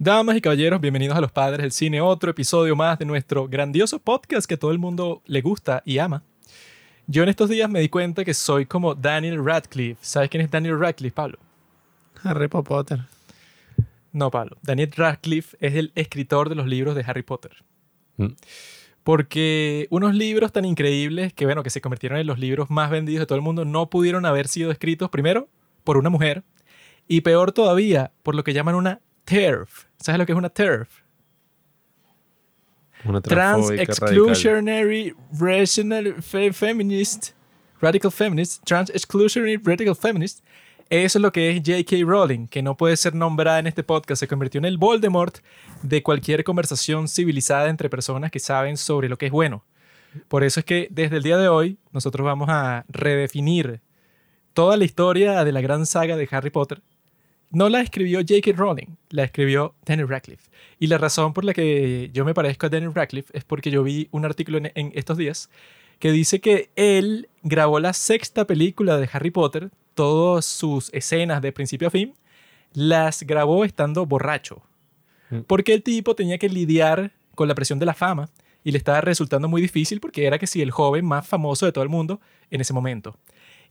Damas y caballeros, bienvenidos a Los Padres del Cine, otro episodio más de nuestro grandioso podcast que todo el mundo le gusta y ama. Yo en estos días me di cuenta que soy como Daniel Radcliffe. ¿Sabes quién es Daniel Radcliffe, Pablo? Harry Potter. No, Pablo. Daniel Radcliffe es el escritor de los libros de Harry Potter. Mm. Porque unos libros tan increíbles que, bueno, que se convirtieron en los libros más vendidos de todo el mundo, no pudieron haber sido escritos primero por una mujer y peor todavía por lo que llaman una TERF. ¿Sabes lo que es una TERF? Una Trans Exclusionary Rational fe- Feminist, Radical Feminist, Trans Exclusionary Radical Feminist. Eso es lo que es J.K. Rowling, que no puede ser nombrada en este podcast. Se convirtió en el Voldemort de cualquier conversación civilizada entre personas que saben sobre lo que es bueno. Por eso es que desde el día de hoy nosotros vamos a redefinir toda la historia de la gran saga de Harry Potter. No la escribió J.K. Rowling, la escribió Daniel Radcliffe. Y la razón por la que yo me parezco a Daniel Radcliffe es porque yo vi un artículo en, en estos días que dice que él grabó la sexta película de Harry Potter, todas sus escenas de principio a fin, las grabó estando borracho. Mm. Porque el tipo tenía que lidiar con la presión de la fama y le estaba resultando muy difícil porque era que si el joven más famoso de todo el mundo en ese momento.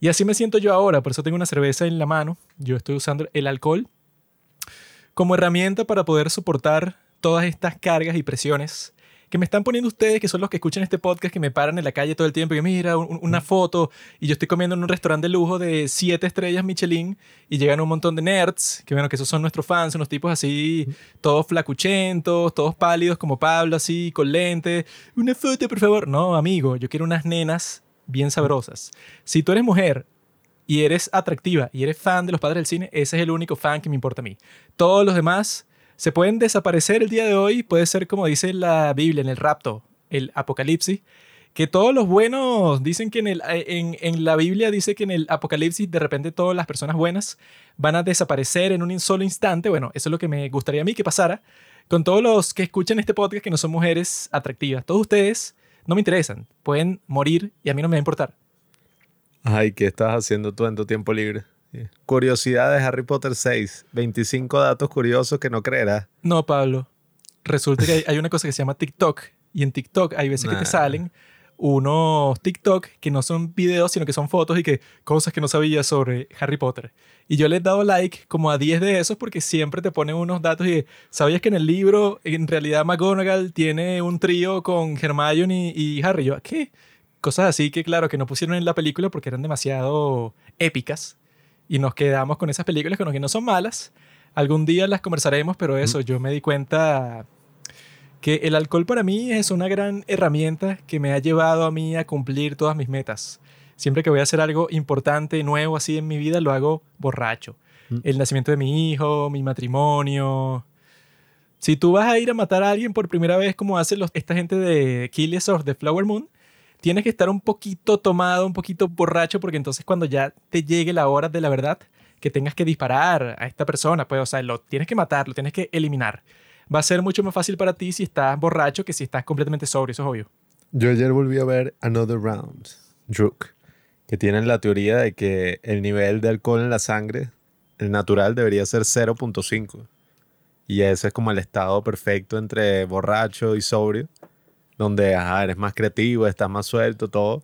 Y así me siento yo ahora, por eso tengo una cerveza en la mano. Yo estoy usando el alcohol como herramienta para poder soportar todas estas cargas y presiones que me están poniendo ustedes, que son los que escuchan este podcast, que me paran en la calle todo el tiempo y mira un- una foto y yo estoy comiendo en un restaurante de lujo de siete estrellas Michelin y llegan un montón de nerds, que bueno, que esos son nuestros fans, unos tipos así, todos flacuchentos, todos pálidos como Pablo, así, con lentes. Una foto, por favor. No, amigo, yo quiero unas nenas bien sabrosas. Si tú eres mujer y eres atractiva y eres fan de los padres del cine, ese es el único fan que me importa a mí. Todos los demás se pueden desaparecer el día de hoy, puede ser como dice la Biblia en el rapto, el apocalipsis, que todos los buenos dicen que en, el, en, en la Biblia dice que en el apocalipsis de repente todas las personas buenas van a desaparecer en un solo instante. Bueno, eso es lo que me gustaría a mí que pasara con todos los que escuchan este podcast que no son mujeres atractivas. Todos ustedes no me interesan, pueden morir y a mí no me va a importar. Ay, ¿qué estás haciendo tú en tu tiempo libre? Curiosidad de Harry Potter 6. 25 datos curiosos que no creerás. No, Pablo. Resulta que hay, hay una cosa que se llama TikTok. Y en TikTok hay veces que te salen unos TikTok que no son videos, sino que son fotos y que cosas que no sabías sobre Harry Potter. Y yo le he dado like como a 10 de esos porque siempre te ponen unos datos y sabías que en el libro en realidad McGonagall tiene un trío con Hermione y, y Harry. Yo, ¿qué? Cosas así que claro, que no pusieron en la película porque eran demasiado épicas. Y nos quedamos con esas películas que no son malas. Algún día las conversaremos, pero eso, yo me di cuenta que el alcohol para mí es una gran herramienta que me ha llevado a mí a cumplir todas mis metas. Siempre que voy a hacer algo importante, nuevo así en mi vida, lo hago borracho. Mm. El nacimiento de mi hijo, mi matrimonio. Si tú vas a ir a matar a alguien por primera vez, como hacen los, esta gente de Killers of the Flower Moon, tienes que estar un poquito tomado, un poquito borracho, porque entonces cuando ya te llegue la hora de la verdad, que tengas que disparar a esta persona, pues, o sea, lo tienes que matar, lo tienes que eliminar. Va a ser mucho más fácil para ti si estás borracho que si estás completamente sobrio, eso es obvio. Yo ayer volví a ver Another Round, Druk, que tienen la teoría de que el nivel de alcohol en la sangre, el natural, debería ser 0.5. Y ese es como el estado perfecto entre borracho y sobrio, donde ajá, eres más creativo, estás más suelto, todo.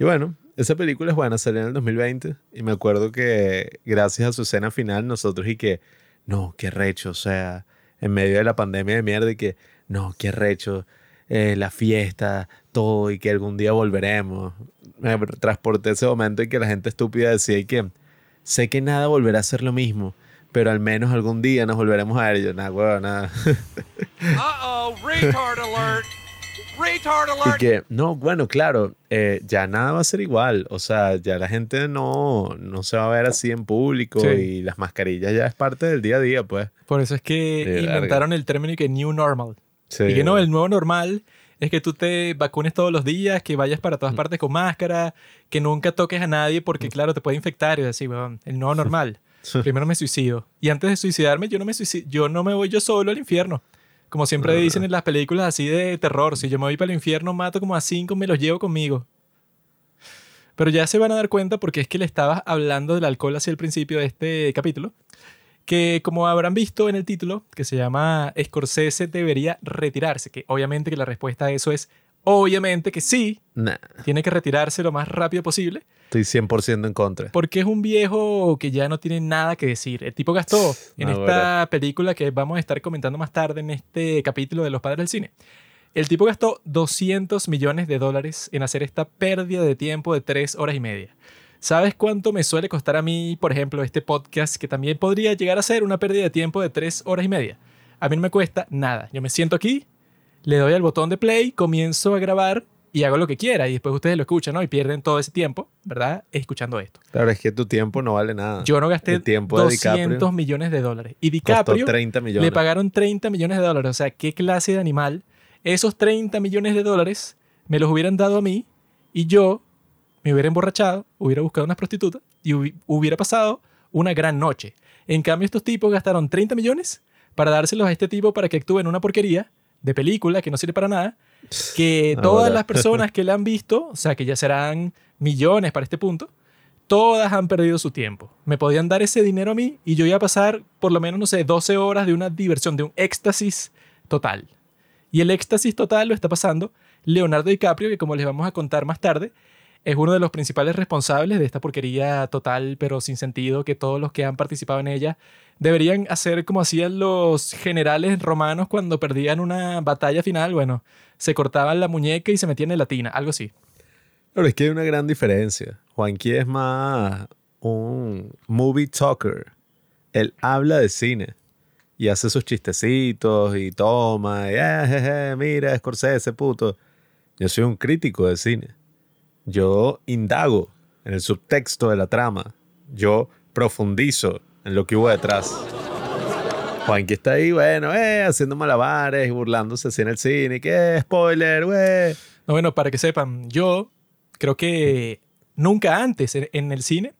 Y bueno, esa película es buena, salió en el 2020 y me acuerdo que gracias a su escena final nosotros y que, no, qué recho, o sea, en medio de la pandemia de mierda y que, no, qué recho, eh, la fiesta, todo y que algún día volveremos. Me transporté ese momento en que la gente estúpida decía que sé que nada volverá a ser lo mismo, pero al menos algún día nos volveremos a ver. Y yo, nada, huevo, nada. Uh-oh, retard alert! Retard Y alert! que, no, bueno, claro, eh, ya nada va a ser igual. O sea, ya la gente no, no se va a ver así en público Sí. y las mascarillas ya es parte del día a día, pues. Por eso es que De larga. inventaron el término y que New Normal. Sí. Y que no, el nuevo normal es que tú te vacunes todos los días, que vayas para Mm. todas partes con máscara, que nunca toques a nadie porque, claro, te puede infectar y así, weón, el nuevo normal. Primero me suicido. Y antes de suicidarme, yo no me suicido, yo no me voy yo solo al infierno. Como siempre dicen en las películas así de terror, si yo me voy para el infierno, mato como a cinco, me los llevo conmigo. Pero ya se van a dar cuenta porque es que le estaba hablando del alcohol hacia el principio de este capítulo. que como habrán visto en el título, que se llama Scorsese debería retirarse, que obviamente que la respuesta a eso es obviamente que sí, Nah, tiene que retirarse lo más rápido posible, estoy 100% en contra. porque es un viejo que ya no tiene nada que decir. El tipo gastó en esta película que vamos a estar comentando más tarde en este capítulo de Los Padres del Cine. El tipo gastó 200 millones de dólares en hacer esta pérdida de tiempo de tres horas y media. ¿Sabes cuánto me suele costar a mí, por ejemplo, este podcast que también podría llegar a ser una pérdida de tiempo de tres horas y media? A mí no me cuesta nada. Yo me siento aquí, le doy al botón de play, comienzo a grabar y hago lo que quiera. Y después ustedes lo escuchan, ¿no? Y pierden todo ese tiempo, ¿verdad? Escuchando esto. Claro, es que tu tiempo no vale nada. Yo no gasté El tiempo de 200 DiCaprio millones de dólares. Y DiCaprio 30 millones. le pagaron 30 millones de dólares. O sea, ¿qué clase de animal? Esos 30 millones de dólares me los hubieran dado a mí y yo me hubiera emborrachado, hubiera buscado unas prostitutas y hubi- hubiera pasado una gran noche. En cambio, estos tipos gastaron 30 millones para dárselos a este tipo para que actúe en una porquería de película que no sirve para nada, que Ah, todas las personas que la han visto, o sea, que ya serán millones para este punto, todas han perdido su tiempo. Me podían dar ese dinero a mí y yo iba a pasar por lo menos, no sé, 12 horas de una diversión, de un éxtasis total. Y el éxtasis total lo está pasando Leonardo DiCaprio, que como les vamos a contar más tarde, es uno de los principales responsables de esta porquería total, pero sin sentido, que todos los que han participado en ella deberían hacer como hacían los generales romanos cuando perdían una batalla final. Bueno, se cortaban la muñeca y se metían en la tina, algo así. Pero es que hay una gran diferencia. Juanqui es más un movie talker. Él habla de cine y hace sus chistecitos y toma. Y, "Eh, jeje, mira, Scorsese, puto. Yo soy un crítico de cine. Yo indago en el subtexto de la trama. Yo profundizo en lo que hubo detrás. Juanqui está ahí, bueno, eh, haciendo malabares y burlándose así en el cine. ¿Qué? Spoiler, güey. No, bueno, para que sepan, yo creo que nunca antes en, en el cine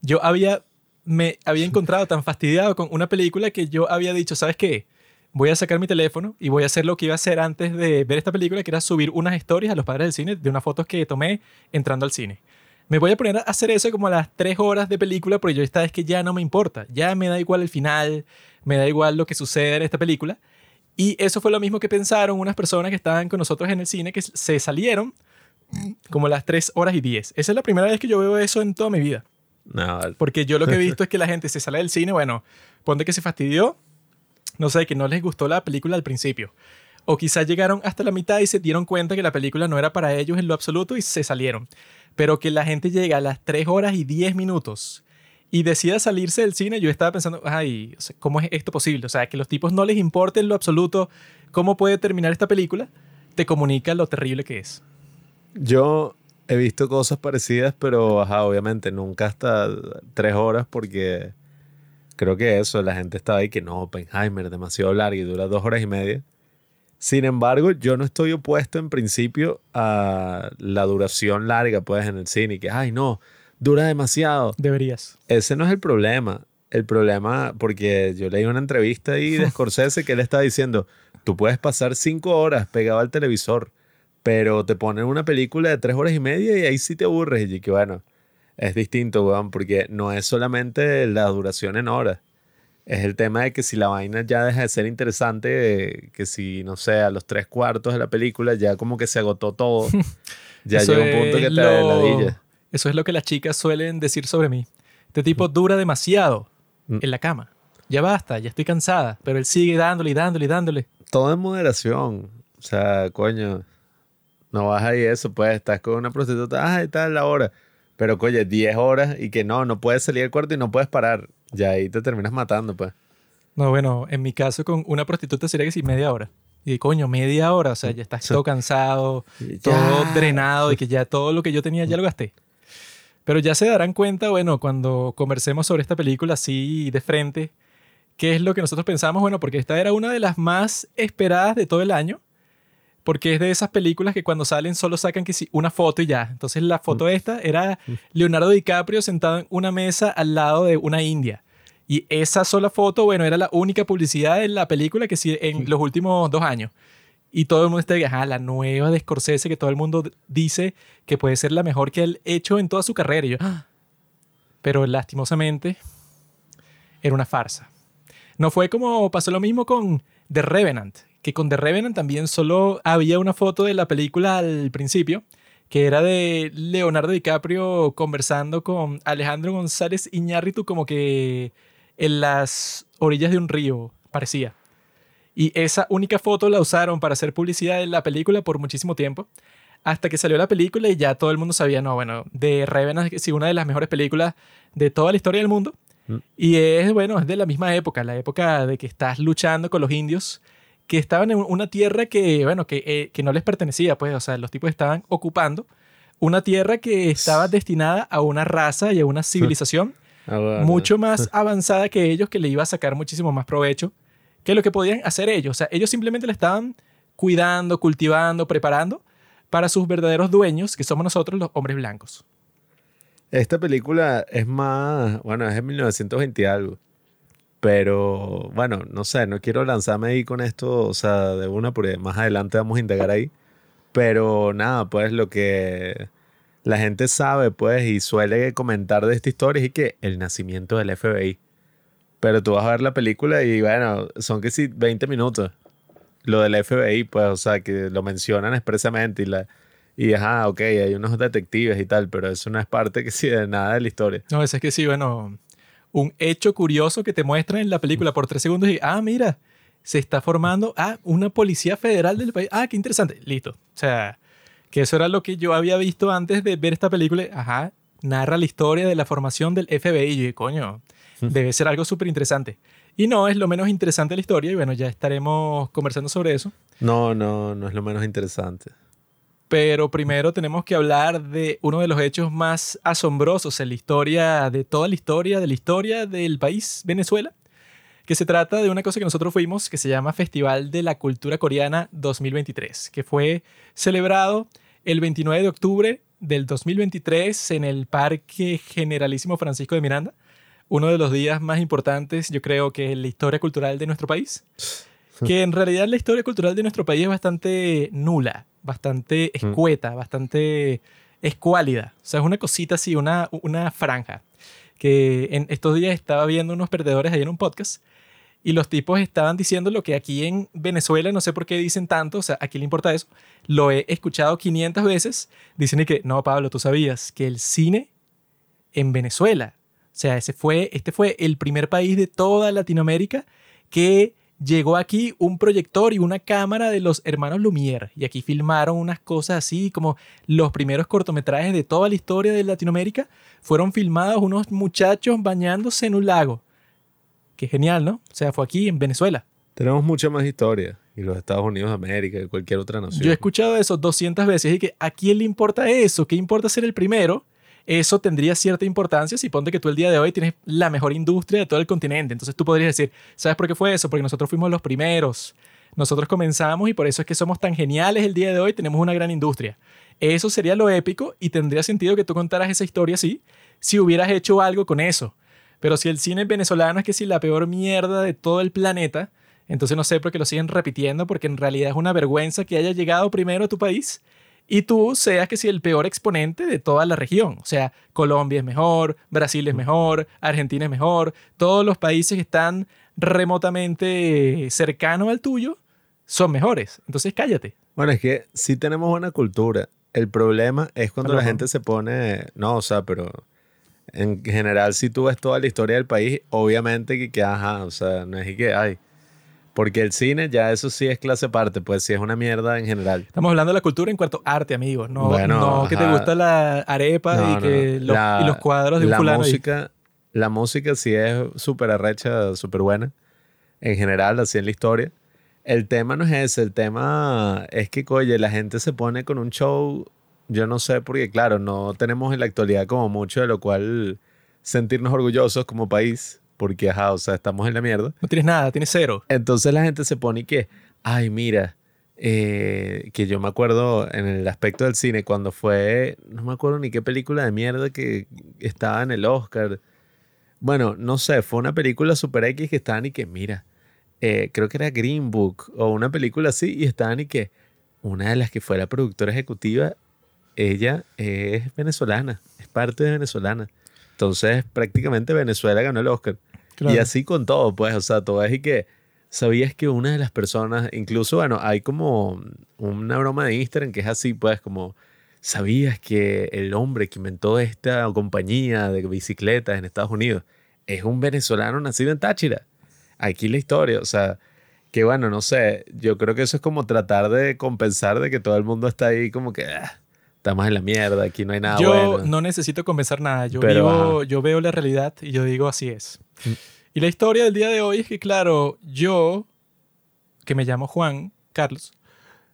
yo había me había encontrado tan fastidiado con una película que yo había dicho, ¿sabes qué? Voy a sacar mi teléfono y voy a hacer lo que iba a hacer antes de ver esta película, que era subir unas historias a los padres del cine de unas fotos que tomé entrando al cine. Me voy a poner a hacer eso como a las tres horas de película, porque yo esta vez que ya no me importa, ya me da igual el final, me da igual lo que sucede en esta película. Y eso fue lo mismo que pensaron unas personas que estaban con nosotros en el cine, que se salieron como a las 3 horas y 10. Esa es la primera vez que yo veo eso en toda mi vida. No. Porque yo lo que he visto es que la gente se sale del cine, bueno, ponte que se fastidió, no sé, que no les gustó la película al principio. O quizás llegaron hasta la mitad y se dieron cuenta que la película no era para ellos en lo absoluto y se salieron. Pero que la gente llega a las 3 horas y 10 minutos y decida salirse del cine, yo estaba pensando, ay, ¿cómo es esto posible? O sea, que los tipos no les importe en lo absoluto cómo puede terminar esta película, te comunica lo terrible que es. Yo he visto cosas parecidas, pero ajá, obviamente nunca hasta tres horas porque creo que eso, la gente estaba ahí que no, Oppenheimer, demasiado largo y dura dos horas y media. Sin embargo, yo no estoy opuesto en principio a la duración larga, pues, en el cine, que, ay, no, dura demasiado. Deberías. Ese no es el problema. El problema, porque yo leí una entrevista ahí de Scorsese que él estaba diciendo, tú puedes pasar cinco horas pegado al televisor, pero te ponen una película de tres horas y media y ahí sí te aburres. Y que bueno, es distinto, weón, porque no es solamente la duración en horas. Es el tema de que si la vaina ya deja de ser interesante, que si, no sé, a los tres cuartos de la película ya como que se agotó todo. Ya llega un punto que te lo- ladilla. Eso es lo que las chicas suelen decir sobre mí. Este tipo dura demasiado Mm. en la cama. Ya basta, ya estoy cansada. Pero él sigue dándole y dándole y dándole. todo en moderación. O sea, coño, no vas ahí eso, pues estás con una prostituta, ah, está la hora. Pero, coño, 10 horas y que no, no puedes salir del cuarto y no puedes parar. Ya ahí te terminas matando, pues. No, bueno, en mi caso con una prostituta sería que sí, media hora. Y coño, media hora. O sea, ya estás todo cansado, todo Ya. drenado y que ya todo lo que yo tenía ya lo gasté. Pero ya se darán cuenta, bueno, cuando conversemos sobre esta película así de frente, qué es lo que nosotros pensamos, bueno, porque esta era una de las más esperadas de todo el año, porque es de esas películas que cuando salen solo sacan que sí, una foto y ya. Entonces la foto esta era Leonardo DiCaprio sentado en una mesa al lado de una india. Y esa sola foto, bueno, era la única publicidad de la película que sí en los últimos dos años. Y todo el mundo está, ajá, la nueva de Scorsese que todo el mundo dice que puede ser la mejor que él hecho en toda su carrera. Y yo, "Ah". Pero lastimosamente era una farsa. No fue como pasó lo mismo con The Revenant, que con The Revenant también solo había una foto de la película al principio, que era de Leonardo DiCaprio conversando con Alejandro González Iñárritu como que en las orillas de un río, parecía. Y esa única foto la usaron para hacer publicidad en la película por muchísimo tiempo. Hasta que salió la película y ya todo el mundo sabía, no, bueno, de Revenant es una de las mejores películas de toda la historia del mundo. Mm. Y es, bueno, es de la misma época, la época de que estás luchando con los indios que estaban en una tierra que, bueno, que, eh, que no les pertenecía, pues, o sea, los tipos estaban ocupando una tierra que estaba destinada a una raza y a una civilización Ah, mucho más avanzada que ellos, que le iba a sacar muchísimo más provecho que lo que podían hacer ellos. O sea, ellos simplemente le estaban cuidando, cultivando, preparando para sus verdaderos dueños, que somos nosotros los hombres blancos. Esta película es más, bueno, es de 1920 y algo. Pero, bueno, no sé, no quiero lanzarme ahí con esto, o sea, de una, porque más adelante vamos a indagar ahí. Pero nada, pues lo que la gente sabe, pues, y suele comentar de esta historia es que el nacimiento del FBI. Pero tú vas a ver la película y, bueno, son que sí, 20 minutos. Lo del FBI, pues, o sea, que lo mencionan expresamente y la... Y ajá, ok, hay unos detectives y tal, pero eso no es parte que sí de nada de la historia. No, es que sí, bueno, un hecho curioso que te muestran en la película por tres segundos y, ah, mira, se está formando, ah, una policía federal del país. Ah, qué interesante. Listo. O sea, que eso era lo que yo había visto antes de ver esta película. Ajá, narra la historia de la formación del FBI. Y yo dije, coño, debe ser algo súper interesante. Y no, es lo menos interesante de la historia. Y bueno, ya estaremos conversando sobre eso. No, no, no es lo menos interesante. Pero primero tenemos que hablar de uno de los hechos más asombrosos en la historia, de toda la historia, de la historia del país Venezuela, que se trata de una cosa que nosotros fuimos, que se llama Festival de la Cultura Coreana 2023, que fue celebrado el 29 de octubre del 2023 en el Parque Generalísimo Francisco de Miranda, uno de los días más importantes, yo creo que en la historia cultural de nuestro país que en realidad la historia cultural de nuestro país es bastante nula, bastante escueta, bastante escuálida. O sea, es una cosita así, una, una franja. Que en estos días estaba viendo unos perdedores ahí en un podcast y los tipos estaban diciendo lo que aquí en Venezuela, no sé por qué dicen tanto, o sea, ¿a quién le importa eso? Lo he escuchado 500 veces. Dicen que, no, Pablo, tú sabías que el cine en Venezuela, o sea, ese fue, este fue el primer país de toda Latinoamérica que llegó aquí un proyector y una cámara de los hermanos Lumière. Y aquí filmaron unas cosas así como los primeros cortometrajes de toda la historia de Latinoamérica. Fueron filmados unos muchachos bañándose en un lago. Qué genial, ¿no? O sea, fue aquí en Venezuela. Tenemos mucha más historia. Y los Estados Unidos de América y cualquier otra nación. Yo he escuchado eso 200 veces y que a quién le importa eso, qué importa ser el primero. Eso tendría cierta importancia si ponte que tú el día de hoy tienes la mejor industria de todo el continente. Entonces tú podrías decir, ¿sabes por qué fue eso? Porque nosotros fuimos los primeros. Nosotros comenzamos y por eso es que somos tan geniales el día de hoy, tenemos una gran industria. Eso sería lo épico y tendría sentido que tú contaras esa historia así si hubieras hecho algo con eso. Pero si el cine venezolano es que si la peor mierda de todo el planeta, entonces no sé por qué lo siguen repitiendo, porque en realidad es una vergüenza que haya llegado primero a tu país y tú seas que si el peor exponente de toda la región. O sea, Colombia es mejor, Brasil es mejor, Argentina es mejor, todos los países que están remotamente cercanos al tuyo son mejores. Entonces cállate. Bueno, es que sí tenemos buena cultura. El problema es cuando la gente se pone. No, o sea, pero. En general, si tú ves toda la historia del país, obviamente que, que ajá, o sea, no es que hay. Porque el cine ya eso sí es clase aparte, pues sí es una mierda en general. Estamos hablando de la cultura en cuanto arte, amigo. No, Bueno, no que te gusta la arepa No, y, no, que no. los, La- y los cuadros de un la fulano. música, la música sí es súper arrecha, súper buena. En general, así en la historia. El tema no es ese, el tema es que, oye, la gente se pone con un show, yo no sé, porque claro, no tenemos en la actualidad como mucho de lo cual sentirnos orgullosos como país, porque, ajá, o sea, estamos en la mierda. No tienes nada, tienes cero. Entonces la gente se pone y que, ay, mira, eh, que yo me acuerdo en el aspecto del cine, cuando fue, no me acuerdo ni qué película de mierda que estaba en el Oscar. Bueno, no sé, fue una película super X que estaban y que, mira, eh, creo que era Green Book o una película así, y estaban y que una de las que fue la productora ejecutiva, ella es venezolana, es parte de venezolana. Entonces prácticamente Venezuela ganó el Oscar. Y así con todo, pues, o sea, todo es y que sabías que una de las personas, incluso, bueno, hay como una broma de Instagram que es así, pues, como, sabías que el hombre que inventó esta compañía de bicicletas en Estados Unidos es un venezolano nacido en Táchira. Aquí la historia, o sea, que bueno, no sé, yo creo que eso es como tratar de compensar de que todo el mundo está ahí como que ah, estamos en la mierda, aquí no hay nada yo bueno. no necesito convencer nada. Yo, Pero, vivo- yo veo la realidad y yo digo así es. Mm. Y la historia del día de hoy es que, claro, yo, que me llamo Juan Carlos,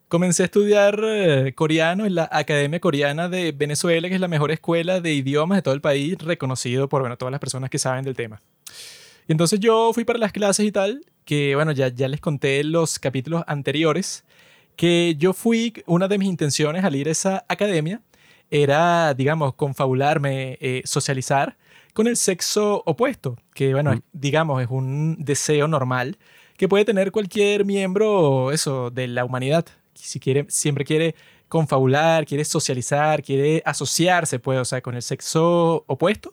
comencé a estudiar eh, coreano en la Academia Coreana de Venezuela, que es la mejor escuela de idiomas de todo el país, reconocido por bueno, todas las personas que saben del tema. Y entonces yo fui para las clases y tal, que bueno, ya, ya les conté los capítulos anteriores, que yo fui, una de mis intenciones al ir a esa academia era, digamos, confabularme, eh, socializar con el sexo opuesto, que bueno, es- digamos, es un deseo normal que puede tener cualquier miembro, eso, de la humanidad. Si quiere, siempre quiere confabular, quiere socializar, quiere asociarse, pues, o sea, con el sexo opuesto.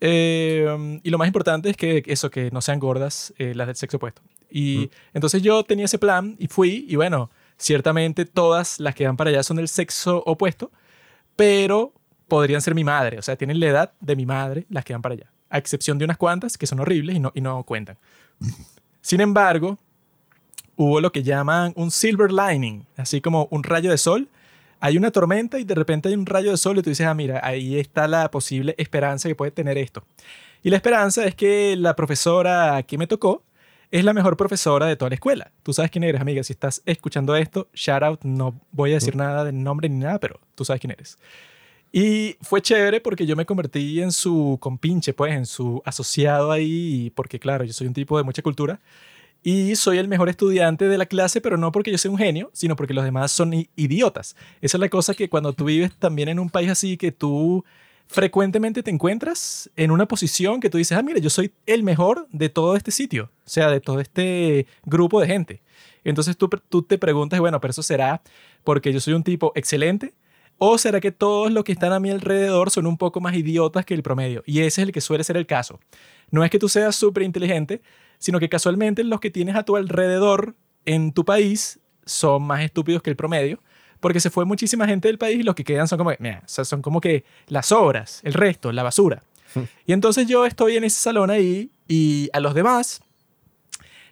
Eh, y lo más importante es que eso, que no sean gordas eh, las del sexo opuesto. Y entonces yo tenía ese plan y fui, y bueno, ciertamente todas las que van para allá son del sexo opuesto, pero podrían ser mi madre, o sea, tienen la edad de mi madre las que van para allá, a excepción de unas cuantas que son horribles y no, y no cuentan. Sin embargo, hubo lo que llaman un silver lining, así como un rayo de sol. Hay una tormenta y de repente hay un rayo de sol y tú dices, ah, mira, ahí está la posible esperanza que puede tener esto. Y la esperanza es que la profesora que me tocó es la mejor profesora de toda la escuela. Tú sabes quién eres, amiga. Si estás escuchando esto, shout out, no voy a decir nada de nombre ni nada, pero tú sabes quién eres. Y fue chévere porque yo me convertí en su compinche, pues, en su asociado ahí, porque claro, yo soy un tipo de mucha cultura. Y soy el mejor estudiante de la clase, pero no porque yo sea un genio, sino porque los demás son idiotas. Esa es la cosa que cuando tú vives también en un país así, que tú frecuentemente te encuentras en una posición que tú dices, ah, mira, yo soy el mejor de todo este sitio, o sea, de todo este grupo de gente. Entonces tú, tú te preguntas, bueno, pero eso será porque yo soy un tipo excelente ¿O será que todos los que están a mi alrededor son un poco más idiotas que el promedio? Y ese es el que suele ser el caso. No es que tú seas súper inteligente, sino que casualmente los que tienes a tu alrededor en tu país son más estúpidos que el promedio, porque se fue muchísima gente del país y los que quedan son como, que, mira, o sea, son como que las obras, el resto, la basura. y entonces yo estoy en ese salón ahí y a los demás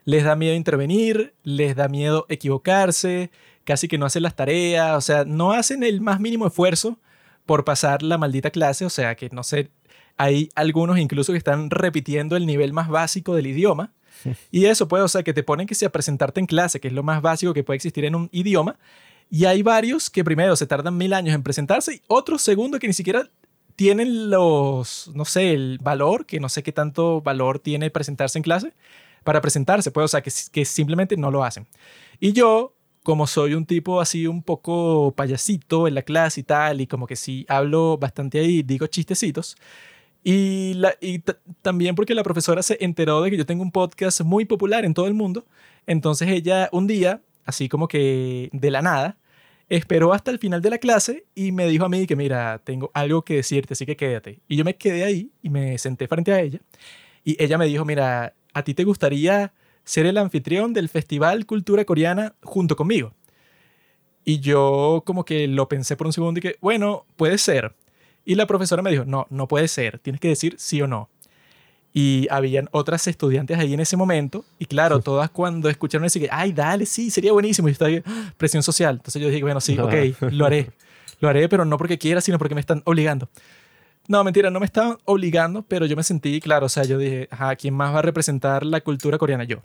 les da miedo intervenir, les da miedo equivocarse, casi que no hacen las tareas, o sea, no hacen el más mínimo esfuerzo por pasar la maldita clase, o sea, que no sé, hay algunos incluso que están repitiendo el nivel más básico del idioma. Y eso puede, o sea, que te ponen que sea presentarte en clase, que es lo más básico que puede existir en un idioma. Y hay varios que primero se tardan mil años en presentarse y otros segundo que ni siquiera tienen los, no sé, el valor, que no sé qué tanto valor tiene presentarse en clase, para presentarse, pues, o sea, que, que simplemente no lo hacen. Y yo, como soy un tipo así un poco payasito en la clase y tal, y como que sí hablo bastante ahí, digo chistecitos, y, la, y también porque la profesora se enteró de que yo tengo un podcast muy popular en todo el mundo, entonces ella un día, así como que de la nada, esperó hasta el final de la clase y me dijo a mí que mira, tengo algo que decirte, así que quédate. Y yo me quedé ahí y me senté frente a ella y ella me dijo, mira, ¿a ti te gustaría ser el anfitrión del Festival Cultura Coreana junto conmigo? Y yo como que lo pensé por un segundo y que, bueno, puede ser. Y la profesora me dijo, no, no puede ser, tienes que decir sí o no. Y habían otras estudiantes ahí en ese momento. Y claro, todas cuando escucharon decir que, ay, dale, sí, sería buenísimo. Y estaba ahí, ¡ah! presión social. Entonces yo dije, bueno, sí, ok, lo haré. Lo haré, pero no porque quiera, sino porque me están obligando. No, mentira, no me estaban obligando, pero yo me sentí, claro, o sea, yo dije, ajá, ¿quién más va a representar la cultura coreana? Yo.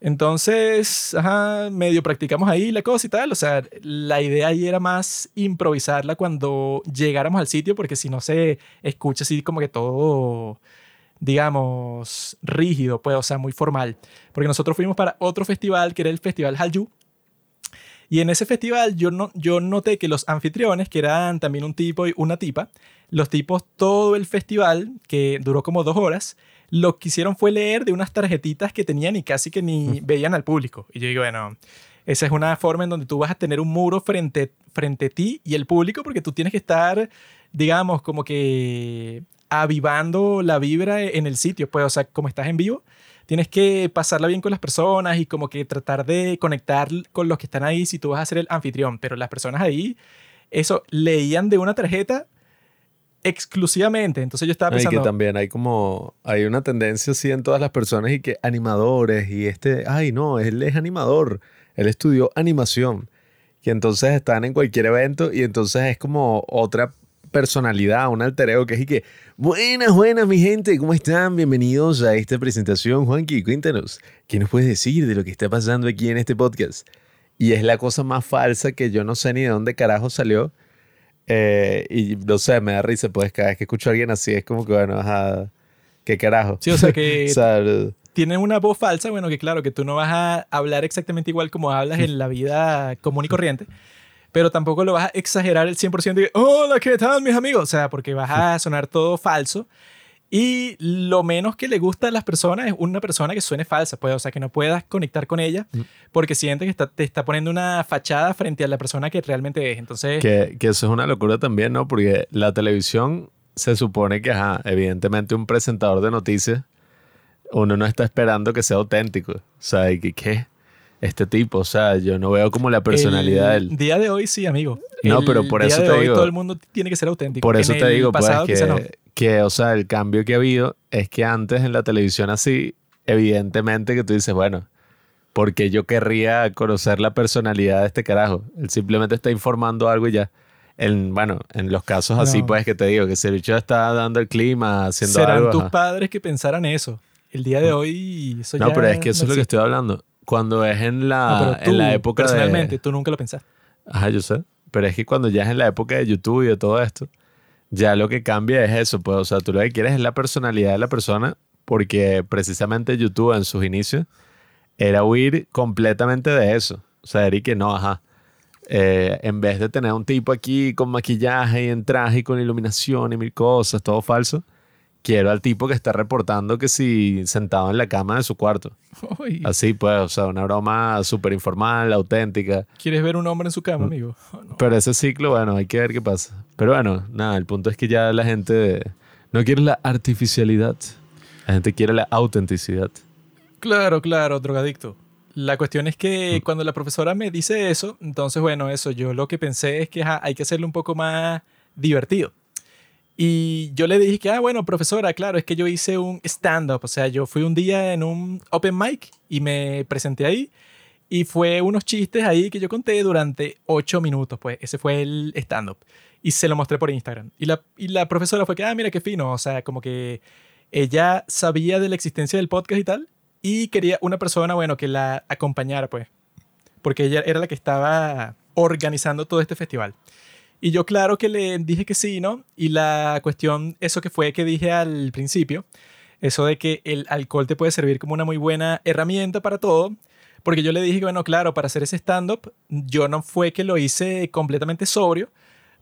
Entonces, ajá, medio practicamos ahí la cosa y tal. O sea, la idea ahí era más improvisarla cuando llegáramos al sitio, porque si no se escucha así como que todo, digamos, rígido, pues, o sea, muy formal. Porque nosotros fuimos para otro festival, que era el Festival Hallyu. Y en ese festival yo, no, yo noté que los anfitriones, que eran también un tipo y una tipa, los tipos todo el festival, que duró como dos horas, lo que hicieron fue leer de unas tarjetitas que tenían y casi que ni veían al público. Y yo digo, bueno, esa es una forma en donde tú vas a tener un muro frente, frente a ti y el público porque tú tienes que estar, digamos, como que avivando la vibra en el sitio, pues, o sea, como estás en vivo, tienes que pasarla bien con las personas y como que tratar de conectar con los que están ahí si tú vas a ser el anfitrión, pero las personas ahí, eso, leían de una tarjeta exclusivamente. Entonces yo estaba No, y pensando, que también hay como, hay una tendencia así en todas las personas y que animadores y este, ay no, él es animador, él estudió animación. Y entonces están en cualquier evento y entonces es como otra personalidad, un alter ego que es y que, buenas, buenas mi gente, ¿cómo están? Bienvenidos a esta presentación, Juanqui, cuéntanos, ¿qué nos puedes decir de lo que está pasando aquí en este podcast? Y es la cosa más falsa que yo no sé ni de dónde carajo salió. Eh, y no sé, me da risa, pues cada vez que escucho a alguien así es como que, bueno, ajá, ¿qué carajo? sí, o sea que O sea, tienen una voz falsa, bueno, que claro, que tú no vas a hablar exactamente igual como hablas en la vida común y corriente, pero tampoco lo vas a exagerar el 100% de, hola, ¿qué tal, mis amigos? O sea, porque vas a sonar todo falso. Y lo menos que le gusta a las personas es una persona que suene falsa, pues, o sea, que no puedas conectar con ella porque siente que está- te está poniendo una fachada frente a la persona que realmente es. Entonces, que, que eso es una locura también, ¿no? Porque la televisión se supone que, ajá, evidentemente un presentador de noticias, uno no está esperando que sea auténtico. O sea, y ¿qué? Este tipo, o sea, yo no veo como la personalidad el del... día de hoy sí, amigo. No, El pero por día eso de te hoy digo- todo el mundo tiene que ser auténtico. Por eso En te el digo, pues, pasado quizá no. que, que, o sea, el cambio que ha habido es que antes en la televisión así, evidentemente que tú dices, bueno, porque yo querría conocer la personalidad de este carajo. Él simplemente está informando algo y ya. En, bueno, en los casos así, No. pues, que te digo, que si el bicho está dando el clima, haciendo Serán algo... tus ajá. padres que pensaran eso. El día de hoy eso No, ya pero es que eso no es lo que estoy hablando. Cuando es en No, la, pero tú, en la época personalmente, de... tú nunca lo pensaste. Ajá, yo sé. Pero es que cuando ya es en la época de YouTube y de todo esto, ya lo que cambia es eso, pues, o sea, tú lo que quieres es la personalidad de la persona, porque precisamente YouTube en sus inicios era huir completamente de eso. O sea, era y que no, ajá. Eh, en vez de tener un tipo aquí con maquillaje y en traje y con iluminación y mil cosas, todo falso, quiero al tipo que está reportando que si sentado en la cama de su cuarto. Así pues, o sea, una broma súper informal, auténtica. ¿Quieres ver un hombre en su Mm. cama, amigo? Oh, no. Pero ese ciclo, bueno, hay que ver qué pasa. Pero bueno, nada, el punto es que ya la gente no quiere la artificialidad. La gente quiere la autenticidad. Claro, claro, drogadicto. La cuestión es Mm. que cuando la profesora me dice eso, entonces, bueno, eso, yo lo que pensé es que hay que hacerlo un poco más divertido. Y yo le dije que, ah, bueno, profesora, claro, es que yo hice un stand-up, o sea, yo fui un día en un open mic y me presenté ahí y fue unos chistes ahí que yo conté durante ocho minutos, pues ese fue el stand-up. Y se lo mostré por Instagram. Y la, y la profesora fue que, ah, mira qué fino, o sea, como que ella sabía de la existencia del podcast y tal, y quería una persona, bueno, que la acompañara, pues, porque ella era la que estaba organizando todo este festival. Y yo claro que le dije que sí, ¿no? Y la cuestión, eso que fue que dije al principio, eso de que el alcohol te puede servir como una muy buena herramienta para todo, porque yo le dije que, bueno, claro, para hacer ese stand-up, yo no fue que lo hice completamente sobrio,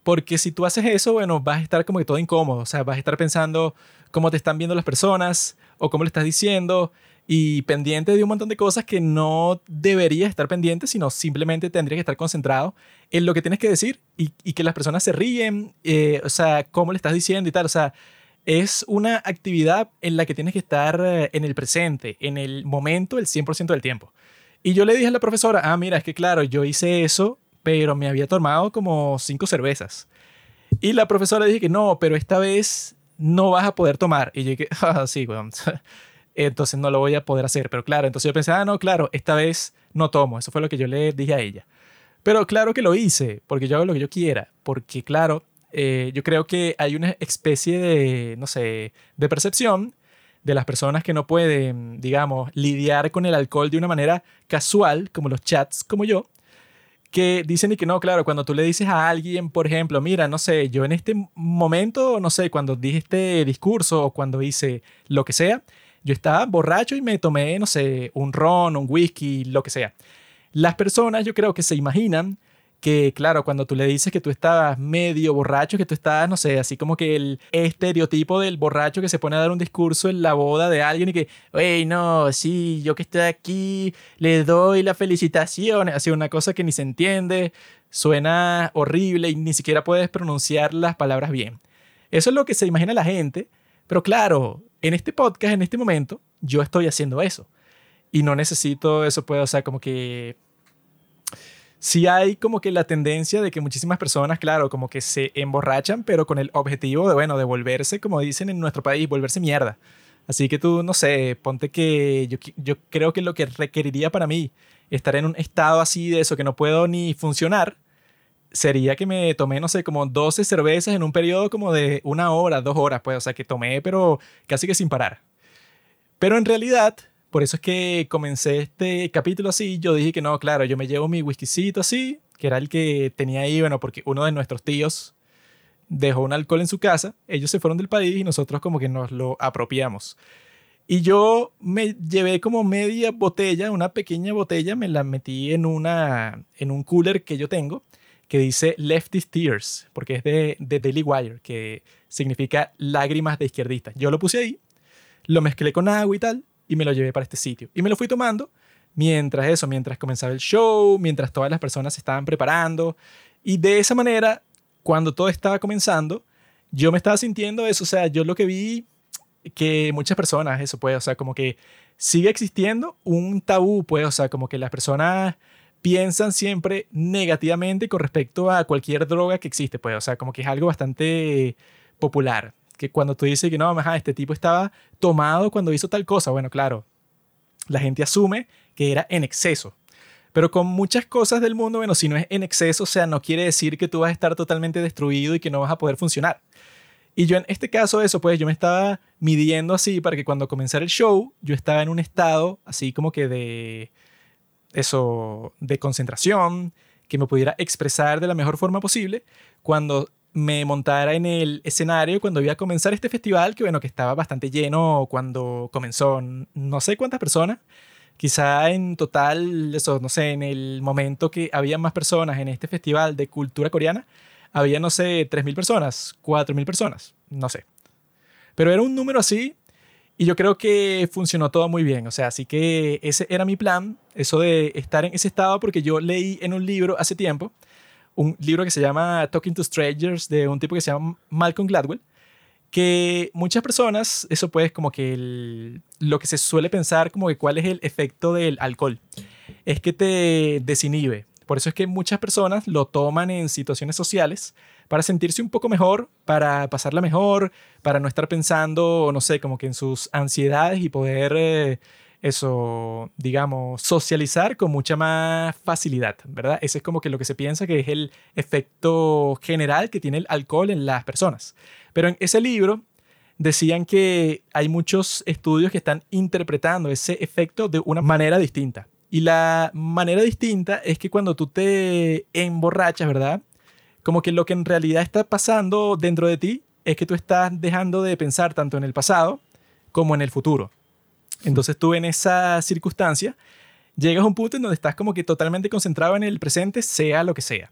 porque si tú haces eso, bueno, vas a estar como que todo incómodo, o sea, vas a estar pensando cómo te están viendo las personas o cómo le estás diciendo y pendiente de un montón de cosas que no deberías estar pendiente, sino simplemente tendrías que estar concentrado en lo que tienes que decir y, y que las personas se ríen, eh, o sea, cómo le estás diciendo y tal, o sea, es una actividad en la que tienes que estar eh, en el presente, en el momento, el 100% del tiempo. Y yo le dije a la profesora, ah, mira, es que claro, yo hice eso, pero me había tomado como cinco cervezas. Y la profesora dije que no, pero esta vez no vas a poder tomar. Y yo dije, ah, sí, weón. Entonces no lo voy a poder hacer. Pero claro, entonces yo pensé, ah, no, claro, esta vez no tomo. Eso fue lo que yo le dije a ella. Pero claro que lo hice, porque yo hago lo que yo quiera. Porque claro, eh, yo creo que hay una especie de, no sé, de percepción de las personas que no pueden, digamos, lidiar con el alcohol de una manera casual, como los chats, como yo, que dicen y que no, claro, cuando tú le dices a alguien, por ejemplo, mira, no sé, yo en este momento, no sé, cuando dije este discurso o cuando hice lo que sea, yo estaba borracho y me tomé, no sé, un ron, un whisky, lo que sea. Las personas yo creo que se imaginan que, claro, cuando tú le dices que tú estabas medio borracho, que tú estabas, no sé, así como que el estereotipo del borracho que se pone a dar un discurso en la boda de alguien y que, hey, no, sí, yo que estoy aquí, le doy las felicitaciones, así una cosa que ni se entiende, suena horrible y ni siquiera puedes pronunciar las palabras bien. Eso es lo que se imagina la gente, pero claro, en este podcast, en este momento, yo estoy haciendo eso. Y no necesito eso, puedo, o sea, como que sí hay como que la tendencia de que muchísimas personas, claro, como que se emborrachan, pero con el objetivo de, bueno, de volverse, como dicen en nuestro país, volverse mierda. Así que tú, no sé, ponte que yo, yo creo que lo que requeriría para mí estar en un estado así de eso que no puedo ni funcionar, sería que me tomé, no sé, como 12 cervezas en un periodo como de una hora, dos horas, pues, o sea, que tomé, pero casi que sin parar. Pero en realidad, por eso es que comencé este capítulo así, yo dije que no, claro, yo me llevo mi whiskycito así, que era el que tenía ahí, bueno, porque uno de nuestros tíos dejó un alcohol en su casa, ellos se fueron del país y nosotros como que nos lo apropiamos. Y yo me llevé como media botella, una pequeña botella, me la metí en, una, en un cooler que yo tengo que dice Lefty Tears, porque es de, de Daily Wire, que significa lágrimas de izquierdista. Yo lo puse ahí, lo mezclé con agua y tal, y me lo llevé para este sitio. Y me lo fui tomando mientras eso, mientras comenzaba el show, mientras todas las personas se estaban preparando. Y de esa manera, cuando todo estaba comenzando, yo me estaba sintiendo eso. O sea, yo lo que vi que muchas personas, eso puede, o sea, como que sigue existiendo un tabú, pues, o sea, como que las personas piensan siempre negativamente con respecto a cualquier droga que existe, pues, o sea, como que es algo bastante popular, que cuando tú dices que no, ajá, este tipo estaba tomado cuando hizo tal cosa, bueno, claro, la gente asume que era en exceso. Pero con muchas cosas del mundo, bueno, si no es en exceso, o sea, no quiere decir que tú vas a estar totalmente destruido y que no vas a poder funcionar. Y yo en este caso, eso, pues yo me estaba midiendo así para que cuando comenzara el show, yo estaba en un estado así como que de, eso, de concentración, que me pudiera expresar de la mejor forma posible cuando me montara en el escenario cuando iba a comenzar este festival, que bueno, que estaba bastante lleno cuando comenzó, no sé cuántas personas, quizá en total, eso, no sé, en el momento que había más personas en este festival de cultura coreana, había, no sé, 3.000 personas, 4.000 personas, no sé. Pero era un número así y yo creo que funcionó todo muy bien. O sea, así que ese era mi plan, eso de estar en ese estado, porque yo leí en un libro hace tiempo, un libro que se llama Talking to Strangers, de un tipo que se llama Malcolm Gladwell, que muchas personas, eso pues como que lo que se suele pensar como que cuál es el efecto del alcohol, es que te desinhibe. Por eso es que muchas personas lo toman en situaciones sociales para sentirse un poco mejor, para pasarla mejor, para no estar pensando, no sé, como que en sus ansiedades y poder, eh, eso, digamos, socializar con mucha más facilidad, ¿verdad? Ese es como que lo que se piensa que es el efecto general que tiene el alcohol en las personas. Pero en ese libro decían que hay muchos estudios que están interpretando ese efecto de una manera distinta. Y la manera distinta es que cuando tú te emborrachas, ¿verdad? como que lo que en realidad está pasando dentro de ti es que tú estás dejando de pensar tanto en el pasado como en el futuro. Entonces tú en esa circunstancia llegas a un punto en donde estás como que totalmente concentrado en el presente, sea lo que sea.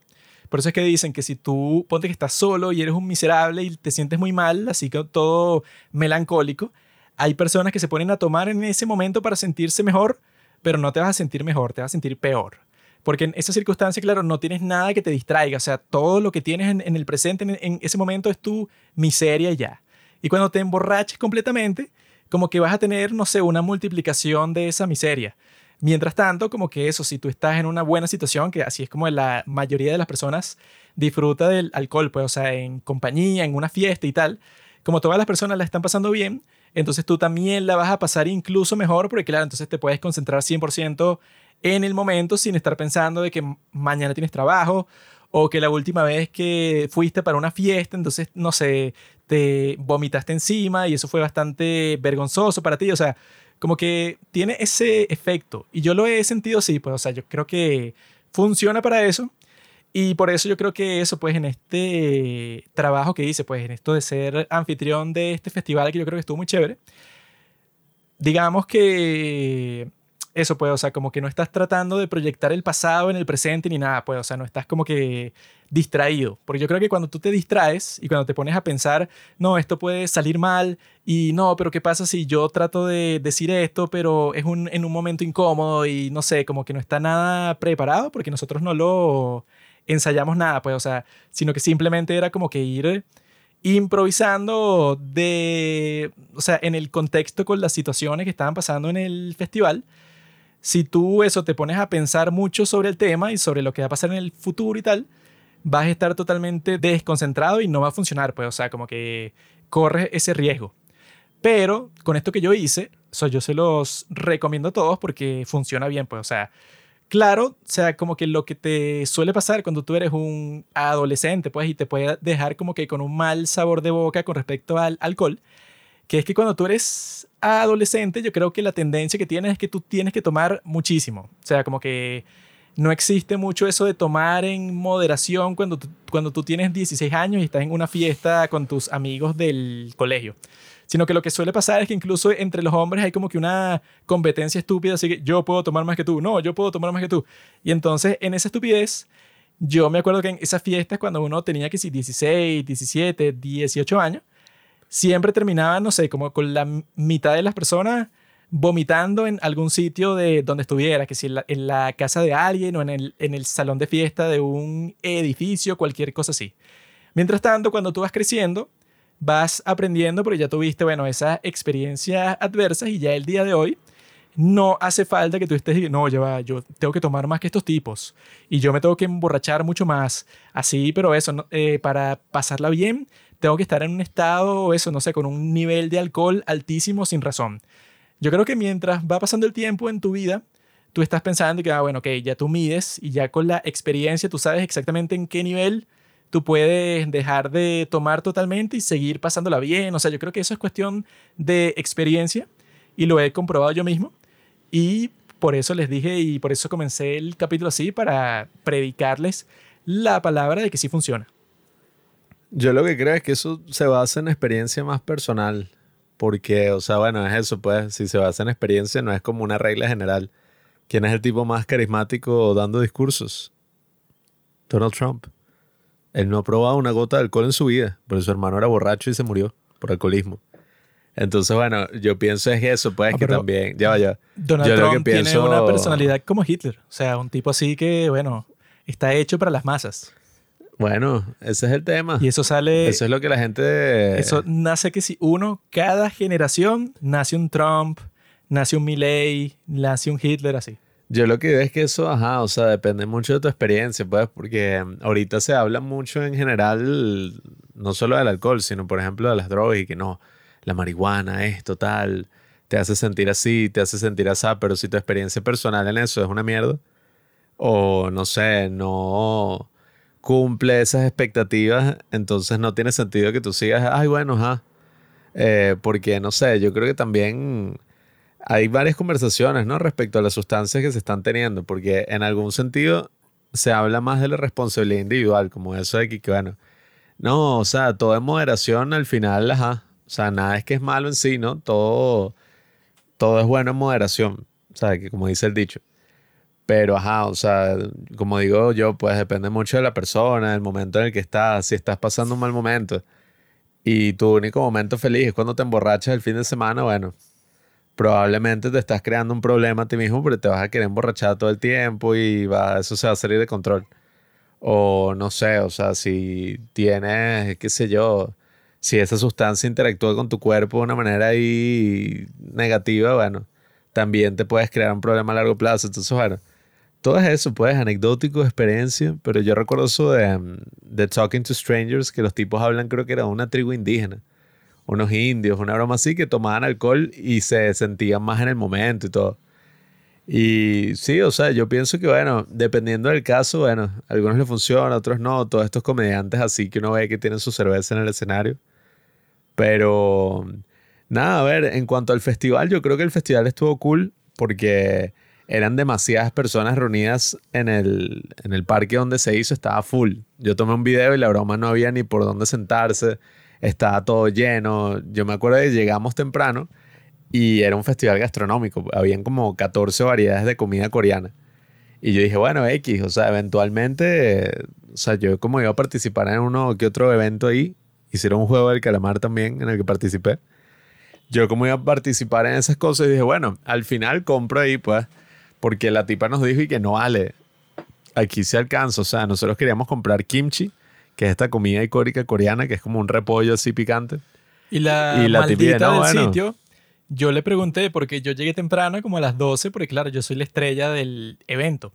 Por eso es que dicen que si tú ponte que estás solo y eres un miserable y te sientes muy mal, así que todo melancólico, hay personas que se ponen a tomar en ese momento para sentirse mejor, pero no te vas a sentir mejor, te vas a sentir peor. Porque en esa circunstancia, claro, no tienes nada que te distraiga. O sea, todo lo que tienes en, el presente, en, ese momento, es tu miseria ya. Y cuando te emborraches completamente, como que vas a tener, no sé, una multiplicación de esa miseria. Mientras tanto, como que eso, si tú estás en una buena situación, que así es como la mayoría de las personas disfruta del alcohol, pues, o sea, en compañía, en una fiesta y tal, como todas las personas la están pasando bien, entonces tú también la vas a pasar incluso mejor, porque claro, entonces te puedes concentrar 100% en el momento sin estar pensando de que mañana tienes trabajo o que la última vez que fuiste para una fiesta, entonces, no sé, te vomitaste encima y eso fue bastante vergonzoso para ti. O sea, como que tiene ese efecto. Y yo lo he sentido así, pues, o sea, yo creo que funciona para eso. Y por eso yo creo que eso, pues, en este trabajo que hice, pues, en esto de ser anfitrión de este festival, que yo creo que estuvo muy chévere, digamos que eso, pues, o sea, como que no estás tratando de proyectar el pasado en el presente ni nada, pues, o sea, no estás como que distraído. Porque yo creo que cuando tú te distraes y cuando te pones a pensar, no, esto puede salir mal y no, pero ¿qué pasa si yo trato de decir esto, pero es un, en un momento incómodo y no sé, como que no está nada preparado porque nosotros no lo ensayamos nada, pues, o sea, sino que simplemente era como que ir improvisando de, o sea, en el contexto con las situaciones que estaban pasando en el festival. Si tú eso te pones a pensar mucho sobre el tema y sobre lo que va a pasar en el futuro y tal, vas a estar totalmente desconcentrado y no va a funcionar, pues, o sea, como que corres ese riesgo. Pero con esto que yo hice, o yo se los recomiendo a todos porque funciona bien, pues, o sea, claro, o sea, como que lo que te suele pasar cuando tú eres un adolescente, pues, y te puede dejar como que con un mal sabor de boca con respecto al alcohol, que es que cuando tú eres adolescente, yo creo que la tendencia que tienes es que tú tienes que tomar muchísimo. O sea, como que no existe mucho eso de tomar en moderación cuando tú, cuando tú tienes 16 años y estás en una fiesta con tus amigos del colegio. Sino que lo que suele pasar es que incluso entre los hombres hay como que una competencia estúpida, así que yo puedo tomar más que tú, no, yo puedo tomar más que tú. Y entonces en esa estupidez, yo me acuerdo que en esas fiestas cuando uno tenía que si 16, 17, 18 años, siempre terminaba, no sé, como con la mitad de las personas vomitando en algún sitio de donde estuviera, que si en la, casa de alguien o en el, en el salón de fiesta de un edificio, cualquier cosa así. Mientras tanto, cuando tú vas creciendo, vas aprendiendo porque ya tuviste, bueno, esas experiencias adversas y ya el día de hoy no hace falta que tú estés no, ya yo tengo que tomar más que estos tipos y yo me tengo que emborrachar mucho más. Así, pero eso, eh, para pasarla bien, tengo que estar en un estado, eso, no sé, con un nivel de alcohol altísimo sin razón. Yo creo que mientras va pasando el tiempo en tu vida, tú estás pensando que, ah, bueno, ok, ya tú mides y ya con la experiencia tú sabes exactamente en qué nivel tú puedes dejar de tomar totalmente y seguir pasándola bien. O sea, yo creo que eso es cuestión de experiencia y lo he comprobado yo mismo. Y por eso les dije y por eso comencé el capítulo así para predicarles la palabra de que sí funciona. Yo lo que creo es que eso se basa en experiencia más personal. Porque, o sea, bueno, es eso, pues, si se basa en experiencia, no es como una regla general. ¿Quién es el tipo más carismático dando discursos? Donald Trump. Él no ha probado una gota de alcohol en su vida, porque su hermano era borracho y se murió por alcoholismo. Entonces, bueno, yo pienso es eso, pues, ah, que también, ya vaya. Donald Trump tiene una personalidad como Hitler, o sea, un tipo así que, bueno, está hecho para las masas. Bueno, ese es el tema. Y eso sale. Eso es lo que la gente. Eso nace que si uno, cada generación, nace un Trump, nace un Milley, nace un Hitler, así. Yo lo que veo es que eso, ajá, o sea, depende mucho de tu experiencia, pues, porque ahorita se habla mucho en general, no solo del alcohol, sino, por ejemplo, de las drogas y que no, la marihuana es total, te hace sentir así, te hace sentir así, pero si tu experiencia personal en eso es una mierda, o no sé, no cumple esas expectativas, entonces no tiene sentido que tú sigas, ay, bueno, ajá. Eh, porque, no sé, yo creo que también hay varias conversaciones, ¿no? Respecto a las sustancias que se están teniendo, porque en algún sentido se habla más de la responsabilidad individual, como eso de que, bueno, no, o sea, todo en moderación al final, ajá. O sea, nada es que es malo en sí, ¿no? Todo, todo es bueno en moderación. O sea, que como dice el dicho. Pero, ajá, o sea, como digo yo, pues depende mucho de la persona, del momento en el que estás. Si estás pasando un mal momento y tu único momento feliz es cuando te emborrachas el fin de semana, bueno, probablemente te estás creando un problema a ti mismo porque te vas a querer emborrachar todo el tiempo y va, eso se va a salir de control. O no sé, o sea, si tienes, qué sé yo, si esa sustancia interactúa con tu cuerpo de una manera ahí negativa, bueno, también te puedes crear un problema a largo plazo. Entonces, bueno, todo es eso, pues, anecdótico, experiencia, pero yo recuerdo eso de, um, de Talking to Strangers, que los tipos hablan, creo que era una tribu indígena, unos indios, una broma así, que tomaban alcohol y se sentían más en el momento y todo. Y sí, o sea, yo pienso que, bueno, dependiendo del caso, bueno, algunos les funciona, a otros no, todos estos comediantes así que uno ve que tienen su cerveza en el escenario. Pero, nada, a ver, en cuanto al festival, yo creo que el festival estuvo cool porque eran demasiadas personas reunidas en el, en el parque donde se hizo, estaba full. Yo tomé un video y la broma no había ni por dónde sentarse, estaba todo lleno. Yo me acuerdo que llegamos temprano y era un festival gastronómico, habían como 14 variedades de comida coreana. Y yo dije, bueno, X, o sea, eventualmente, o sea, yo como iba a participar en uno que otro evento ahí, hicieron un juego del calamar también en el que participé. Yo como iba a participar en esas cosas, dije, bueno, al final compro ahí, pues, porque la tipa nos dijo y que no vale, aquí se alcanza. O sea, nosotros queríamos comprar kimchi, que es esta comida icónica coreana, que es como un repollo así picante. Y la, Y la maldita típica, no, del bueno. sitio, yo le pregunté, porque yo llegué temprano, como a las 12, porque claro, yo soy la estrella del evento.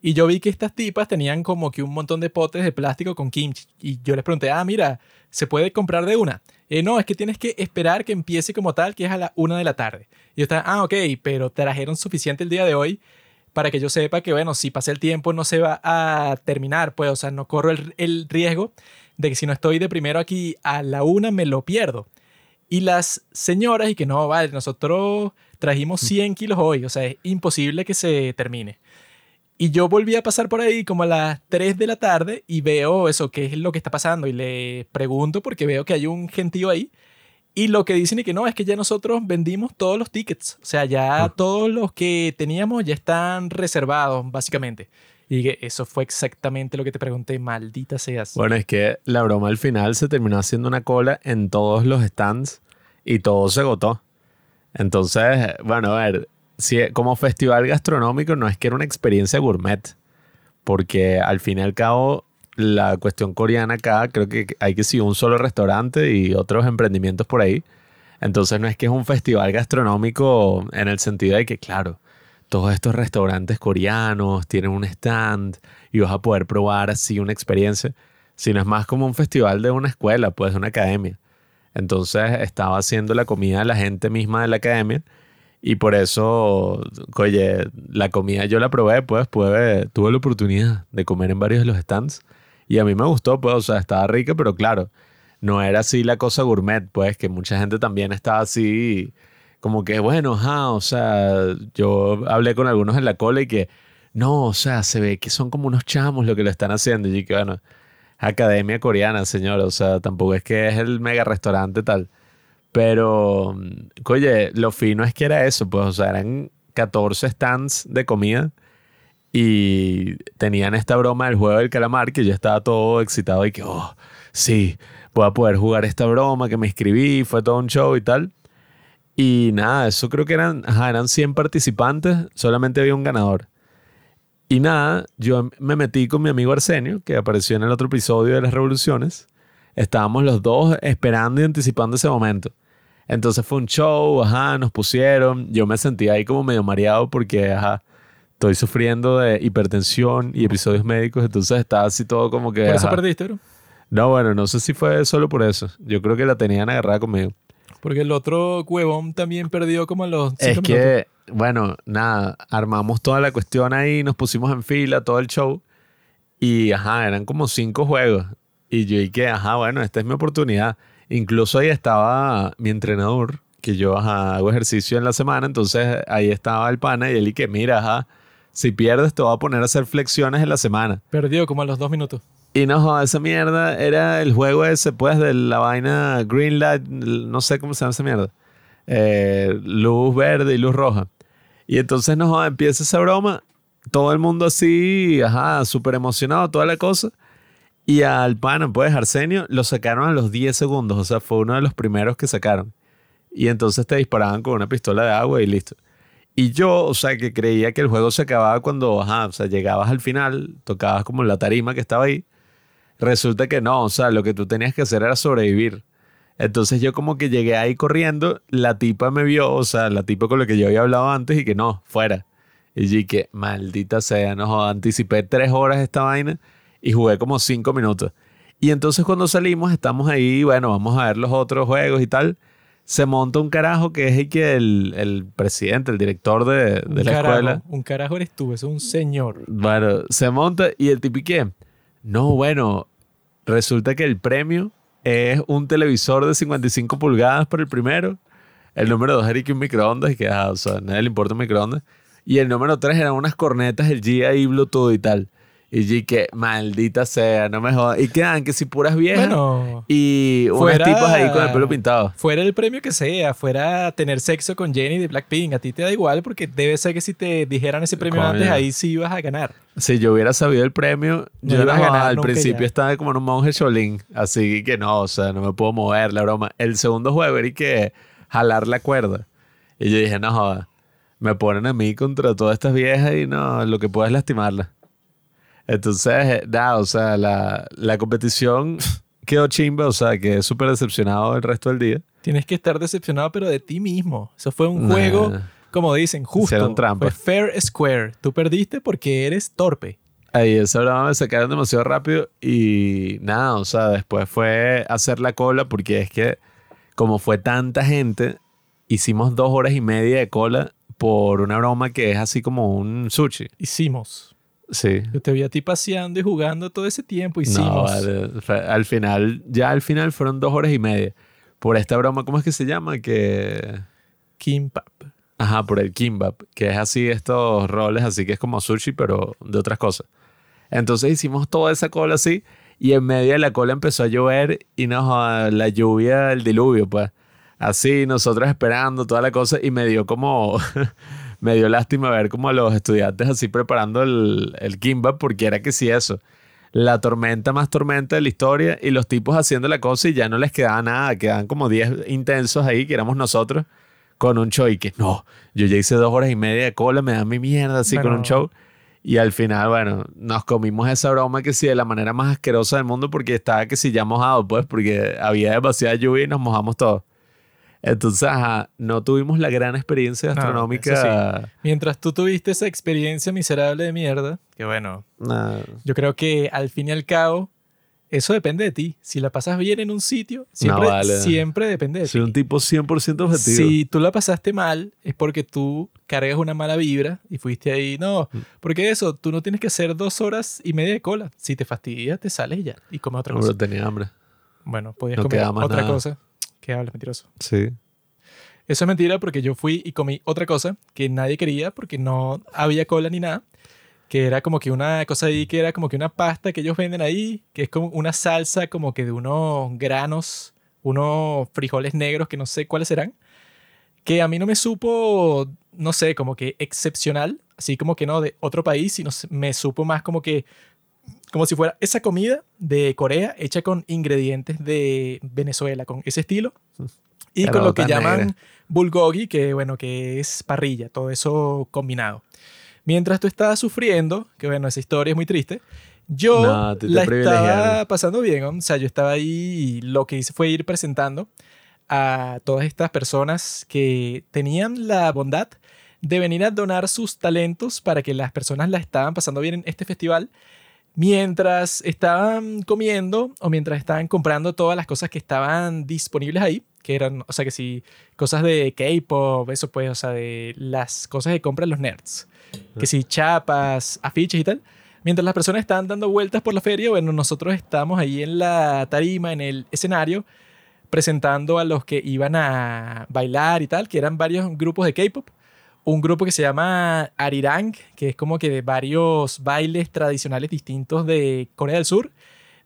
Y yo vi que estas tipas tenían como que un montón de potes de plástico con kimchi. Y yo les pregunté, ah, mira, ¿se puede comprar de una? Eh, no, es que tienes que esperar que empiece como tal, que es a la una de la tarde. Y yo estaba, ah, ok, pero trajeron suficiente el día de hoy para que yo sepa que, bueno, si pasa el tiempo no se va a terminar, pues, o sea, no corro el, el riesgo de que si no estoy de primero aquí a la una me lo pierdo. Y las señoras, y que no, vale, nosotros trajimos 100 kilos hoy, o sea, es imposible que se termine. Y yo volví a pasar por ahí como a las 3 de la tarde y veo eso, qué es lo que está pasando. Y le pregunto porque veo que hay un gentío ahí. Y lo que dicen es que no, es que ya nosotros vendimos todos los tickets. O sea, ya todos los que teníamos ya están reservados, básicamente. Y que eso fue exactamente lo que te pregunté, maldita seas. Bueno, es que la broma al final se terminó haciendo una cola en todos los stands y todo se agotó. Entonces, bueno, a ver, como festival gastronómico no es que era una experiencia gourmet, porque al fin y al cabo la cuestión coreana acá creo que hay que sí un solo restaurante y otros emprendimientos por ahí. Entonces no es que es un festival gastronómico en el sentido de que, claro, todos estos restaurantes coreanos tienen un stand y vas a poder probar así una experiencia, sino es más como un festival de una escuela, pues de una academia. Entonces estaba haciendo la comida de la gente misma de la academia y por eso, oye, la comida yo la probé, pues tuve la oportunidad de comer en varios de los stands y a mí me gustó, pues, o sea, estaba rica, pero claro, no era así la cosa gourmet, pues, que mucha gente también estaba así, como que, bueno, ajá, o sea, yo hablé con algunos en la cola y que, no, o sea, se ve que son como unos chamos lo que lo están haciendo y que, bueno, academia coreana, señor, o sea, tampoco es que es el mega restaurante tal. Pero, oye, lo fino es que era eso, pues, o sea, eran 14 stands de comida y tenían esta broma del juego del calamar que yo estaba todo excitado y que, oh, sí, voy a poder jugar esta broma, que me inscribí, fue todo un show y tal. Y nada, eso creo que eran, ajá, eran 100 participantes, solamente había un ganador. Y nada, yo me metí con mi amigo Arsenio, que apareció en el otro episodio de las revoluciones. Estábamos los dos esperando y anticipando ese momento. Entonces fue un show, ajá, nos pusieron. Yo me sentía ahí como medio mareado porque, ajá, estoy sufriendo de hipertensión y episodios médicos, entonces estaba así todo como que... Por eso ajá. perdiste, bro. No, bueno, no sé si fue solo por eso. Yo creo que la tenían agarrada conmigo. Porque el otro huevón también perdió como los Es minutos. que, bueno, nada, armamos toda la cuestión ahí, nos pusimos en fila, todo el show. Y, ajá, eran como cinco juegos. Y yo dije, ajá, bueno, esta es mi oportunidad. Incluso ahí estaba mi entrenador, que yo ajá, hago ejercicio en la semana, entonces ahí estaba el pana y él y que, mira, ajá, si pierdes te voy a poner a hacer flexiones en la semana. Perdió como a los dos minutos. Y no, esa mierda era el juego ese, pues, de la vaina green light, no sé cómo se llama esa mierda. Eh, luz verde y luz roja. Y entonces, no, empieza esa broma, todo el mundo así, ajá, súper emocionado, toda la cosa. Y al pana, pues, Arsenio, lo sacaron a los 10 segundos, o sea, fue uno de los primeros que sacaron. Y entonces te disparaban con una pistola de agua y listo. Y yo, o sea, que creía que el juego se acababa cuando, ajá, o sea, llegabas al final, tocabas como la tarima que estaba ahí. Resulta que no, o sea, lo que tú tenías que hacer era sobrevivir. Entonces yo como que llegué ahí corriendo, la tipa me vio, o sea, la tipa con la que yo había hablado antes y que no, fuera. Y que maldita sea, no anticipé tres horas esta vaina y jugué como cinco minutos. Y entonces cuando salimos, estamos ahí, bueno, vamos a ver los otros juegos y tal. Se monta un carajo que es el, que el, el presidente, el director de, de la carajo, escuela. Un carajo eres tú, es un señor. Bueno, se monta y el tipo, ¿y qué? No, bueno, resulta que el premio es un televisor de 55 pulgadas para el primero. El número dos era que un microondas y que, ah, o sea, a nadie le importa un microondas. Y el número tres eran unas cornetas, el G ahí, Bluetooth y tal. Y yo que maldita sea, no me jodas. Y quedan que si puras viejas Bueno, y unas fuera- tipas ahí con el pelo pintado. fuera el premio que sea, fuera tener sexo con Jenny de Blackpink, a ti te da igual porque debe ser que si te dijeran ese premio Coño. antes, ahí sí ibas a ganar. Si yo hubiera sabido el premio, No yo no, ganar al principio ya. estaba como en un monje Shaolin, así que no, o sea, no me puedo mover, la broma. El segundo juego y que jalar la cuerda. Y yo dije, no joda, me ponen a mí contra todas estas viejas y no, lo que puedo es lastimarlas. Entonces, eh, nada, o sea, la, la competición quedó chimba, o sea, quedé súper decepcionado el resto del día. Tienes que estar decepcionado, pero de ti mismo. Eso fue un Nah. juego, como dicen, justo. Fue fair square. Tú perdiste porque eres torpe. Ahí esa broma me sacaron demasiado rápido y nada, o sea, después fue hacer la cola porque es que como fue tanta gente, hicimos dos horas y media de cola por una broma que es así como un sushi. Hicimos. Sí. Yo te vi a ti paseando y jugando todo ese tiempo. Hicimos. No, al final, ya al final fueron dos horas y media. Por esta broma, ¿cómo es que se llama? Que... Kimbap. Ajá, por el kimbap, que es así estos roles, así que es como sushi, pero de otras cosas. Entonces hicimos toda esa cola así y en medio de la cola empezó a llover y nos la lluvia, el diluvio, pues. Así, nosotros esperando toda la cosa y me dio como, me dio lástima ver como a los estudiantes así preparando el, el kimbap porque era que sí eso. La tormenta más tormenta de la historia y los tipos haciendo la cosa y ya no les quedaba nada, quedaban como 10 intensos ahí que éramos nosotros con un show y que no, yo ya hice dos horas y media de cola, me dan mi mierda así con Bueno. un show. Y al final, bueno, nos comimos esa broma que sí de la manera más asquerosa del mundo porque estaba que sí ya mojado, pues, porque había demasiada lluvia y nos mojamos todos. Entonces, ajá, no tuvimos la gran experiencia No, gastronómica. Mientras tú tuviste esa experiencia miserable de mierda, que bueno, Nah, yo creo que al fin y al cabo, eso depende de ti. Si la pasas bien en un sitio, siempre, vale. siempre depende de ti. soy un tipo 100% objetivo. Si tú la pasaste mal, es porque tú cargas una mala vibra y fuiste ahí. No, Mm. porque eso, tú no tienes que hacer dos horas y media de cola. Si te fastidia, te sales ya y comes otra No, cosa. pero tenía hambre. Bueno, podías no comer otra nada. cosa. ¿Qué hablas, mentiroso? Sí. Eso es mentira porque yo fui y comí otra cosa que nadie quería porque no había cola ni nada. Que era como que una cosa ahí que era como que una pasta que ellos venden ahí, que es como una salsa como que de unos granos, unos frijoles negros que no sé cuáles serán. Que a mí no me supo, no sé, como que excepcional, así como que no de otro país, sino me supo más como que como si fuera esa comida de Corea hecha con ingredientes de Venezuela, con ese estilo. Y con lo que llaman negra. bulgogi, que bueno, que es parrilla, todo eso combinado. Mientras tú estabas sufriendo, que bueno, esa historia es muy triste, yo No, tú te la estaba pasando bien, o sea, yo estaba ahí y lo que hice fue ir presentando a todas estas personas que tenían la bondad de venir a donar sus talentos para que las personas la estaban pasando bien en este festival mientras estaban comiendo o mientras estaban comprando todas las cosas que estaban disponibles ahí, que eran, o sea, que si cosas de K-pop, eso pues, o sea, de las cosas que compran los nerds, que si chapas, afiches y tal. Mientras las personas estaban dando vueltas por la feria, bueno, nosotros estábamos ahí en la tarima, en el escenario, presentando a los que iban a bailar y tal, que eran varios grupos de K-pop. Un grupo que se llama Arirang, que es como que de varios bailes tradicionales distintos de Corea del Sur.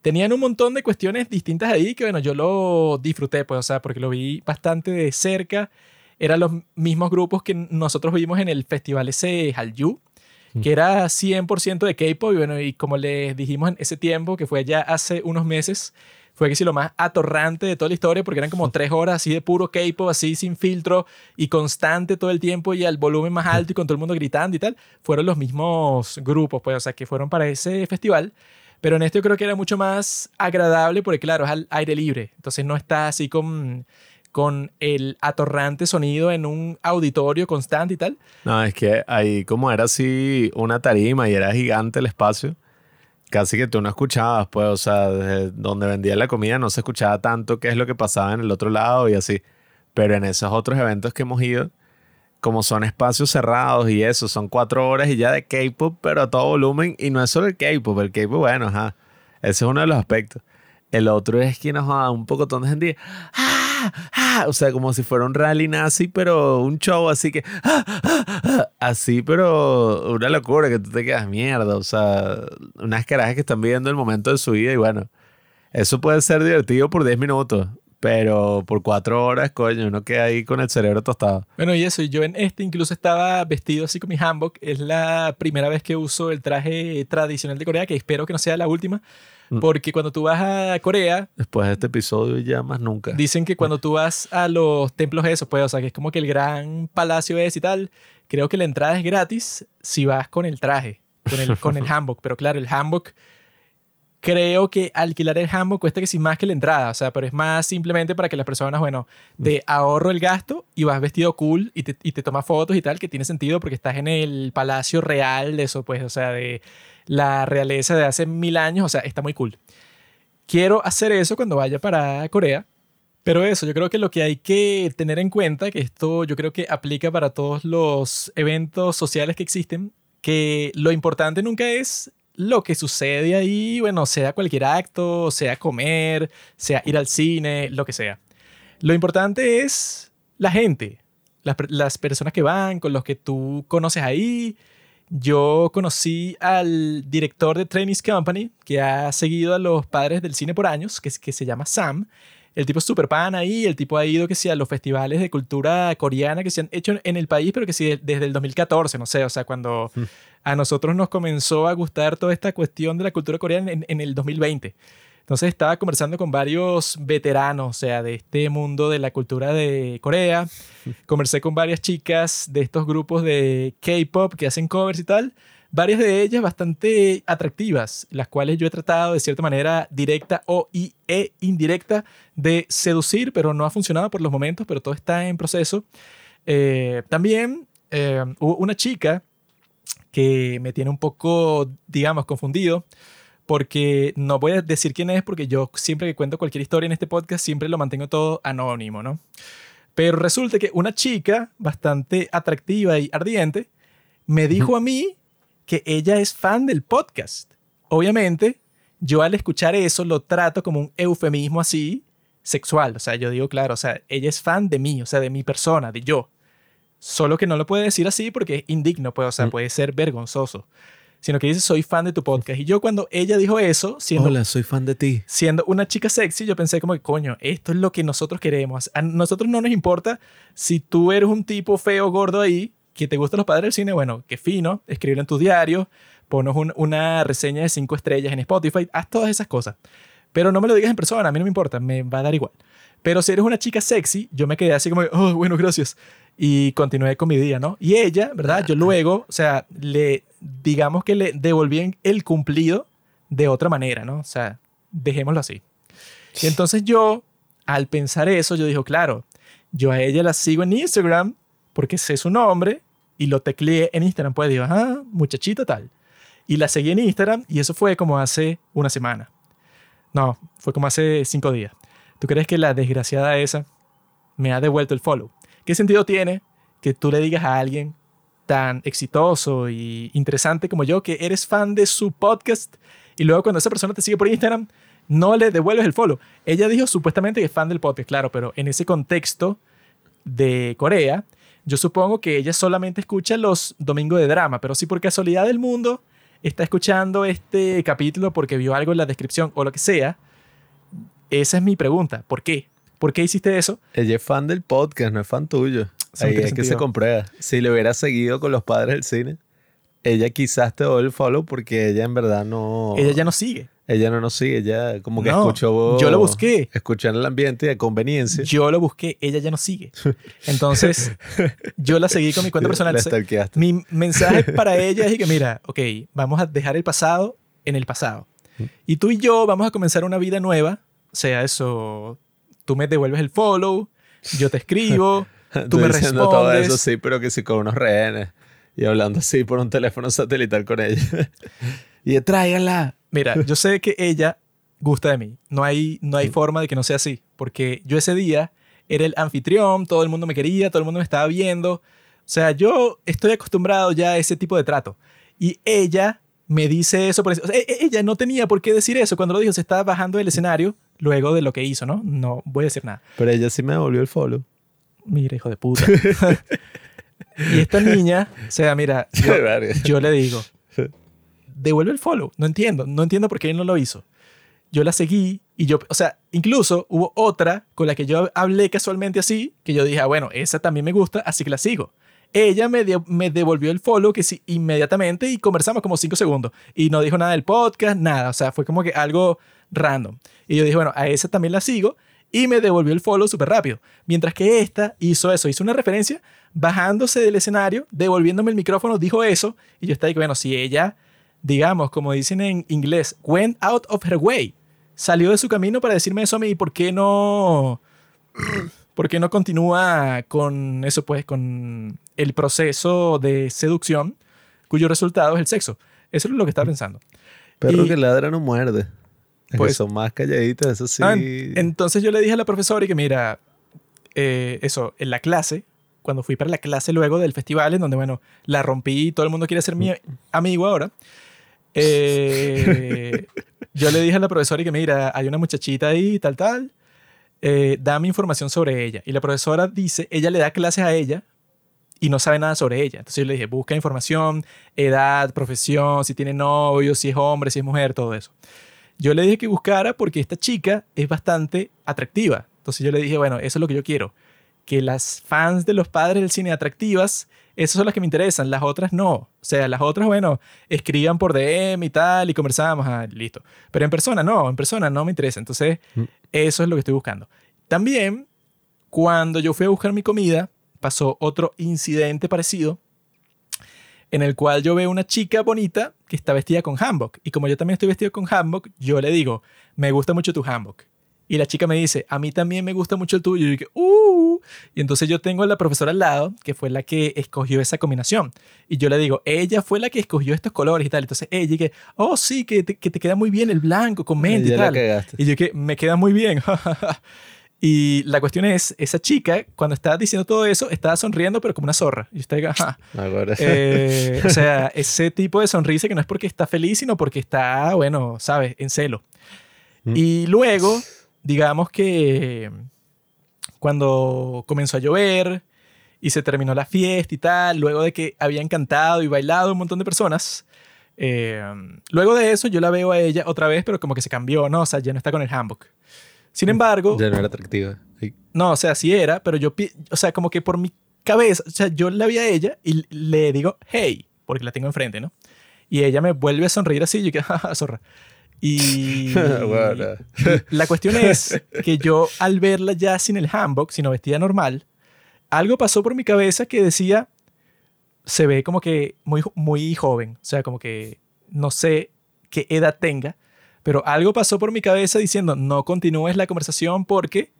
Tenían un montón de cuestiones distintas ahí que, bueno, yo lo disfruté, pues, o sea, porque lo vi bastante de cerca. Eran los mismos grupos que nosotros vimos en el festival ese Hallyu, que era 100% de K-pop. Y bueno, y como les dijimos en ese tiempo, que fue ya hace unos meses, fue que sí lo más atorrante de toda la historia, porque eran como tres horas así de puro K-pop, así sin filtro y constante todo el tiempo y al volumen más alto y con todo el mundo gritando y tal. Fueron los mismos grupos, pues, o sea, que fueron para ese festival. Pero en este yo creo que era mucho más agradable porque, claro, es al aire libre. Entonces no está así con, con el atorrante sonido en un auditorio constante y tal. No, es que ahí como era así una tarima y era gigante el espacio, casi que tú no escuchabas, pues, o sea, donde vendían la comida no se escuchaba tanto qué es lo que pasaba en el otro lado y así. Pero en esos otros eventos que hemos ido, como son espacios cerrados y eso, son cuatro horas y ya de K-pop, pero a todo volumen. Y no es solo el K-pop, el K-pop, bueno, ajá. Ese es uno de los aspectos. El otro es que nos da un poco de gente. ¡Ah! ¡Ah! O sea, como si fuera un rally nazi, pero un show así que. ¡Ah! ¡Ah! ¡Ah! Así, pero una locura que tú te quedas mierda. O sea, unas carajas que están viviendo el momento de su vida y bueno, eso puede ser divertido por 10 minutos, pero por 4 horas, coño, uno queda ahí con el cerebro tostado. Bueno, y eso, yo en este incluso estaba vestido así con mi hanbok. Es la primera vez que uso el traje tradicional de Corea, que espero que no sea la última. Porque cuando tú vas a Corea, Después de este episodio ya más nunca. dicen que cuando tú vas a los templos esos, pues, o sea, que es como que el gran palacio es y tal, creo que la entrada es gratis si vas con el traje. con el, con el hanbok. Pero claro, el hanbok, creo que alquilar el hanbok cuesta que sí más que la entrada. O sea, pero es más simplemente para que las personas, bueno, te ahorro el gasto y vas vestido cool y te, y te tomas fotos y tal, que tiene sentido porque estás en el palacio real de eso, pues, o sea, de la realeza de hace mil años. O sea, está muy cool. Quiero hacer eso cuando vaya para Corea. Pero eso, yo creo que lo que hay que tener en cuenta, que esto yo creo que aplica para todos los eventos sociales que existen, que lo importante nunca es lo que sucede ahí, bueno, sea cualquier acto, sea comer, sea ir al cine, lo que sea. Lo importante es la gente, las, per- las personas que van, con los que tú conoces ahí. Yo conocí al director de Trainees Company, que ha seguido a los padres del cine por años, que, que se llama Sam. El tipo es súper pan ahí, el tipo ha ido que sí a los festivales de cultura coreana que se han hecho en el país, pero que sí desde el 2014, no sé, o sea, cuando a nosotros nos comenzó a gustar toda esta cuestión de la cultura coreana en, en el 2020. Entonces estaba conversando con varios veteranos, o sea, de este mundo de la cultura de Corea. Conversé con varias chicas de estos grupos de K-pop que hacen covers y tal. Varias de ellas bastante atractivas, las cuales yo he tratado de cierta manera directa o y, e indirecta de seducir, pero no ha funcionado por los momentos, pero todo está en proceso. Eh, también eh, hubo una chica que me tiene un poco, digamos, confundido, porque no voy a decir quién es, porque yo siempre que cuento cualquier historia en este podcast, siempre lo mantengo todo anónimo, ¿no? Pero resulta que una chica bastante atractiva y ardiente me dijo a mí que ella es fan del podcast. Obviamente, yo al escuchar eso lo trato como un eufemismo así sexual. O sea, yo digo, claro, o sea, ella es fan de mí, o sea, de mi persona, de yo. Solo que no lo puede decir así porque es indigno, pues, o sea, Mm. puede ser vergonzoso. Sino que dice, soy fan de tu podcast. Y yo cuando ella dijo eso, siendo, Hola, soy fan de ti. siendo una chica sexy, yo pensé como coño, esto es lo que nosotros queremos. A nosotros no nos importa si tú eres un tipo feo, gordo ahí, que te gustan los padres del cine, bueno, qué fino, escribirlo en tu diario, ponos un- una reseña de cinco estrellas en Spotify, haz todas esas cosas. Pero no me lo digas en persona, a mí no me importa, me va a dar igual. Pero si eres una chica sexy, yo me quedé así como, oh, bueno, gracias. Y continué con mi día, ¿no? Y ella, ¿verdad? Yo luego, o sea, le, digamos que le devolví el cumplido de otra manera, ¿no? O sea, dejémoslo así. Y entonces yo, al pensar eso, yo dije, claro, yo a ella la sigo en Instagram porque sé su nombre y lo tecleé en Instagram. Pues digo, ah, muchachita tal. Y la seguí en Instagram y eso fue como hace una semana. No, fue como hace cinco días. ¿Tú crees que la desgraciada esa me ha devuelto el follow? ¿Qué sentido tiene que tú le digas a alguien tan exitoso y interesante como yo que eres fan de su podcast y luego cuando esa persona te sigue por Instagram no le devuelves el follow? Ella dijo supuestamente que es fan del podcast, claro, pero en ese contexto de Corea, yo supongo que ella solamente escucha los domingos de drama, pero si por casualidad del mundo está escuchando este capítulo porque vio algo en la descripción o lo que sea, esa es mi pregunta. ¿Por qué? ¿Por qué hiciste eso? Ella es fan del podcast, no es fan tuyo. Ahí es que se comprueba. Si le hubiera seguido con los padres del cine, ella quizás te doy el follow porque ella en verdad no. Ella ya no sigue. ella no nos sigue, ella como que No, escuchó. yo lo busqué. Escuchó en el ambiente de conveniencia. Yo lo busqué, ella ya no sigue. Entonces, yo la seguí con mi cuenta personal. La. Mi mensaje para ella es que, mira, ok, vamos a dejar el pasado en el pasado. Y tú y yo vamos a comenzar una vida nueva. Sea, eso, tú me devuelves el follow, yo te escribo, tú me diciendo todo respondes. eso, sí, pero que sí con unos rehenes. Y hablando así por un teléfono satelital con ella. y de, tráiganla. Mira, yo sé que ella gusta de mí. No hay, no hay forma de que no sea así. Porque yo ese día era el anfitrión, todo el mundo me quería, todo el mundo me estaba viendo. O sea, yo estoy acostumbrado ya a ese tipo de trato. Y ella me dice eso. Por eso. O sea, e- e- ella no tenía por qué decir eso. Cuando lo dijo, se estaba bajando del escenario luego de lo que hizo, ¿no? No voy a decir nada. Pero ella sí me devolvió el follow. Mira, hijo de puta. y esta niña, o sea, mira, yo, yo le digo, devuelve el follow. No entiendo, no entiendo por qué él no lo hizo. Yo la seguí y yo, o sea, incluso hubo otra con la que yo hablé casualmente así, que yo dije, ah, bueno, esa también me gusta, así que la sigo. Ella me, de- me devolvió el follow que sí, inmediatamente y conversamos como cinco segundos. Y no dijo nada del podcast, nada. O sea, fue como que algo random. Y yo dije, bueno, a esa también la sigo y me devolvió el follow súper rápido. Mientras que esta hizo eso, hizo una referencia bajándose del escenario, devolviéndome el micrófono, dijo eso. Y yo estaba ahí, bueno, si ella digamos, como dicen en inglés, went out of her way. Salió de su camino para decirme eso a mí. ¿Y por qué no? ¿Por qué no continúa con eso, pues, con el proceso de seducción cuyo resultado es el sexo? Eso es lo que estaba pensando. Perro Y- que ladra no muerde. Que Pues- son más calladitas, eso sí. Ah, en- entonces yo le dije a la profesora y que mira, eh, eso, en la clase, cuando fui para la clase luego del festival, en donde, bueno, la rompí y todo el mundo quiere ser mi amigo ahora, eh, yo le dije a la profesora y que mira, hay una muchachita ahí, tal, tal, eh, dame información sobre ella. Y la profesora dice, ella le da clases a ella y no sabe nada sobre ella. Entonces yo le dije, busca información, edad, profesión, si tiene novio, si es hombre, si es mujer, todo eso. Yo le dije que buscara porque esta chica es bastante atractiva. Entonces yo le dije, bueno, eso es lo que yo quiero. Que las fans de los padres del cine atractivas, esas son las que me interesan, las otras no. O sea, las otras, bueno, escriban por DM y tal y conversamos, ah, listo. Pero en persona no, en persona no me interesa. Entonces, Mm. eso es lo que estoy buscando. También, cuando yo fui a buscar mi comida, pasó otro incidente parecido en el cual yo veo una chica bonita que está vestida con hanbok. Y como yo también estoy vestido con hanbok, yo le digo, me gusta mucho tu hanbok. Y la chica me dice, a mí también me gusta mucho el tuyo. Y yo dije, uh. Y entonces yo tengo a la profesora al lado, que fue la que escogió esa combinación. Y yo le digo, ella fue la que escogió estos colores y tal. Entonces ella que, oh, sí, que te, que te queda muy bien el blanco con menta y la tal. Y yo que me queda muy bien. y la cuestión es, esa chica, cuando estaba diciendo todo eso, estaba sonriendo, pero como una zorra. Y usted, ajá. Ahora. Eh, o sea, ese tipo de sonrisa que no es porque está feliz, sino porque está, bueno, ¿sabes? En celo. Mm. Y luego, digamos que cuando comenzó a llover y se terminó la fiesta y tal, luego de que habían cantado y bailado un montón de personas, eh, luego de eso yo la veo a ella otra vez, pero como que se cambió, ¿no? O sea, ya no está con el handbook. Sin embargo, ya no era atractiva. No, o sea, sí era, pero yo, o sea, como que por mi cabeza, o sea, yo la vi a ella y le digo, hey, porque la tengo enfrente, ¿no? Y ella me vuelve a sonreír así, y yo que, jaja, zorra. Y Bueno. la cuestión es que yo al verla ya sin el handbook, sino vestida normal, algo pasó por mi cabeza que decía, se ve como que muy, muy joven, o sea, como que no sé qué edad tenga, pero algo pasó por mi cabeza diciendo, no continúes la conversación porque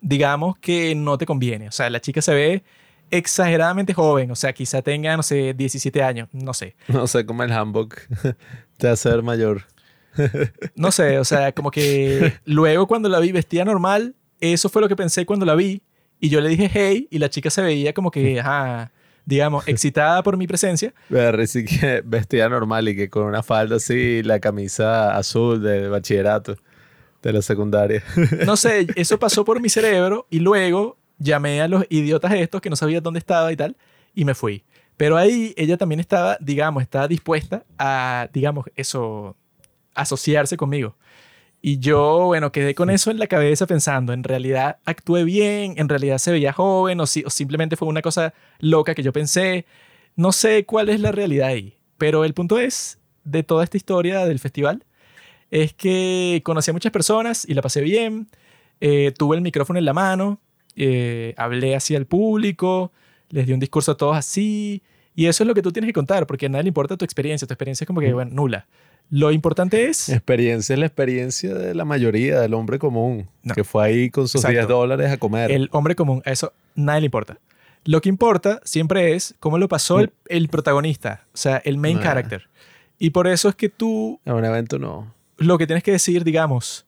digamos que no te conviene. O sea, la chica se ve exageradamente joven, o sea, quizá tenga, no sé, 17 años, no sé. No sé cómo el handbook te hace ver mayor. No sé, o sea, como que luego cuando la vi vestida normal, eso fue lo que pensé cuando la vi y yo le dije hey y la chica se veía como que, ajá, digamos, excitada por mi presencia. Ver, sí que vestida normal y que con una falda así, la camisa azul de bachillerato de la secundaria. No sé, eso pasó por mi cerebro y luego llamé a los idiotas estos que no sabía dónde estaba y tal y me fui. Pero ahí ella también estaba, digamos, estaba dispuesta a, digamos, eso, asociarse conmigo. Y yo, bueno, quedé con eso en la cabeza pensando, en realidad actué bien, en realidad se veía joven o, si, o simplemente fue una cosa loca que yo pensé. No sé cuál es la realidad ahí, pero el punto es, de toda esta historia del festival, es que conocí a muchas personas y la pasé bien. Eh, tuve el micrófono en la mano, eh, hablé hacia el público, les di un discurso a todos así. Y eso es lo que tú tienes que contar, porque a nadie le importa tu experiencia. Tu experiencia es como que, bueno, nula. Lo importante es... Experiencia es la experiencia de la mayoría del hombre común, No. que fue ahí con sus Exacto. 10 dólares a comer. el hombre común. A eso nadie le importa. Lo que importa siempre es cómo lo pasó el, el protagonista, o sea, el main Ah. character. Y por eso es que tú En un evento no. lo que tienes que decir, digamos,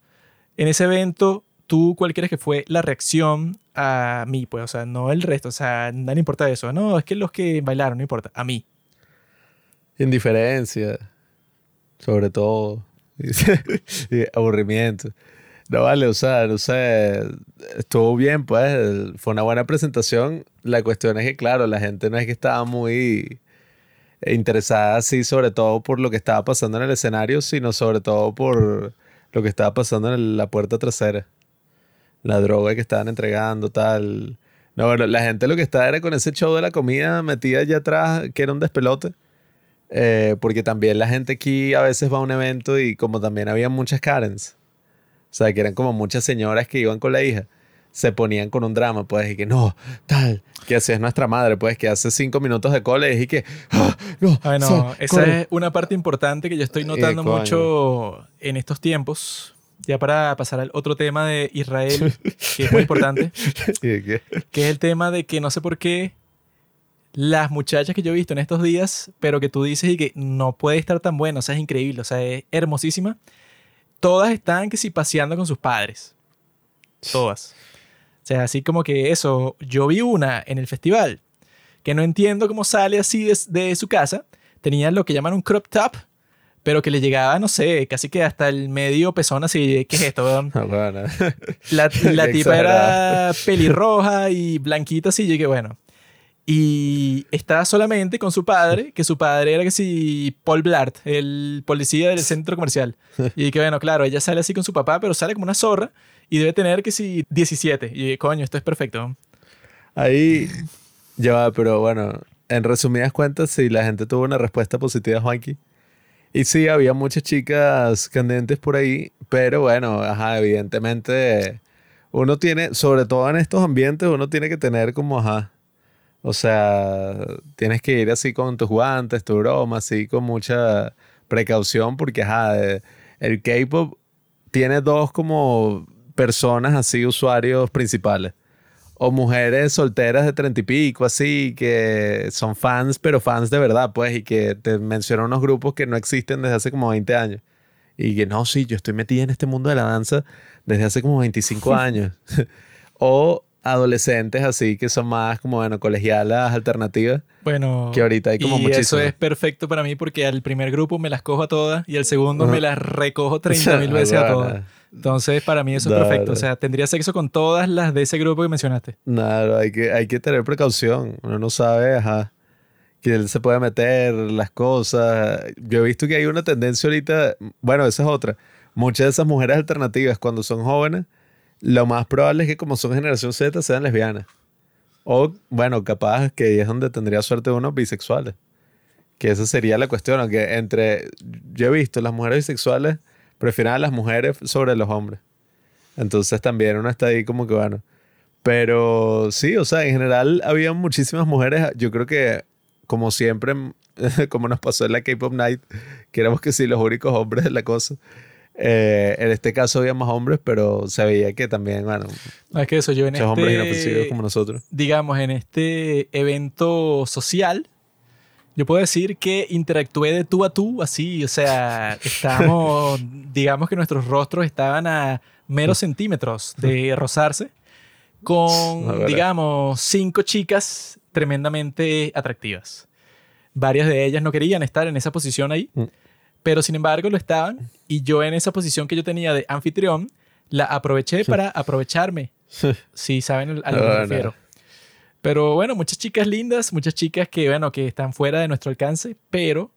en ese evento, tú, ¿cuál crees que fue la reacción a mí? Pues, o sea, no el resto, o sea, le importa eso. No, es que los que bailaron, no importa, a mí. Indiferencia, sobre todo. aburrimiento. No vale, o sea, no sé, estuvo bien, pues, fue una buena presentación. La cuestión es que, claro, la gente no es que estaba muy interesada así, sobre todo por lo que estaba pasando en el escenario, sino sobre todo por lo que estaba pasando en la puerta trasera. La droga que estaban entregando, tal. No, bueno, la gente lo que estaba era con ese show de la comida metida allá atrás, que era un despelote. Eh, porque también la gente aquí a veces va a un evento y como también había muchas Karens, o sea, que eran como muchas señoras que iban con la hija. se ponían con un drama, pues, y que no, tal, que así es nuestra madre, pues, que hace cinco minutos de cole y que, ah, no, sal, esa corre". es una parte importante que yo estoy notando coño. mucho en estos tiempos. Ya para pasar al otro tema de Israel, que es muy importante, que- que es el tema de que no sé por qué las muchachas que yo he visto en estos días, pero que tú dices y que no puede estar tan buena, o sea, es increíble, o sea, es hermosísima. Todas están que si paseando con sus padres. Todas. O sea, así como que eso, yo vi una en el festival que no entiendo cómo sale así de, de su casa. Tenía lo que llaman un crop top, pero que le llegaba, no sé, casi que hasta el medio pezón así. ¿Qué es esto? weón? Ah, bueno. La, la tipa era pelirroja y blanquita así, y que bueno. Y estaba solamente con su padre, que su padre era que si Paul Blart, el policía del centro comercial. Y que bueno, claro, ella sale así con su papá, pero sale como una zorra y debe tener que si 17. Y coño, esto es perfecto. Ahí, ya va, pero bueno, en resumidas cuentas, sí, la gente tuvo una respuesta positiva Juanqui. Y sí, había muchas chicas candentes por ahí, pero bueno, ajá, evidentemente uno tiene, sobre todo en estos ambientes, uno tiene que tener como, ajá, o sea, tienes que ir así con tus guantes, tu broma, así con mucha precaución, porque, ajá, el K-pop tiene dos como personas así, usuarios principales o mujeres solteras de treinta y pico, así, que son fans, pero fans de verdad, pues, y que te mencionan unos grupos que no existen desde hace como 20 años. Y que no, sí, yo estoy metida en este mundo de la danza desde hace como 25 años. o adolescentes así, que son más como, bueno, colegialas alternativas, Bueno, que ahorita hay como y muchísimas. eso es perfecto para mí porque al primer grupo me las cojo a todas y al segundo Ajá. me las recojo 30 mil veces a todas. Entonces, para mí eso es perfecto. O sea, tendría sexo con todas las de ese grupo que mencionaste. Nada, hay que, hay que tener precaución. Uno no sabe, ajá, que él se puede meter las cosas. Yo he visto que hay una tendencia ahorita, bueno, esa es otra. Muchas de esas mujeres alternativas, cuando son jóvenes, lo más probable es que como son generación Z, sean lesbianas. O, bueno, capaz que es donde tendría suerte unos bisexuales. Que esa sería la cuestión, aunque entre, yo he visto, las mujeres bisexuales prefieren a las mujeres sobre los hombres. Entonces también uno está ahí como que, bueno. Pero sí, o sea, en general había muchísimas mujeres. Yo creo que, como siempre, como nos pasó en la K-Pop Night, que éramos que sí los únicos hombres de la cosa. eh, en este caso había más hombres, pero se veía que también, bueno, No, es que eso, yo en muchos hombres inofensivos este, como nosotros. digamos, en este evento social, yo puedo decir que interactué de tú a tú, así, o sea, estábamos, digamos que nuestros rostros estaban a meros centímetros de rozarse con, digamos, cinco chicas tremendamente atractivas. Varias de ellas no querían estar en esa posición ahí, Mm. pero sin embargo lo estaban y yo en esa posición que yo tenía de anfitrión, la aproveché para aprovecharme. Si saben a lo que me refiero. Pero bueno, muchas chicas lindas, muchas chicas que, bueno, que están fuera de nuestro alcance, pero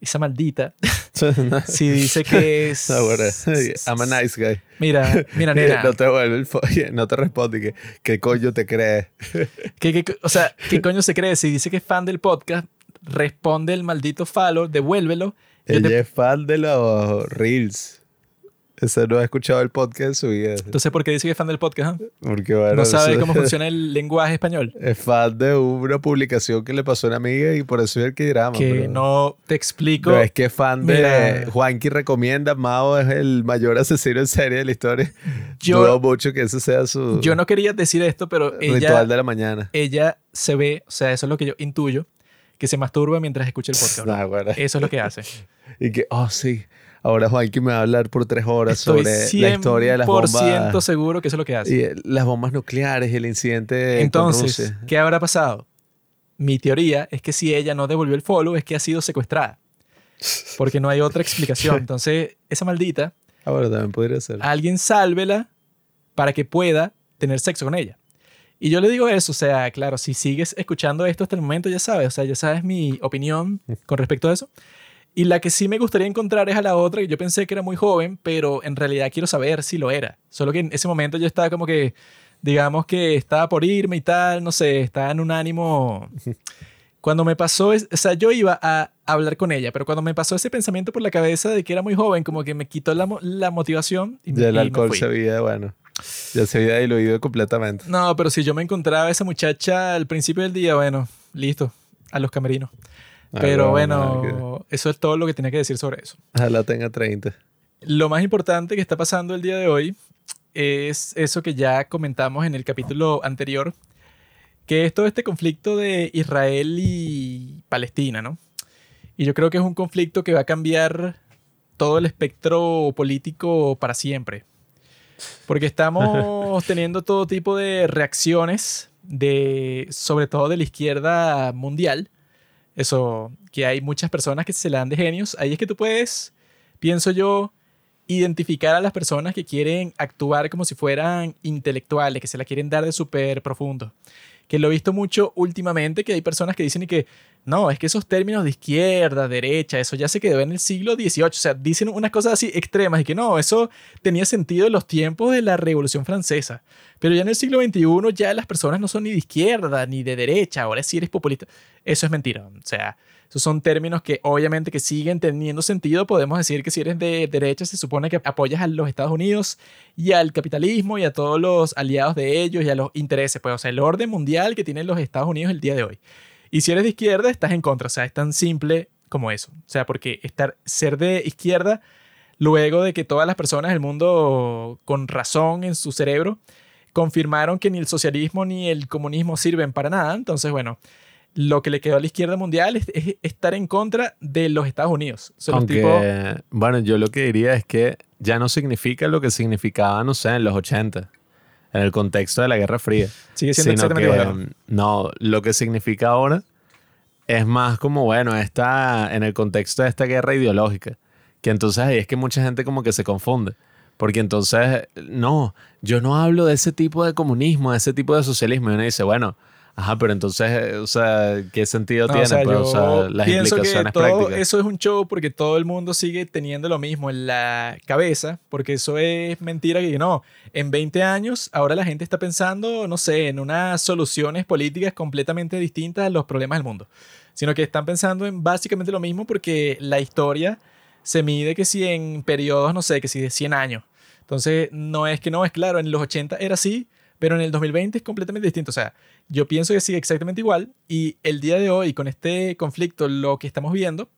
esa maldita si dice que es... No, bueno, I'm a nice guy. Mira, mira, nena. No te no te responde que qué coño te crees. ¿Qué- qué o sea, ¿qué coño se cree? Si dice que es fan del podcast, responde el maldito follow, devuélvelo. Ella te- es fan de los reels. Ese no ha escuchado el podcast en su vida. Entonces, ¿por qué dice que es fan del podcast? ah? Porque bueno, No sabe cómo funciona el lenguaje español. Es fan de una publicación que le pasó a una amiga y por eso es el que drama. Que pero- no te explico. No, es que es fan de Mira. Juanqui recomienda, Mao es el mayor asesino en serie de la historia. Yo- Dudo mucho que ese sea su Yo no quería decir esto, pero ritual ella, de la mañana. ella se ve, o sea, eso es lo que yo intuyo, que se masturba mientras escucha el podcast. Nah, bueno. Eso es lo que hace. Y que, oh sí, ahora Juanqui me va a hablar por tres horas Estoy sobre la historia de las 100% bombas. seguro que eso es lo que hace. Y eh, las bombas nucleares y el incidente con Entonces, Rusia. ¿qué habrá pasado? Mi teoría es que si ella no devolvió el follow es que ha sido secuestrada. Porque no hay otra explicación. Entonces, esa maldita, Ahora también podría ser. alguien sálvela para que pueda tener sexo con ella. Y yo le digo eso, o sea, claro, si sigues escuchando esto hasta el momento, ya sabes, o sea, ya sabes mi opinión con respecto a eso. Y la que sí me gustaría encontrar es a la otra, que yo pensé que era muy joven, pero en realidad quiero saber si lo era. Solo que en ese momento yo estaba como que, digamos que estaba por irme y tal, no sé, estaba en un ánimo... Cuando me pasó, es- o sea, yo iba a hablar con ella, pero cuando me pasó ese pensamiento por la cabeza de que era muy joven, como que me quitó la, la motivación y, Ya el y me alcohol fui. se veía, bueno. Ya se había diluido completamente. No, pero si yo me encontraba a esa muchacha al principio del día, bueno, listo, a los camerinos. Ah, Pero bueno, bueno, eso es todo lo que tenía que decir sobre eso. Ojalá tenga 30. Lo más importante que está pasando el día de hoy es eso que ya comentamos en el capítulo anterior, que es todo este conflicto de Israel y Palestina, ¿no? Y yo creo que es un conflicto que va a cambiar todo el espectro político para siempre. Porque estamos teniendo todo tipo de reacciones de, sobre todo de la izquierda mundial. Eso, que hay muchas personas que se la dan de genios. Ahí es que tú puedes, pienso yo, identificar a las personas que quieren actuar como si fueran intelectuales, que se la quieren dar de súper profundo. Que lo he visto mucho últimamente, que hay personas que dicen y que no, es que esos términos de izquierda, derecha, eso ya se quedó en el siglo XVIII. O sea, dicen unas cosas así extremas y que no, eso tenía sentido en los tiempos de la Revolución Francesa. Pero ya en el siglo XXI ya las personas no son ni de izquierda ni de derecha, ahora sí eres populista. Eso es mentira. O sea, esos son términos que obviamente que siguen teniendo sentido. Podemos decir que si eres de derecha se supone que apoyas a los Estados Unidos y al capitalismo y a todos los aliados de ellos y a los intereses. Pues, o sea, el orden mundial que tienen los Estados Unidos el día de hoy. Y si eres de izquierda, estás en contra. O sea, es tan simple como eso. O sea, porque estar, ser de izquierda, luego de que todas las personas del mundo, con razón en su cerebro, confirmaron que ni el socialismo ni el comunismo sirven para nada. Entonces, bueno, lo que le quedó a la izquierda mundial es, es estar en contra de los Estados Unidos. Los Aunque, tipos- bueno, yo lo que diría es que ya no significa lo que significaba, no sé, en los 80, en el contexto de la Guerra Fría. sigue siendo sino que, no, lo que significa ahora es más como, bueno, está en el contexto de esta guerra ideológica, que entonces ahí es que mucha gente como que se confunde. Porque entonces, no, yo no hablo de ese tipo de comunismo, de ese tipo de socialismo. Y uno dice, bueno, ajá, pero entonces, eh, o sea, ¿qué sentido No, tiene? o sea, pues, o sea, las pienso que implicaciones todo prácticas. eso es un show porque todo el mundo sigue teniendo lo mismo en la cabeza, porque eso es mentira que no. En 20 años, ahora la gente está pensando, no sé, en unas soluciones políticas completamente distintas a los problemas del mundo, sino que están pensando en básicamente lo mismo porque la historia se mide que si en periodos, no sé, que si de 100 años. Entonces, no es que no, es claro, en los 80 era así, pero en el 2020 es completamente distinto. O sea, yo pienso que sigue exactamente igual y el día de hoy con este conflicto lo que estamos viendo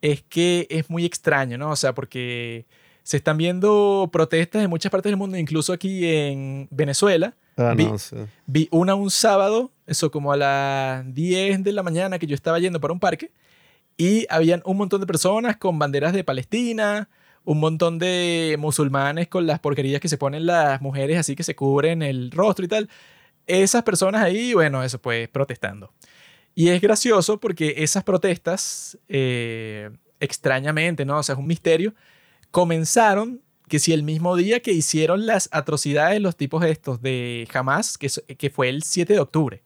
es que es muy extraño, ¿no? O sea, porque se están viendo protestas en muchas partes del mundo, incluso aquí en Venezuela. Ah, vi- no, sí. Vi una un sábado, eso como a las 10 de la mañana que yo estaba yendo para un parque y habían un montón de personas con banderas de Palestina, un montón de musulmanes con las porquerías que se ponen las mujeres así que se cubren el rostro y tal. Esas personas ahí, bueno, eso pues protestando. Y es gracioso porque esas protestas, eh, extrañamente, ¿no? O sea, es un misterio, comenzaron que si el mismo día que hicieron las atrocidades los tipos estos de Hamas, que, que fue el 7 de octubre,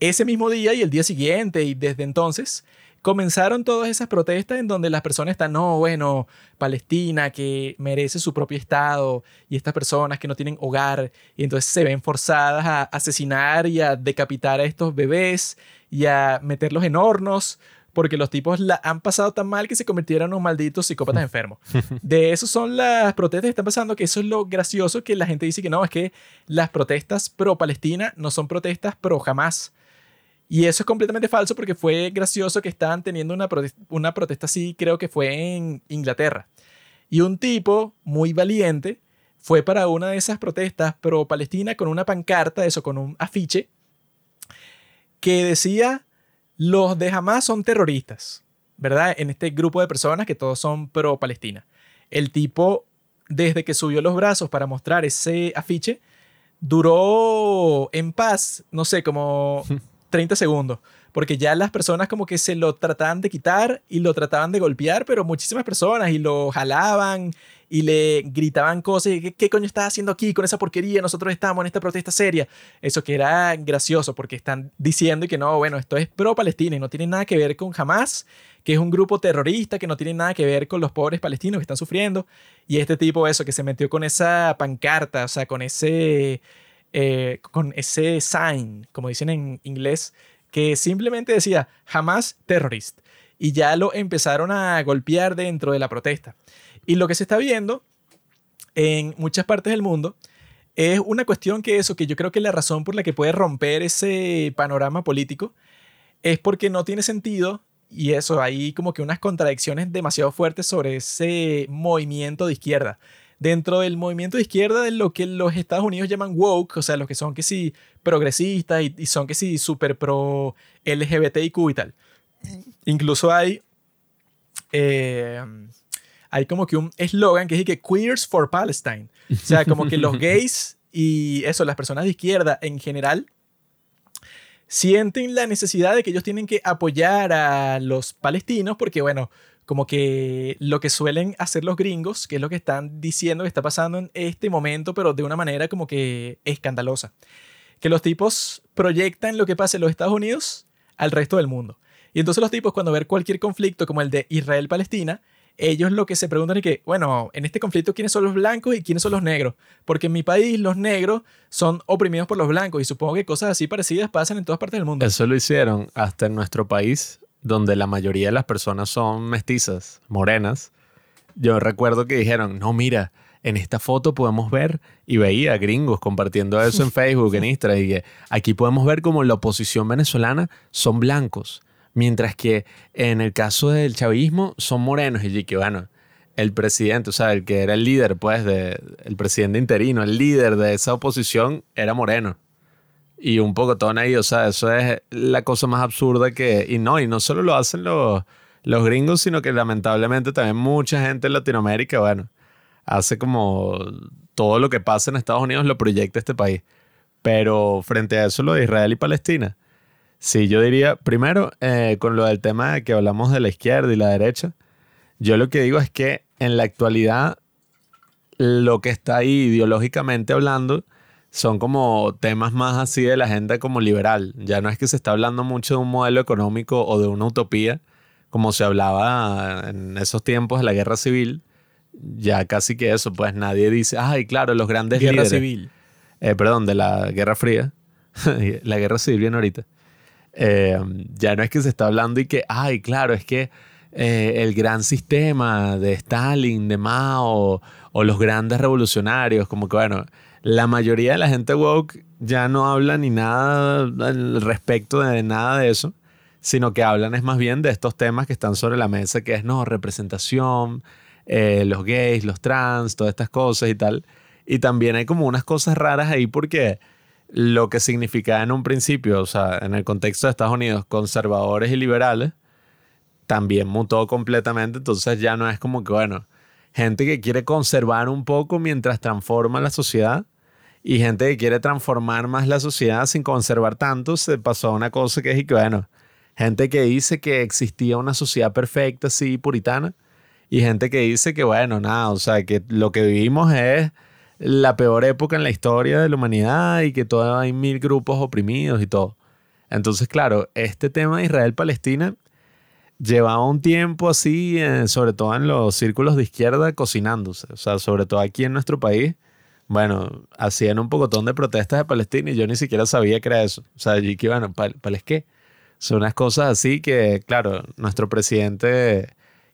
ese mismo día y el día siguiente y desde entonces comenzaron todas esas protestas en donde las personas están, no, bueno, Palestina que merece su propio Estado y estas personas que no tienen hogar y entonces se ven forzadas a asesinar y a decapitar a estos bebés y a meterlos en hornos porque los tipos la han pasado tan mal que se convirtieron en unos malditos psicópatas enfermos. De eso son las protestas que están pasando, que eso es lo gracioso que la gente dice que no, es que las protestas pro Palestina no son protestas pro jamás. Y eso es completamente falso porque fue gracioso que estaban teniendo una, prote- una protesta así, creo que fue en Inglaterra. Y un tipo muy valiente fue para una de esas protestas pro Palestina con una pancarta, eso, con un afiche, que decía, los de Hamas son terroristas, ¿verdad? En este grupo de personas que todos son pro Palestina. El tipo, desde que subió los brazos para mostrar ese afiche, duró en paz, no sé, como 30 segundos. Porque ya las personas como que se lo trataban de quitar y lo trataban de golpear, pero muchísimas personas y lo jalaban y le gritaban cosas. ¿Qué, coño estás haciendo aquí con esa porquería? Nosotros estamos en esta protesta seria. Eso que era gracioso porque están diciendo que no, bueno, esto es pro-Palestina y no tiene nada que ver con Hamas, que es un grupo terrorista que no tiene nada que ver con los pobres palestinos que están sufriendo. Y este tipo, eso, que se metió con esa pancarta, o sea, con ese, eh, con ese sign, como dicen en inglés, que simplemente decía jamás terrorist. Y ya lo empezaron a golpear dentro de la protesta. Y lo que se está viendo en muchas partes del mundo Es una cuestión que eso, que yo creo que la razón por la que puede romper ese panorama político es porque no tiene sentido y eso, hay como que unas contradicciones demasiado fuertes sobre ese movimiento de izquierda. Dentro del movimiento de izquierda de lo que los Estados Unidos llaman woke, o sea, los que son que sí progresistas y, son que sí súper pro LGBTIQ y tal. Incluso hay, eh, hay como que un eslogan que dice que Queers for Palestine. O sea, como que los gays y eso, las personas de izquierda en general sienten la necesidad de que ellos tienen que apoyar a los palestinos porque, bueno, como que lo que suelen hacer los gringos, que es lo que están diciendo que está pasando en este momento, pero de una manera como que escandalosa. Que los tipos proyectan lo que pasa en los Estados Unidos al resto del mundo. Y entonces los tipos cuando ven cualquier conflicto como el de Israel-Palestina, ellos lo que se preguntan es que, bueno, en este conflicto, ¿quiénes son los blancos y quiénes son los negros? Porque en mi país los negros son oprimidos por los blancos y supongo que cosas así parecidas pasan en todas partes del mundo. Eso lo hicieron hasta en nuestro país, donde la mayoría de las personas son mestizas, morenas. Yo recuerdo que dijeron, no, mira, en esta foto podemos ver, y veía gringos compartiendo eso en Facebook, en Instagram, y que aquí podemos ver como la oposición venezolana son blancos Mientras que en el caso del chavismo son morenos. Y que bueno, el presidente, o sea, el que era el líder, pues, de, el presidente interino, el líder de esa oposición era moreno. Y un poco todo ahí, o sea, eso es la cosa más absurda que... Y no, y no solo lo hacen los, los gringos, sino que lamentablemente también mucha gente en Latinoamérica, bueno, hace como todo lo que pasa en Estados Unidos lo proyecta este país. Pero frente a eso, lo de Israel y Palestina, Sí, yo diría, primero, eh, con lo del tema de que hablamos de la izquierda y la derecha, yo lo que digo es que en la actualidad lo que está ahí ideológicamente hablando son como temas más así de la agenda como liberal. Ya no es que se está hablando mucho de un modelo económico o de una utopía, como se hablaba en esos tiempos de la guerra civil. Ya casi que eso, pues nadie dice, ay, claro, los grandes guerra civil. Eh, perdón, de la Guerra Fría. la Guerra Civil viene ahorita. Eh, ya no es que se está hablando y que, ay, claro, es que eh, el gran sistema de Stalin, de Mao o los grandes revolucionarios, como que bueno, la mayoría de la gente woke ya no habla ni nada respecto de nada de eso, sino que hablan es más bien de estos temas que están sobre la mesa, que es, no, representación, eh, los gays, los trans, todas estas cosas y tal. Y también hay como unas cosas raras ahí porque lo que significaba en un principio, o sea, en el contexto de Estados Unidos, conservadores y liberales, también mutó completamente. Entonces ya no es como que, bueno, gente que quiere conservar un poco mientras transforma la sociedad y gente que quiere transformar más la sociedad sin conservar tanto, se pasó a una cosa que es que, bueno, gente que dice que existía una sociedad perfecta, así, puritana, y gente que dice que, bueno, nada, o sea, que lo que vivimos es la peor época en la historia de la humanidad y que todavía hay mil grupos oprimidos y todo. Entonces, claro, este tema de Israel-Palestina llevaba un tiempo así, eh, sobre todo en los círculos de izquierda, cocinándose. O sea, sobre todo aquí en nuestro país, bueno, hacían un pocotón de protestas de Palestina y yo ni siquiera sabía que era eso. O sea, yo que, bueno, ¿para qué? Son unas cosas así que, claro, nuestro presidente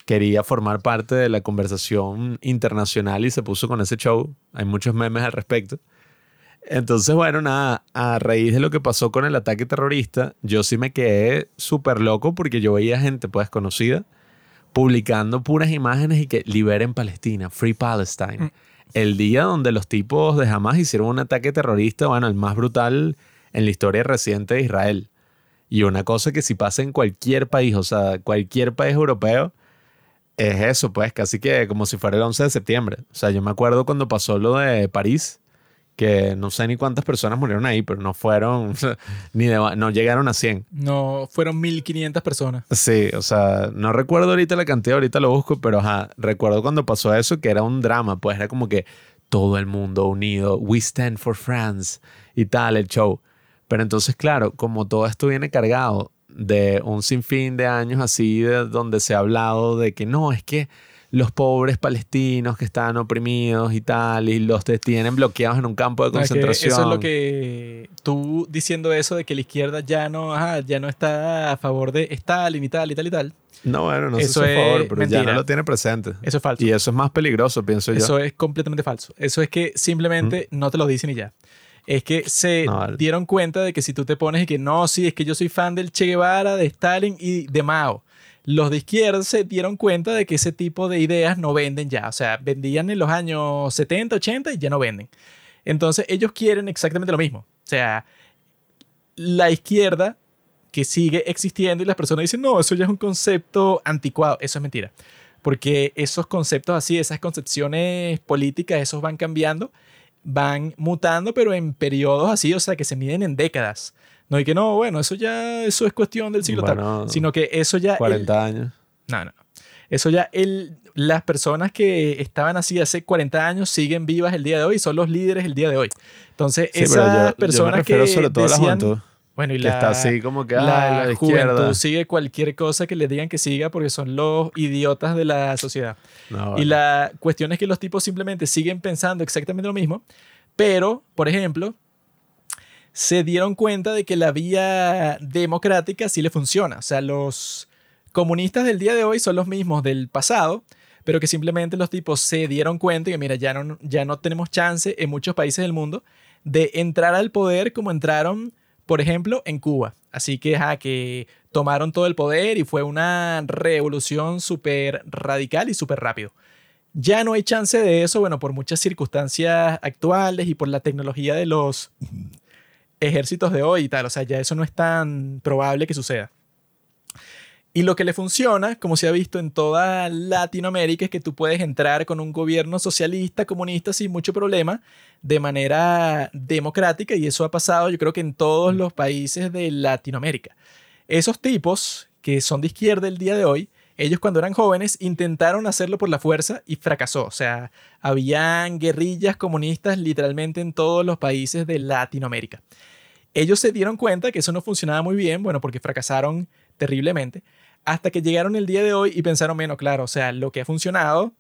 quería formar parte de la conversación internacional y se puso con ese show. Hay muchos memes al respecto. Entonces, bueno, nada, a raíz de lo que pasó con el ataque terrorista, yo sí me quedé súper loco porque yo veía gente pues conocida publicando puras imágenes y que liberen Palestina, Free Palestine. Mm. El día donde los tipos de Hamas hicieron un ataque terrorista, bueno, el más brutal en la historia reciente de Israel. Y una cosa que si pasa en cualquier país, o sea, cualquier país europeo, es eso, pues, casi que como si fuera el 11 de septiembre. O sea, yo me acuerdo cuando pasó lo de París, que no sé ni cuántas personas murieron ahí, pero no fueron, ni no llegaron a 100. No, fueron 1500 personas. Sí, o sea, no recuerdo ahorita la cantidad, ahorita lo busco, pero ajá, recuerdo cuando pasó eso que era un drama, pues era como que todo el mundo unido, we stand for France y tal, el show. Pero entonces, claro, como todo esto viene cargado de un sinfín de años así, de donde se ha hablado de que no, es que los pobres palestinos que están oprimidos y tal, y los tienen bloqueados en un campo de No, es que concentración. eso es lo que tú diciendo eso de que la izquierda ya no, ajá, ya no está a favor de Stalin y tal y tal y tal. No, bueno, no Eso sé si a favor, es pero ya mentira. no lo tiene presente. Eso es falso. Y eso es más peligroso, pienso yo. Eso es completamente falso. Eso es que simplemente no te lo dicen y ya. Es que se No, vale. dieron cuenta de que si tú te pones y que no, sí, es que yo soy fan del Che Guevara, de Stalin y de Mao. Los de izquierda se dieron cuenta de que ese tipo de ideas no venden ya. O sea, vendían en los años 70, 80 y ya no venden. Entonces ellos quieren exactamente lo mismo. O sea, la izquierda que sigue existiendo y las personas dicen, no, eso ya es un concepto anticuado. Eso es mentira. Porque esos conceptos así, esas concepciones políticas, esos van cambiando, van mutando, pero en periodos así, o sea, que se miden en décadas. No hay que no, bueno, eso ya, eso es cuestión del siglo tal. Bueno, Sino que eso ya... el- 40 años. no, no. Eso ya, el, las personas que estaban así hace 40 años siguen vivas el día de hoy y son los líderes el día de hoy. Entonces, Sí, esas yo- yo me personas que sobre todo la decían, juventud, bueno, y que la, está así como que, la, la juventud sigue cualquier cosa que le digan que siga porque son los idiotas de la sociedad. No, Y la cuestión es que los tipos simplemente siguen pensando exactamente lo mismo, pero, por ejemplo, se dieron cuenta de que la vía democrática sí le funciona. O sea, los comunistas del día de hoy son los mismos del pasado, pero que simplemente los tipos se dieron cuenta y que, mira, ya no, ya no tenemos chance en muchos países del mundo de entrar al poder como entraron, por ejemplo, en Cuba. Así que, ajá, que tomaron todo el poder y fue una revolución súper radical y súper rápido. Ya no hay chance de eso, bueno, por muchas circunstancias actuales y por la tecnología de los ejércitos de hoy y tal. O sea, ya eso no es tan probable que suceda. Y lo que le funciona, como se ha visto en toda Latinoamérica, es que tú puedes entrar con un gobierno socialista, comunista, sin mucho problema, de manera democrática, y eso ha pasado yo creo que en todos los países de Latinoamérica. Esos tipos, que son de izquierda el día de hoy, ellos cuando eran jóvenes intentaron hacerlo por la fuerza y fracasó. O sea, habían guerrillas comunistas literalmente en todos los países de Latinoamérica. Ellos se dieron cuenta que eso no funcionaba muy bien, bueno, porque fracasaron terriblemente, hasta que llegaron el día de hoy y pensaron, bueno, claro, o sea, lo que ha funcionado,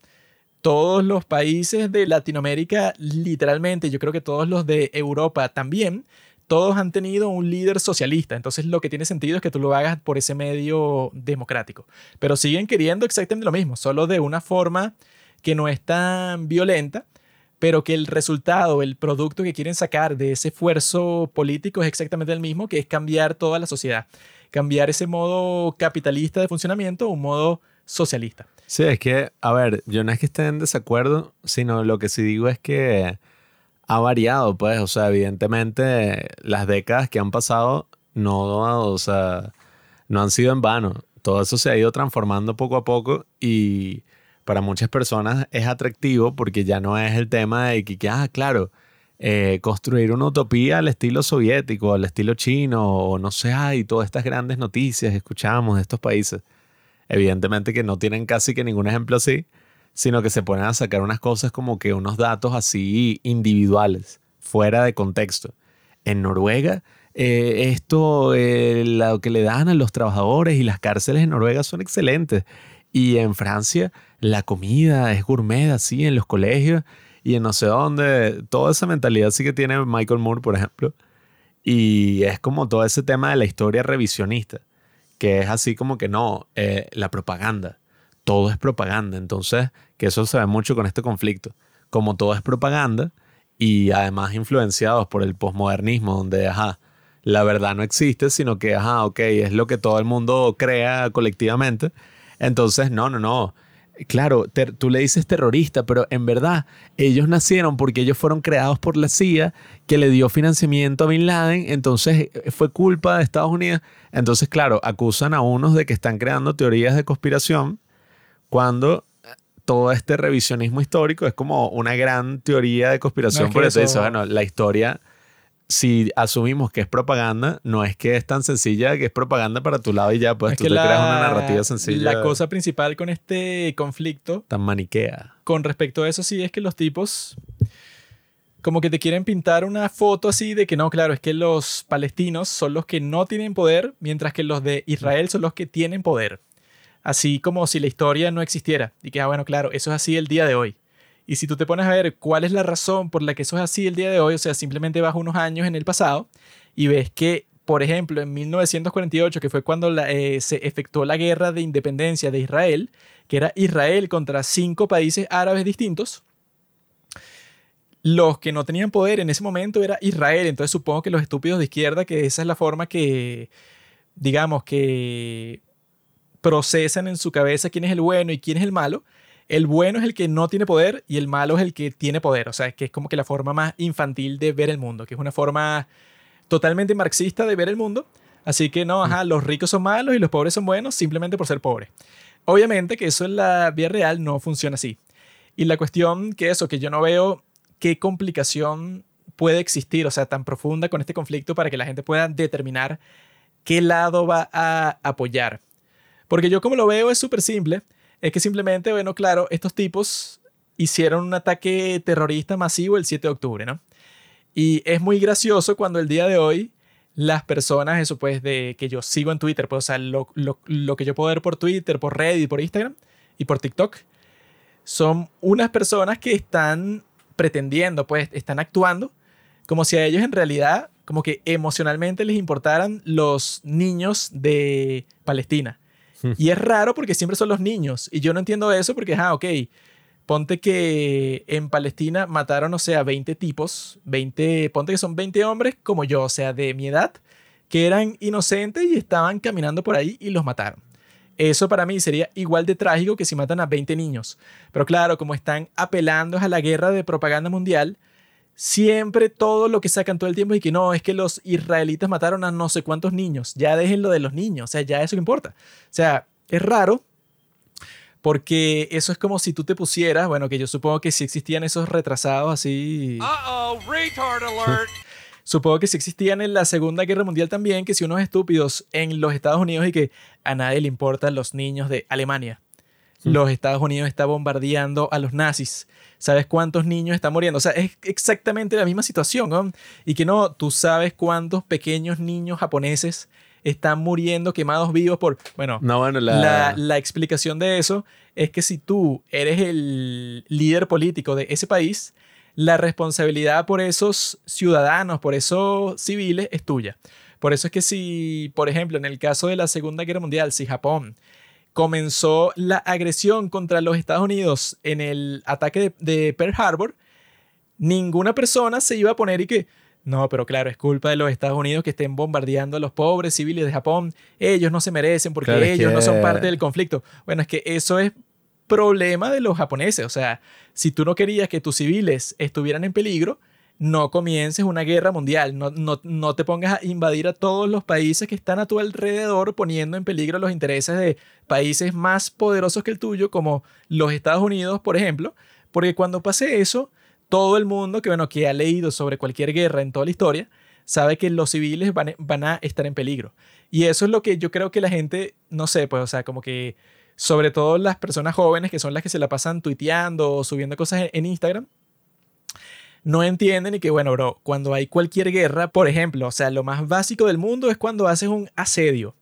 todos los países de Latinoamérica, literalmente, yo creo que todos los de Europa también, todos han tenido un líder socialista. Entonces lo que tiene sentido es que tú lo hagas por ese medio democrático. Pero siguen queriendo exactamente lo mismo, solo de una forma que no es tan violenta, pero que el resultado, el producto que quieren sacar de ese esfuerzo político es exactamente el mismo, que es cambiar toda la sociedad. Cambiar ese modo capitalista de funcionamiento a un modo socialista. Sí, es que, a ver, yo no es que esté en desacuerdo, sino lo que sí digo es que ha variado, pues, o sea, evidentemente las décadas que han pasado no, o sea, no han sido en vano. Todo eso se ha ido transformando poco a poco y para muchas personas es atractivo porque ya no es el tema de que, ah, claro, eh, construir una utopía al estilo soviético, al estilo chino, o no sé, y todas estas grandes noticias que escuchamos de estos países. Evidentemente que no tienen casi que ningún ejemplo así, sino que se ponen a sacar unas cosas como que unos datos así individuales, fuera de contexto. En Noruega, eh, esto, eh, lo que le dan a los trabajadores y las cárceles en Noruega son excelentes. Y en Francia, la comida es gourmet así en los colegios y en no sé dónde. Toda esa mentalidad sí que tiene Michael Moore, por ejemplo. Y es como todo ese tema de la historia revisionista, que es así como que no, eh, la propaganda. Todo es propaganda. Entonces, que eso se ve mucho con este conflicto. Como todo es propaganda y además influenciados por el posmodernismo, donde, ajá, la verdad no existe, sino que, ajá, ok, es lo que todo el mundo crea colectivamente. Entonces, no, no, no. Claro, tú le dices terrorista, pero en verdad ellos nacieron porque ellos fueron creados por la CIA que le dio financiamiento a Bin Laden, entonces eh, fue culpa de Estados Unidos. Entonces, claro, acusan a unos de que están creando teorías de conspiración cuando eh, todo este revisionismo histórico es como una gran teoría de conspiración. No, es que por eso eso- dice, bueno, la historia, si asumimos que es propaganda, no es que es tan sencilla que es propaganda para tu lado y ya, pues Es tú te la- creas una narrativa sencilla. La cosa principal con este conflicto tan maniquea. con respecto a eso sí es que los tipos como que te quieren pintar una foto así de que no, claro, es que los palestinos son los que no tienen poder, mientras que los de Israel son los que tienen poder. Así como si la historia no existiera. Y que, ah, bueno, claro, eso es así el día de hoy. Y si tú te pones a ver cuál es la razón por la que eso es así el día de hoy, o sea, simplemente vas unos años en el pasado y ves que, por ejemplo, en 1948, que fue cuando eh, se efectuó la guerra de independencia de Israel, que era Israel contra cinco países árabes distintos, los que no tenían poder en ese momento era Israel. Entonces supongo que los estúpidos de izquierda, que esa es la forma que, digamos, que procesan en su cabeza quién es el bueno y quién es el malo. El bueno es el que no tiene poder y el malo es el que tiene poder. O sea, que es como que la forma más infantil de ver el mundo, que es una forma totalmente marxista de ver el mundo. Así que no, ajá, los ricos son malos y los pobres son buenos simplemente por ser pobres. Obviamente que eso en la vida real no funciona así. Y la cuestión que eso, que yo no veo qué complicación puede existir, o sea, tan profunda con este conflicto para que la gente pueda determinar qué lado va a apoyar. Porque yo como lo veo es súper simple, es que simplemente, bueno, claro, estos tipos hicieron un ataque terrorista masivo el 7 de octubre, ¿no? Y es muy gracioso cuando el día de hoy las personas, eso pues, de que yo sigo en Twitter, pues, o sea, lo, lo, lo que yo puedo ver por Twitter, por Reddit, por Instagram y por TikTok, son unas personas que están pretendiendo, pues están actuando como si a ellos en realidad, como que emocionalmente les importaran los niños de Palestina. Y es raro porque siempre son los niños. Y yo no entiendo eso porque, ah, ok, ponte que en Palestina mataron, o sea, 20 tipos, 20, ponte que son 20 hombres como yo, o sea, de mi edad, que eran inocentes y estaban caminando por ahí y los mataron. Eso para mí sería igual de trágico que si matan a 20 niños. Pero claro, como están apelando a la guerra de propaganda mundial, siempre todo lo que sacan todo el tiempo y que no, es que los israelitas mataron a no sé cuántos niños. Ya déjenlo de los niños, o sea, ya eso no importa. O sea, es raro porque eso es como si tú te pusieras, bueno, que yo supongo que si existían esos retrasados así. Uh-oh, retard alert. Supongo que si existían en la Segunda Guerra Mundial también, que si unos estúpidos en los Estados Unidos y que a nadie le importan los niños de Alemania. Los Estados Unidos está bombardeando a los nazis. ¿Sabes cuántos niños están muriendo? O sea, es exactamente la misma situación, ¿no? Y que no, tú sabes cuántos pequeños niños japoneses están muriendo quemados vivos por... Bueno, No, bueno, la, la, la explicación de eso es que si tú eres el líder político de ese país, la responsabilidad por esos ciudadanos, por esos civiles, es tuya. Por eso es que si, por ejemplo, en el caso de la Segunda Guerra Mundial, si Japón comenzó la agresión contra los Estados Unidos en el ataque de, de Pearl Harbor, ninguna persona se iba a poner y que, no, pero claro, es culpa de los Estados Unidos que estén bombardeando a los pobres civiles de Japón. Ellos no se merecen porque Claro, ellos no son parte del conflicto. Bueno, es que eso es problema de los japoneses. O sea, si tú no querías que tus civiles estuvieran en peligro, no comiences una guerra mundial. No, no, no te pongas a invadir a todos los países que están a tu alrededor poniendo en peligro los intereses de países más poderosos que el tuyo, como los Estados Unidos, por ejemplo. Porque cuando pase eso, todo el mundo que, bueno, que ha leído sobre cualquier guerra en toda la historia, sabe que los civiles van, van a estar en peligro. Y eso es lo que yo creo que la gente, no sé, pues, o sea, como que sobre todo las personas jóvenes que son las que se la pasan tuiteando o subiendo cosas en- en Instagram, no entienden y que, bueno, bro, cuando hay cualquier guerra, por ejemplo, o sea, lo más básico del mundo es cuando haces un asedio.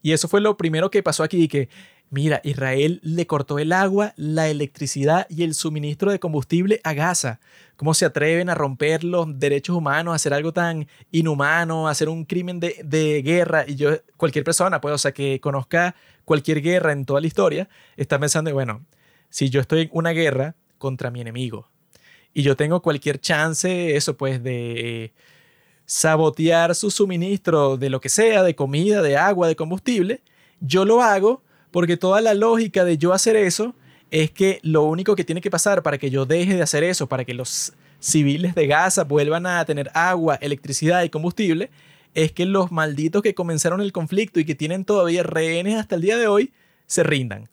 Y eso fue lo primero que pasó aquí, que, mira, Israel le cortó el agua, la electricidad y el suministro de combustible a Gaza. ¿Cómo se atreven a romper los derechos humanos, a hacer algo tan inhumano, a hacer un crimen de, guerra? Y yo, cualquier persona, pues, o sea, que conozca cualquier guerra en toda la historia, está pensando, bueno, si yo estoy en una guerra contra mi enemigo y yo tengo cualquier chance, eso pues, de sabotear su suministro de lo que sea, de comida, de agua, de combustible, yo lo hago porque toda la lógica de yo hacer eso es que lo único que tiene que pasar para que yo deje de hacer eso, para que los civiles de Gaza vuelvan a tener agua, electricidad y combustible, es que los malditos que comenzaron el conflicto y que tienen todavía rehenes hasta el día de hoy, se rindan.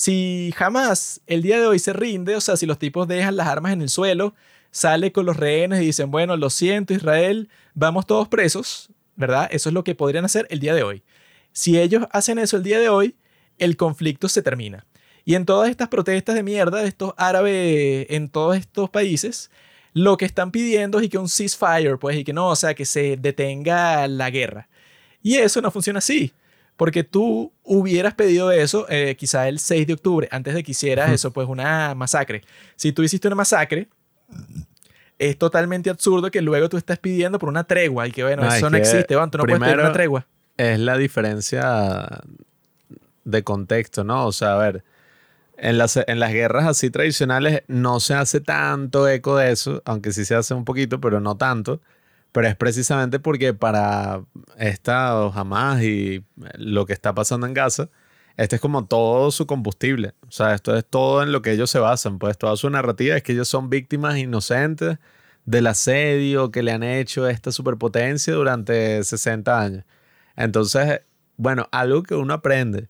Si jamás el día de hoy se rinde, o sea, si los tipos dejan las armas en el suelo, sale con los rehenes y dicen, bueno, lo siento Israel, vamos todos presos, ¿verdad? Eso es lo que podrían hacer el día de hoy. Si ellos hacen eso el día de hoy, el conflicto se termina. Y en todas estas protestas de mierda de estos árabes en todos estos países, lo que están pidiendo es que un ceasefire, pues, y que no, o sea, que se detenga la guerra. Y eso no funciona así. Porque tú hubieras pedido eso eh, quizá el 6 de octubre, antes de que hicieras eso, pues una masacre. Si tú hiciste una masacre, es totalmente absurdo que luego tú estés pidiendo por una tregua y que bueno, No, es eso no que existe, bueno, tú no puedes pedir una tregua. Es la diferencia de contexto, ¿no? O sea, a ver, en las, en las guerras así tradicionales no se hace tanto eco de eso, aunque sí se hace un poquito, pero no tanto. Pero es precisamente porque para esta o jamás y lo que está pasando en Gaza, este es como todo su combustible. O sea, esto es todo en lo que ellos se basan. Pues toda su narrativa es que ellos son víctimas inocentes del asedio que le han hecho esta superpotencia durante 60 años. Entonces, bueno, algo que uno aprende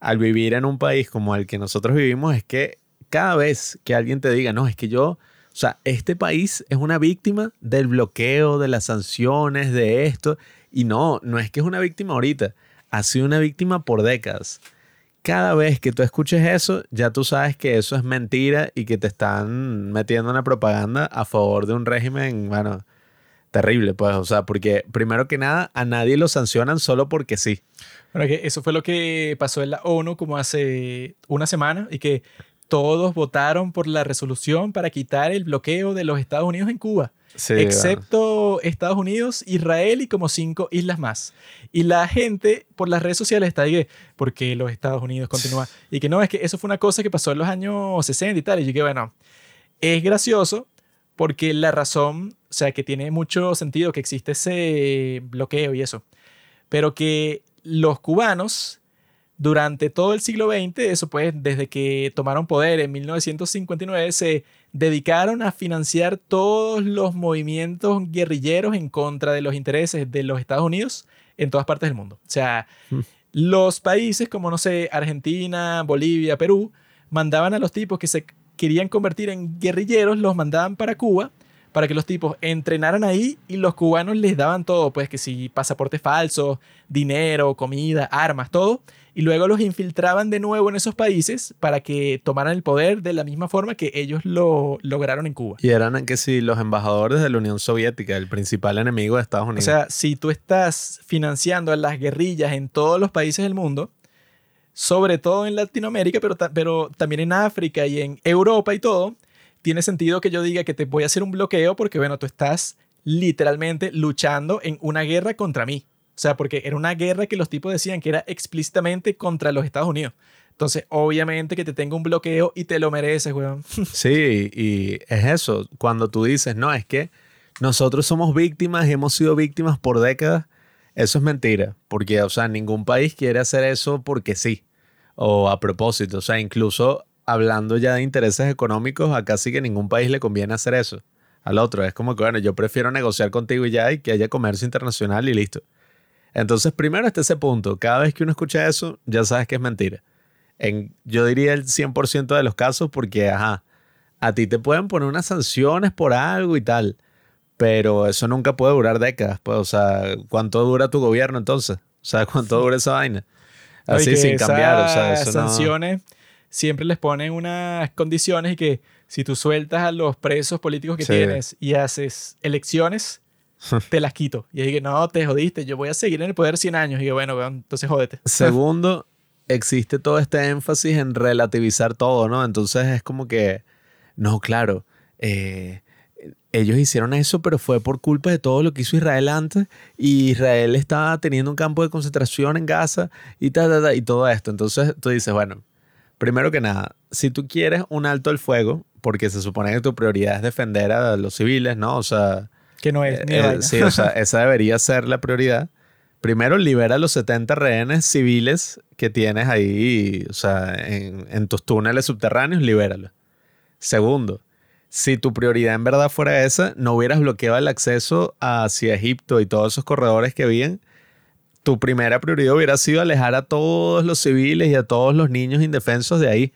al vivir en un país como el que nosotros vivimos es que cada vez que alguien te diga, no, es que yo, sea, este país es una víctima del bloqueo, de las sanciones, de esto, y no, no es que es una víctima ahorita, ha sido una víctima por décadas. Cada vez que tú escuches eso, ya tú sabes que eso es mentira y que te están metiendo una propaganda a favor de un régimen, bueno, terrible, pues, o sea, porque primero que nada, a nadie lo sancionan solo porque sí. Bueno, que eso fue lo que pasó en la ONU como hace una semana y que todos votaron por la resolución para quitar el bloqueo de los Estados Unidos en Cuba, Sí, excepto Estados Unidos, Israel y como cinco islas más. Y la gente por las redes sociales está ahí, ¿por qué los Estados Unidos continúan? Y que no, es que eso fue una cosa que pasó en los años 60 y tal. Y yo que bueno, es gracioso porque la razón, o sea, que tiene mucho sentido que existe ese bloqueo y eso, pero que los cubanos durante todo el siglo XX, eso pues desde que tomaron poder en 1959, se dedicaron a financiar todos los movimientos guerrilleros en contra de los intereses de los Estados Unidos en todas partes del mundo. O sea, Mm. los países como, no sé, Argentina, Bolivia, Perú, mandaban a los tipos que se querían convertir en guerrilleros, los mandaban para Cuba para que los tipos entrenaran ahí y los cubanos les daban todo, pues que si pasaportes falsos, dinero, comida, armas, todo, y luego los infiltraban de nuevo en esos países para que tomaran el poder de la misma forma que ellos lo lograron en Cuba. Y eran que sí, los embajadores de la Unión Soviética, el principal enemigo de Estados O Unidos. sea, si tú estás financiando a las guerrillas en todos los países del mundo, sobre todo en Latinoamérica, pero, ta- pero también en África y en Europa y todo, tiene sentido que yo diga que te voy a hacer un bloqueo porque, bueno, tú estás literalmente luchando en una guerra contra mí. O sea, porque era una guerra que los tipos decían que era explícitamente contra los Estados Unidos. Entonces, obviamente que te tengo un bloqueo y te lo mereces, weón. Sí, y es eso. Cuando tú dices, no, es que nosotros somos víctimas y hemos sido víctimas por décadas, eso es mentira. Porque, o sea, ningún país quiere hacer eso porque sí. O a propósito. O sea, incluso hablando ya de intereses económicos, acá sí que ningún país le conviene hacer eso. Al otro. Es como que, bueno, yo prefiero negociar contigo y ya y que haya comercio internacional y listo. Entonces, primero está ese punto. Cada vez que uno escucha eso, ya sabes que es mentira. En, yo diría el 100% de los casos porque, ajá, a ti te pueden poner unas sanciones por algo y tal, pero eso nunca puede durar décadas. Pues, o sea, ¿cuánto dura tu gobierno entonces? O sea, ¿cuánto dura esa vaina? Así sin cambiar. O sea, eso no- sanciones siempre les ponen unas condiciones y que si tú sueltas a los presos políticos que Sí. tienes y haces elecciones, te las quito. Y que no, te jodiste, yo voy a seguir en el poder 100 años. Y yo, bueno, entonces jódete. Segundo, existe todo este énfasis en relativizar todo, ¿no? Entonces es como que, no, claro, eh, ellos hicieron eso, pero fue por culpa de todo lo que hizo Israel antes, y Israel estaba teniendo un campo de concentración en Gaza y, ta, ta, ta, y todo esto. Entonces tú dices, bueno, primero que nada, si tú quieres un alto al fuego, porque se supone que tu prioridad es defender a los civiles, ¿no? O sea, Que no es ni de eh, vaina. sí, o sea, esa debería ser la prioridad. Primero, libera los 70 rehenes civiles que tienes ahí, o sea, en, en tus túneles subterráneos, libéralos. Segundo, si tu prioridad en verdad fuera esa, no hubieras bloqueado el acceso hacia Egipto y todos esos corredores que habían. Tu primera prioridad hubiera sido alejar a todos los civiles y a todos los niños indefensos de ahí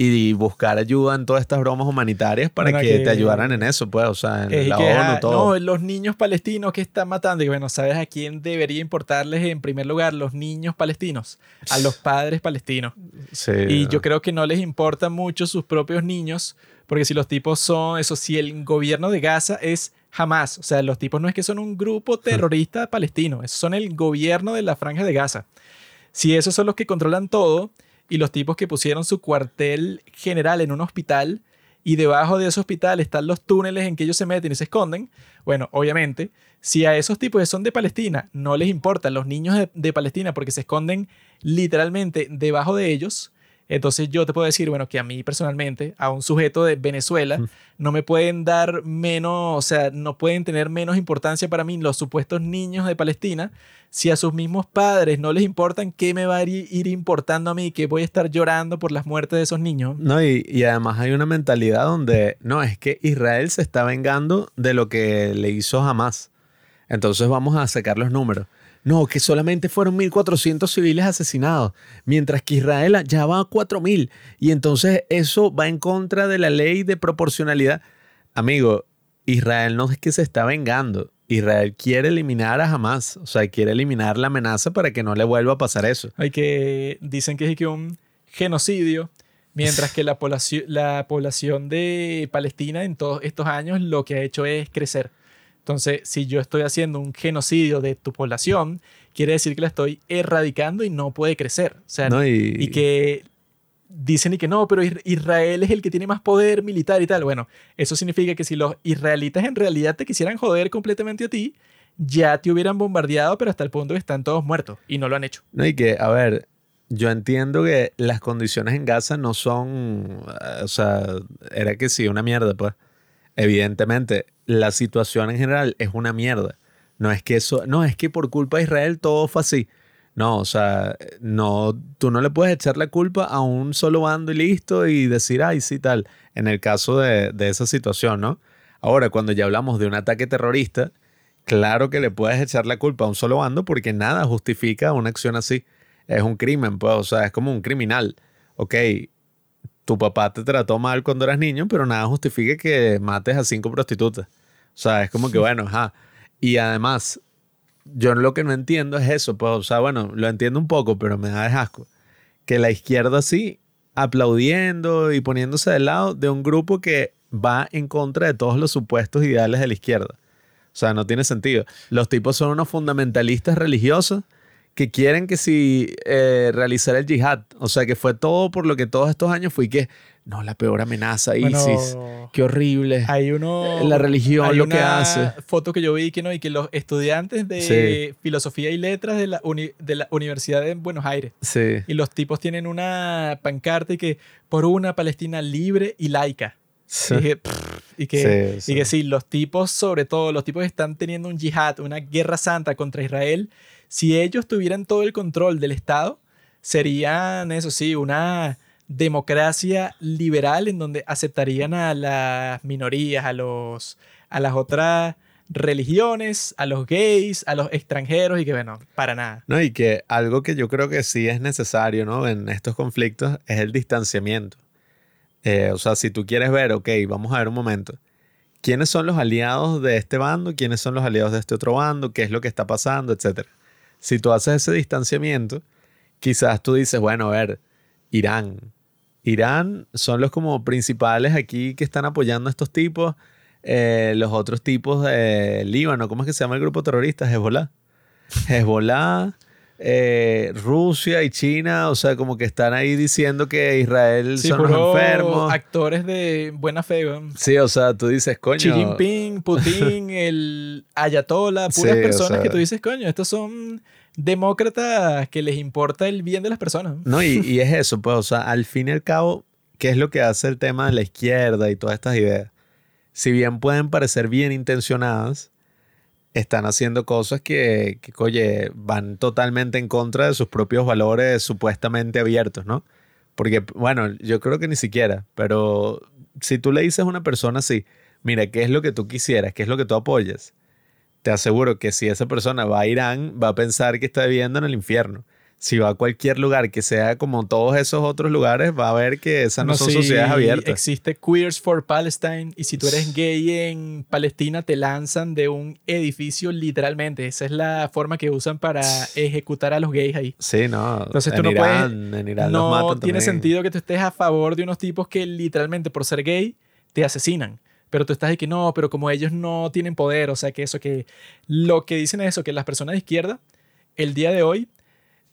y buscar ayuda en todas estas bromas humanitarias para que, que- te ayudaran en eso, pues, o sea, en Es la que, ONU, todo. No, los niños palestinos que están matando. Y bueno, ¿sabes a quién debería importarles en primer lugar? Los niños palestinos. A los padres palestinos. Sí, Y yo creo que no les importan mucho sus propios niños, porque si los tipos son, eso si el gobierno de Gaza es jamás, o sea, los tipos no es que son un grupo terrorista palestino, esos son el gobierno de la franja de Gaza. si esos son los que controlan todo y los tipos que pusieron su cuartel general en un hospital y debajo de ese hospital están los túneles en que ellos se meten y se esconden, bueno, obviamente, si a esos tipos que son de Palestina no les importan los niños de, de Palestina porque se esconden literalmente debajo de ellos, entonces yo te puedo decir, bueno, que a mí personalmente, a un sujeto de Venezuela, no me pueden dar menos, o sea, no pueden tener menos importancia para mí los supuestos niños de Palestina. Si a sus mismos padres no les importan, ¿qué me va a ir, importando a mí? Que voy a estar llorando por las muertes de esos niños. No, y, y además hay una mentalidad donde, no, es que Israel se está vengando de lo que le hizo Hamas. Entonces vamos a sacar los números. No, que solamente fueron 1.400 civiles asesinados, mientras que Israel ya va a 4.000. Y entonces eso va en contra de la ley de proporcionalidad. Amigo, Israel no es que se está vengando. Israel quiere eliminar a Hamas. O sea, quiere eliminar la amenaza para que no le vuelva a pasar eso. Hay que, dicen que es un genocidio, mientras que la población, la población de Palestina en todos estos años lo que ha hecho es crecer. Entonces, si yo estoy haciendo un genocidio de tu población, quiere decir que la estoy erradicando y no puede crecer. O sea, No, y- y que dicen y que no, pero Is- Israel es el que tiene más poder militar y tal. Bueno, eso significa que si los israelitas en realidad te quisieran joder completamente a ti, ya te hubieran bombardeado, pero hasta el punto que están todos muertos y no lo han hecho. No, y que, a ver, yo entiendo que las condiciones en Gaza no son, eh, o sea, era que sí, una mierda, pues. Evidentemente, la situación en general es una mierda. No es que eso, no, es que por culpa de Israel todo fue así. No, o sea, no, tú no le puedes echar la culpa a un solo bando y listo y decir, ay, sí, tal, en el caso de, de esa situación, ¿no? Ahora, cuando ya hablamos de un ataque terrorista, claro que le puedes echar la culpa a un solo bando porque nada justifica una acción así. Es un crimen, pues, o sea, es como un criminal. Ok, tu papá te trató mal cuando eras niño, pero nada justifica que mates a cinco prostitutas. O sea, es como que, bueno, ajá. Y además, yo lo que no entiendo es eso, pues, o sea, bueno, lo entiendo un poco, pero me da asco. Que la izquierda sí, aplaudiendo y poniéndose del lado de un grupo que va en contra de todos los supuestos ideales de la izquierda. O sea, no tiene sentido. Los tipos son unos fundamentalistas religiosos que quieren que si eh, realizar el yihad, o sea, que fue todo por lo que todos estos años fui que, no, la peor amenaza, Bueno, ISIS, qué horrible. Hay uno. La religión, hay lo que hace. foto que yo vi que no, y que los estudiantes de Sí. filosofía y letras de la, uni- de la Universidad de Buenos Aires. Sí. Y los tipos tienen una pancarta y que por una Palestina libre y laica. Sí. Y, "Pff", y que, Sí, sí. y que sí, los tipos, sobre todo, los tipos que están teniendo un yihad, una guerra santa contra Israel, si ellos tuvieran todo el control del Estado, serían, eso sí, una democracia liberal en donde aceptarían a las minorías, a, los, a las otras religiones, a los gays, a los extranjeros y que, bueno, para nada. No, y que algo que yo creo que sí es necesario, ¿no? En estos conflictos es el distanciamiento. Eh, o sea, si tú quieres ver, ok, vamos a ver un momento. ¿Quiénes son los aliados de este bando? ¿Quiénes son los aliados de este otro bando? ¿Qué es lo que está pasando? Etcétera. Si tú haces ese distanciamiento, quizás tú dices, bueno, a ver, Irán. Irán son los como principales aquí que están apoyando a estos tipos. Eh, los otros tipos de Líbano, ¿cómo es que se llama el grupo terrorista? Hezbollah. Hezbollah, eh, Rusia y China, o sea, como que están ahí diciendo que Israel Sí, son los enfermos. actores de buena fe. Sí, o sea, tú dices, coño. Xi Jinping, Putin, el Ayatollah, puras Sí, o personas sea- que tú dices, coño, estos son demócratas que les importa el bien de las personas. No, y, y es eso, pues, o sea, al fin y al cabo, ¿qué es lo que hace el tema de la izquierda y todas estas ideas? Si bien pueden parecer bien intencionadas, están haciendo cosas que, que, oye, van totalmente en contra de sus propios valores supuestamente abiertos, ¿no? Porque, bueno, yo creo que ni siquiera, pero si tú le dices a una persona así, mira, ¿qué es lo que tú quisieras? ¿Qué es lo que tú apoyas? Te aseguro que si esa persona va a Irán, va a pensar que está viviendo en el infierno. Si va a cualquier lugar que sea como todos esos otros lugares, va a ver que esas no, son sociedades abiertas. Existe Queers for Palestine y si tú eres gay en Palestina te lanzan de un edificio literalmente. Esa es la forma que usan para ejecutar a los gays ahí. Sí, no. Entonces tú en no Irán, En Irán los no matan tiene también. sentido que tú estés a favor de unos tipos que literalmente por ser gay te asesinan. Pero tú estás de que no, pero como ellos no tienen poder, o sea que eso que lo que dicen es eso, que las personas de izquierda el día de hoy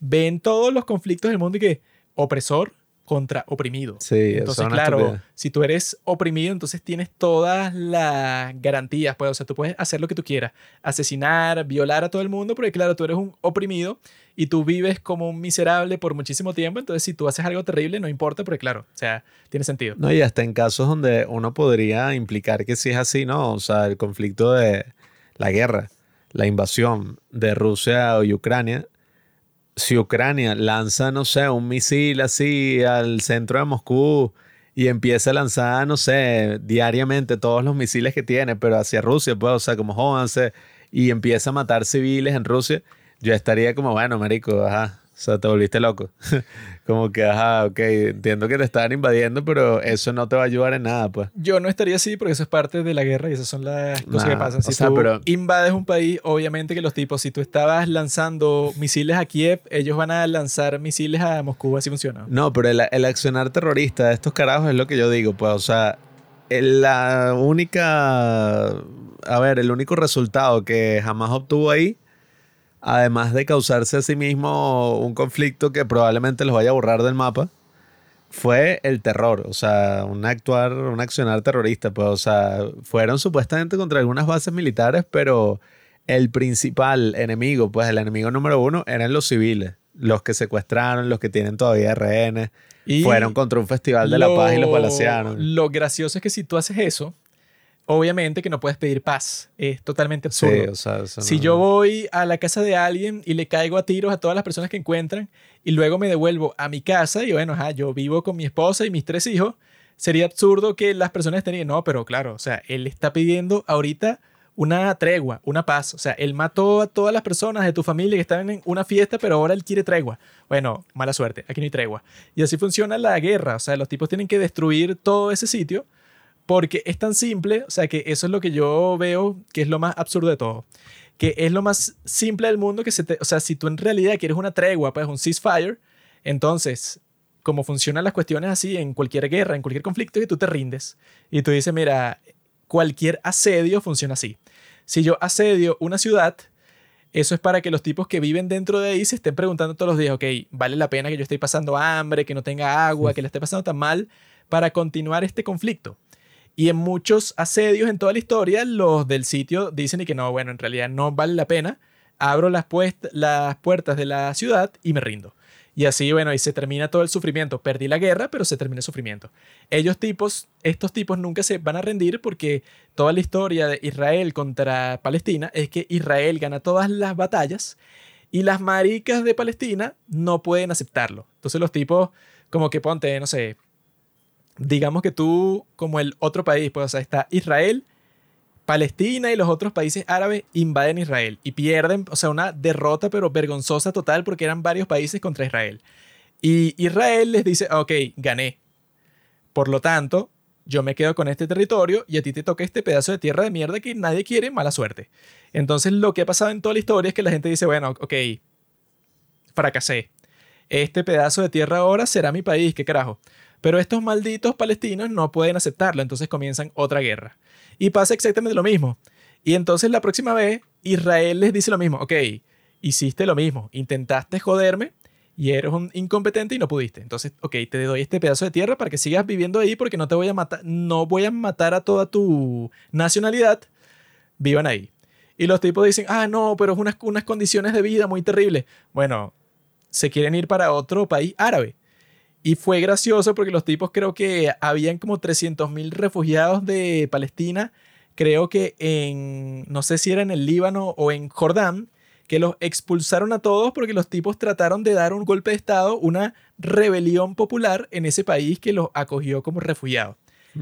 ven todos los conflictos del mundo y que opresor contra oprimido. Sí, Entonces, claro, estupidez. si tú eres oprimido, entonces tienes todas las garantías, pues, o sea, tú puedes hacer lo que tú quieras, asesinar, violar a todo el mundo, porque claro, tú eres un oprimido y tú vives como un miserable por muchísimo tiempo, entonces si tú haces algo terrible, no importa, porque claro, o sea, tiene sentido. No, y hasta en casos donde uno podría implicar que sí es así, ¿no? O sea, el conflicto de la guerra, la invasión de Rusia y Ucrania. Si Ucrania lanza, no sé, un misil así al centro de Moscú y empieza a lanzar, no sé, diariamente todos los misiles que tiene, pero hacia Rusia, pues, o sea, como jódanse, y empieza a matar civiles en Rusia, yo estaría como, bueno, marico, ajá, o sea, te volviste loco. como que, ajá, ok, entiendo que te están invadiendo, pero eso no te va a ayudar en nada, pues. Yo no estaría así porque eso es parte de la guerra y esas son las cosas que Nah, pasan. Si o sea, tú pero- invades un país, obviamente que los tipos, si tú estabas lanzando misiles a Kiev, ellos van a lanzar misiles a Moscú, así funciona. No, pero el, el accionar terrorista de estos carajos es lo que yo digo, pues, o sea, la única, a ver, el único resultado que jamás obtuvo ahí, además de causarse a sí mismo un conflicto que probablemente los vaya a borrar del mapa, fue el terror, o sea, un actuar, un accionar terrorista, pues, o sea, fueron supuestamente contra algunas bases militares, pero el principal enemigo, pues el enemigo número uno eran los civiles, los que secuestraron, los que tienen todavía rehenes, Y fueron contra un festival de la paz y los balacearon. Lo gracioso es que si tú haces eso, obviamente que no puedes pedir paz. Es totalmente Sí, absurdo. o sea, eso Si no- yo voy a la casa de alguien y le caigo a tiros a todas las personas que encuentran y luego me devuelvo a mi casa y bueno, ajá, yo vivo con mi esposa y mis tres hijos, sería absurdo que las personas estén no, pero claro, o sea, él está pidiendo ahorita una tregua, una paz. O sea, él mató a todas las personas de tu familia que estaban en una fiesta, pero ahora él quiere tregua. Bueno, mala suerte, aquí no hay tregua. Y así funciona la guerra. O sea, los tipos tienen que destruir todo ese sitio porque es tan simple. O sea, que eso es lo que yo veo que es lo más absurdo de todo. Que es lo más simple del mundo que se te... O sea, si tú en realidad quieres una tregua, pues un ceasefire, entonces como funcionan las cuestiones así en cualquier guerra, en cualquier conflicto, que tú te rindes y tú dices, mira, cualquier asedio funciona así. Si yo asedio una ciudad, eso es para que los tipos que viven dentro de ahí se estén preguntando todos los días, ok, ¿vale la pena que yo esté pasando hambre, que no tenga agua, que le esté pasando tan mal para continuar este conflicto? Y en muchos asedios en toda la historia, los del sitio dicen y que no, bueno, en realidad no vale la pena, abro las, las puertas de la ciudad y me rindo. Y así, bueno, y se termina todo el sufrimiento. Perdí la guerra, pero se termina el sufrimiento. Ellos tipos, estos tipos nunca se van a rendir porque toda la historia de Israel contra Palestina es que Israel gana todas las batallas y las maricas de Palestina no pueden aceptarlo. Entonces los tipos, como que ponte, no sé, digamos que tú, como el otro país, pues, o sea, está Israel, Palestina y los otros países árabes invaden Israel y pierden, o sea, una derrota pero vergonzosa total porque eran varios países contra Israel. Y Israel les dice, ok, gané. Por lo tanto, yo me quedo con este territorio y a ti te toca este pedazo de tierra de mierda que nadie quiere, mala suerte. Entonces lo que ha pasado en toda la historia es que la gente dice, bueno, ok, fracasé. Este pedazo de tierra ahora será mi país, qué carajo. Pero estos malditos palestinos no pueden aceptarlo, entonces comienzan otra guerra. Y pasa exactamente lo mismo. Y entonces la próxima vez Israel les dice lo mismo, ok, hiciste lo mismo, intentaste joderme y eres un incompetente y no pudiste. Entonces, ok, te doy este pedazo de tierra para que sigas viviendo ahí porque no te voy a matar, no voy a matar a toda tu nacionalidad, vivan ahí. Y los tipos dicen, ah, no, pero es unas, unas condiciones de vida muy terribles. Bueno, se quieren ir para otro país árabe. Y fue gracioso porque los tipos creo que habían como 300.000 refugiados de Palestina, creo que en, no sé si era en el Líbano o en Jordán, que los expulsaron a todos porque los tipos trataron de dar un golpe de Estado, una rebelión popular en ese país que los acogió como refugiados.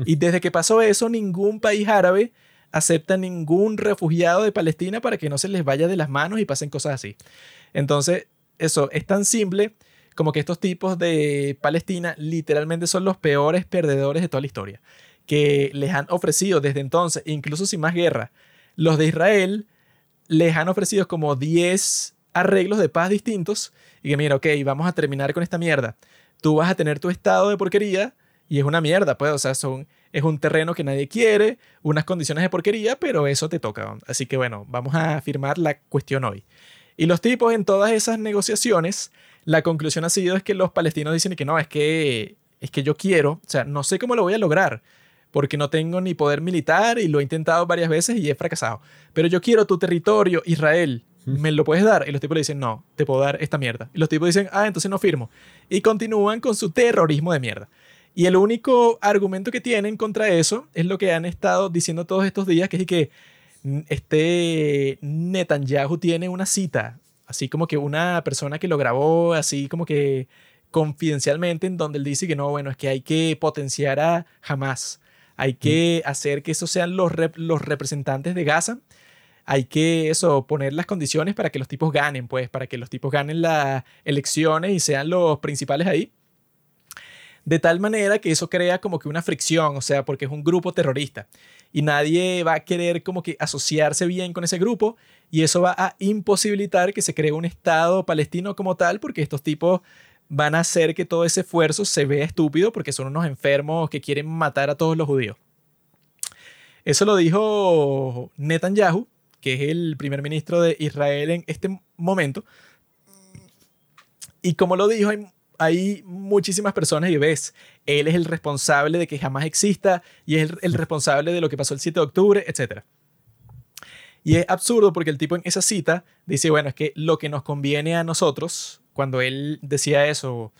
Y desde que pasó eso, ningún país árabe acepta ningún refugiado de Palestina para que no se les vaya de las manos y pasen cosas así. Entonces, eso es tan simple como que estos tipos de Palestina literalmente son los peores perdedores de toda la historia, que les han ofrecido desde entonces, incluso sin más guerra, los de Israel les han ofrecido como 10 arreglos de paz distintos y que mira, ok, vamos a terminar con esta mierda. Tú vas a tener tu estado de porquería y es una mierda, pues, o sea, son, es un terreno que nadie quiere, unas condiciones de porquería, pero eso te toca. Así que bueno, vamos a firmar la cuestión hoy. Y los tipos en todas esas negociaciones, la conclusión ha sido es que los palestinos dicen que no, es que, es que yo quiero, o sea, no sé cómo lo voy a lograr, porque no tengo ni poder militar y lo he intentado varias veces y he fracasado. Pero yo quiero tu territorio, Israel, ¿me lo puedes dar? Y los tipos le dicen, no, te puedo dar esta mierda. Y los tipos dicen, ah, entonces no firmo. Y continúan con su terrorismo de mierda. Y el único argumento que tienen contra eso es lo que han estado diciendo todos estos días, que es que este Netanyahu tiene una cita, así como que una persona que lo grabó, así como que confidencialmente, en donde él dice que no, bueno, es que hay que potenciar a Hamas, hay que hacer que esos sean los, los representantes de Gaza, hay que eso, poner las condiciones para que los tipos ganen, pues, para que los tipos ganen las elecciones y sean los principales ahí. De tal manera que eso crea como que una fricción, o sea, porque es un grupo terrorista y nadie va a querer como que asociarse bien con ese grupo y eso va a imposibilitar que se cree un Estado palestino como tal porque estos tipos van a hacer que todo ese esfuerzo se vea estúpido porque son unos enfermos que quieren matar a todos los judíos. Eso lo dijo Netanyahu, que es el primer ministro de Israel en este momento. Y como lo dijo, hay muchísimas personas y ves, él es el responsable de que jamás exista y es el, responsable de lo que pasó el 7 de octubre, etc. Y es absurdo porque el tipo en esa cita dice, bueno, es que lo que nos conviene a nosotros, cuando él decía eso,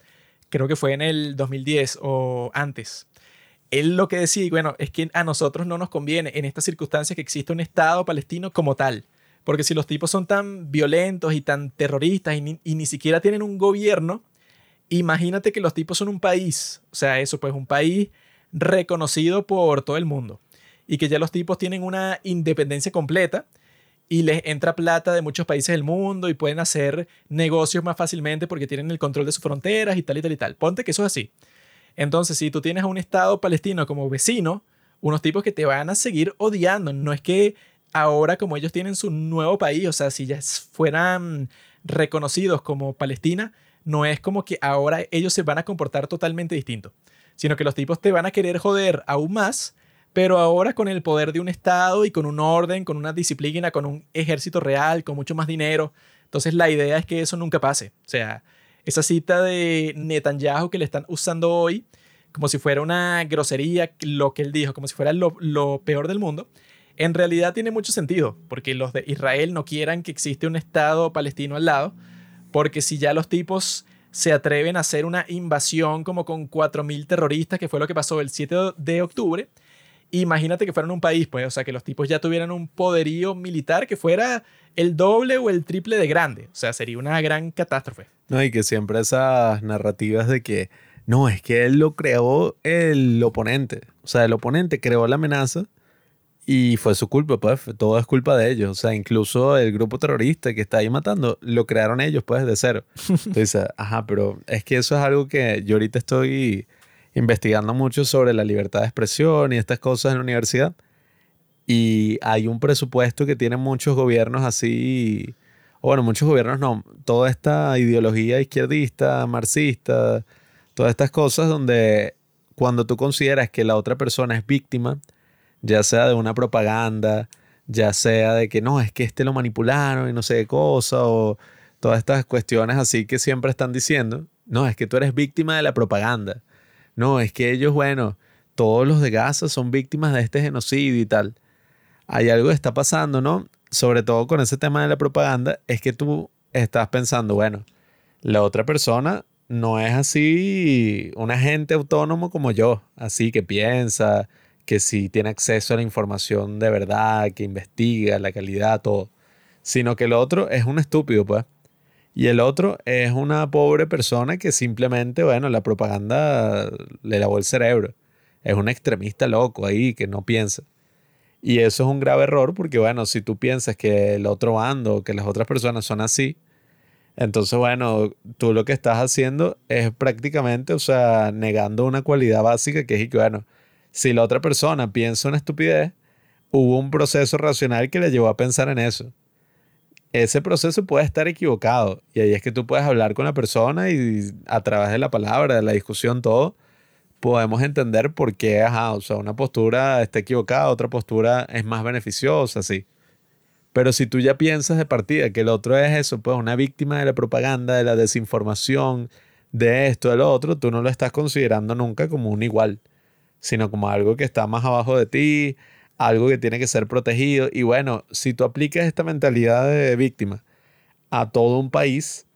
creo que fue en el 2010 o antes, él lo que decía, bueno, es que a nosotros no nos conviene en estas circunstancias que exista un Estado palestino como tal. Porque si los tipos son tan violentos y tan terroristas y ni siquiera tienen un gobierno, Imagínate que los tipos son un país, o sea, eso pues un país reconocido por todo el mundo y que ya los tipos tienen una independencia completa y les entra plata de muchos países del mundo y pueden hacer negocios más fácilmente porque tienen el control de sus fronteras y tal y tal y tal. Ponte que eso es así. Entonces, si tú tienes a un Estado palestino como vecino, unos tipos que te van a seguir odiando, no es que ahora como ellos tienen su nuevo país, o sea, si ya fueran reconocidos como Palestina, no es como que ahora ellos se van a comportar totalmente distinto, sino que los tipos te van a querer joder aún más, pero ahora con el poder de un Estado y con un orden, con una disciplina, con un ejército real, con mucho más dinero. Entonces la idea es que eso nunca pase. O sea, esa cita de Netanyahu que le están usando hoy, como si fuera una grosería, lo que él dijo, como si fuera lo, peor del mundo, en realidad tiene mucho sentido, porque los de Israel no quieran que existe un Estado palestino al lado, porque si ya los tipos se atreven a hacer una invasión como con 4.000 terroristas, que fue lo que pasó el 7 de octubre, imagínate que fueran un país, pues, o sea, que los tipos ya tuvieran un poderío militar que fuera el doble o el triple de grande. O sea, sería una gran catástrofe. No, y que siempre esas narrativas de que, no, es que él lo creó el oponente. O sea, el oponente creó la amenaza y fue su culpa, pues, todo es culpa de ellos. O sea, incluso el grupo terrorista que está ahí matando, lo crearon ellos, pues, de cero. Entonces, ajá, pero es que eso es algo que yo ahorita estoy investigando mucho sobre la libertad de expresión y estas cosas en la universidad. Y hay un presupuesto que tienen muchos gobiernos así, o bueno, muchos gobiernos no, toda esta ideología izquierdista, marxista, todas estas cosas donde cuando tú consideras que la otra persona es víctima, ya sea de una propaganda, ya sea de que no, es que este lo manipularon y no sé qué cosa, o todas estas cuestiones así que siempre están diciendo, no, es que tú eres víctima de la propaganda, no, es que ellos, bueno, todos los de Gaza son víctimas de este genocidio y tal. Hay algo que está pasando, ¿no? Sobre todo con ese tema de la propaganda, es que tú estás pensando, bueno, la otra persona no es así un agente autónomo como yo, así que piensa, que si tiene acceso a la información de verdad, que investiga la calidad, todo. Sino que el otro es un estúpido, pues. Y el otro es una pobre persona que simplemente, bueno, la propaganda le lavó el cerebro. Es un extremista loco ahí que no piensa. Y eso es un grave error porque, bueno, si tú piensas que el otro bando, que las otras personas son así, entonces, bueno, tú lo que estás haciendo es prácticamente, o sea, negando una cualidad básica que es que, bueno, si la otra persona piensa una estupidez, hubo un proceso racional que le llevó a pensar en eso. Ese proceso puede estar equivocado y ahí es que tú puedes hablar con la persona y a través de la palabra, de la discusión, todo, podemos entender por qué, ajá, o sea, una postura está equivocada, otra postura es más beneficiosa, sí. Pero si tú ya piensas de partida que el otro es eso, pues una víctima de la propaganda, de la desinformación, de esto, de lo otro, tú no lo estás considerando nunca como un igual, sino como algo que está más abajo de ti, algo que tiene que ser protegido. Y bueno, si tú aplicas esta mentalidad de víctima a todo un país,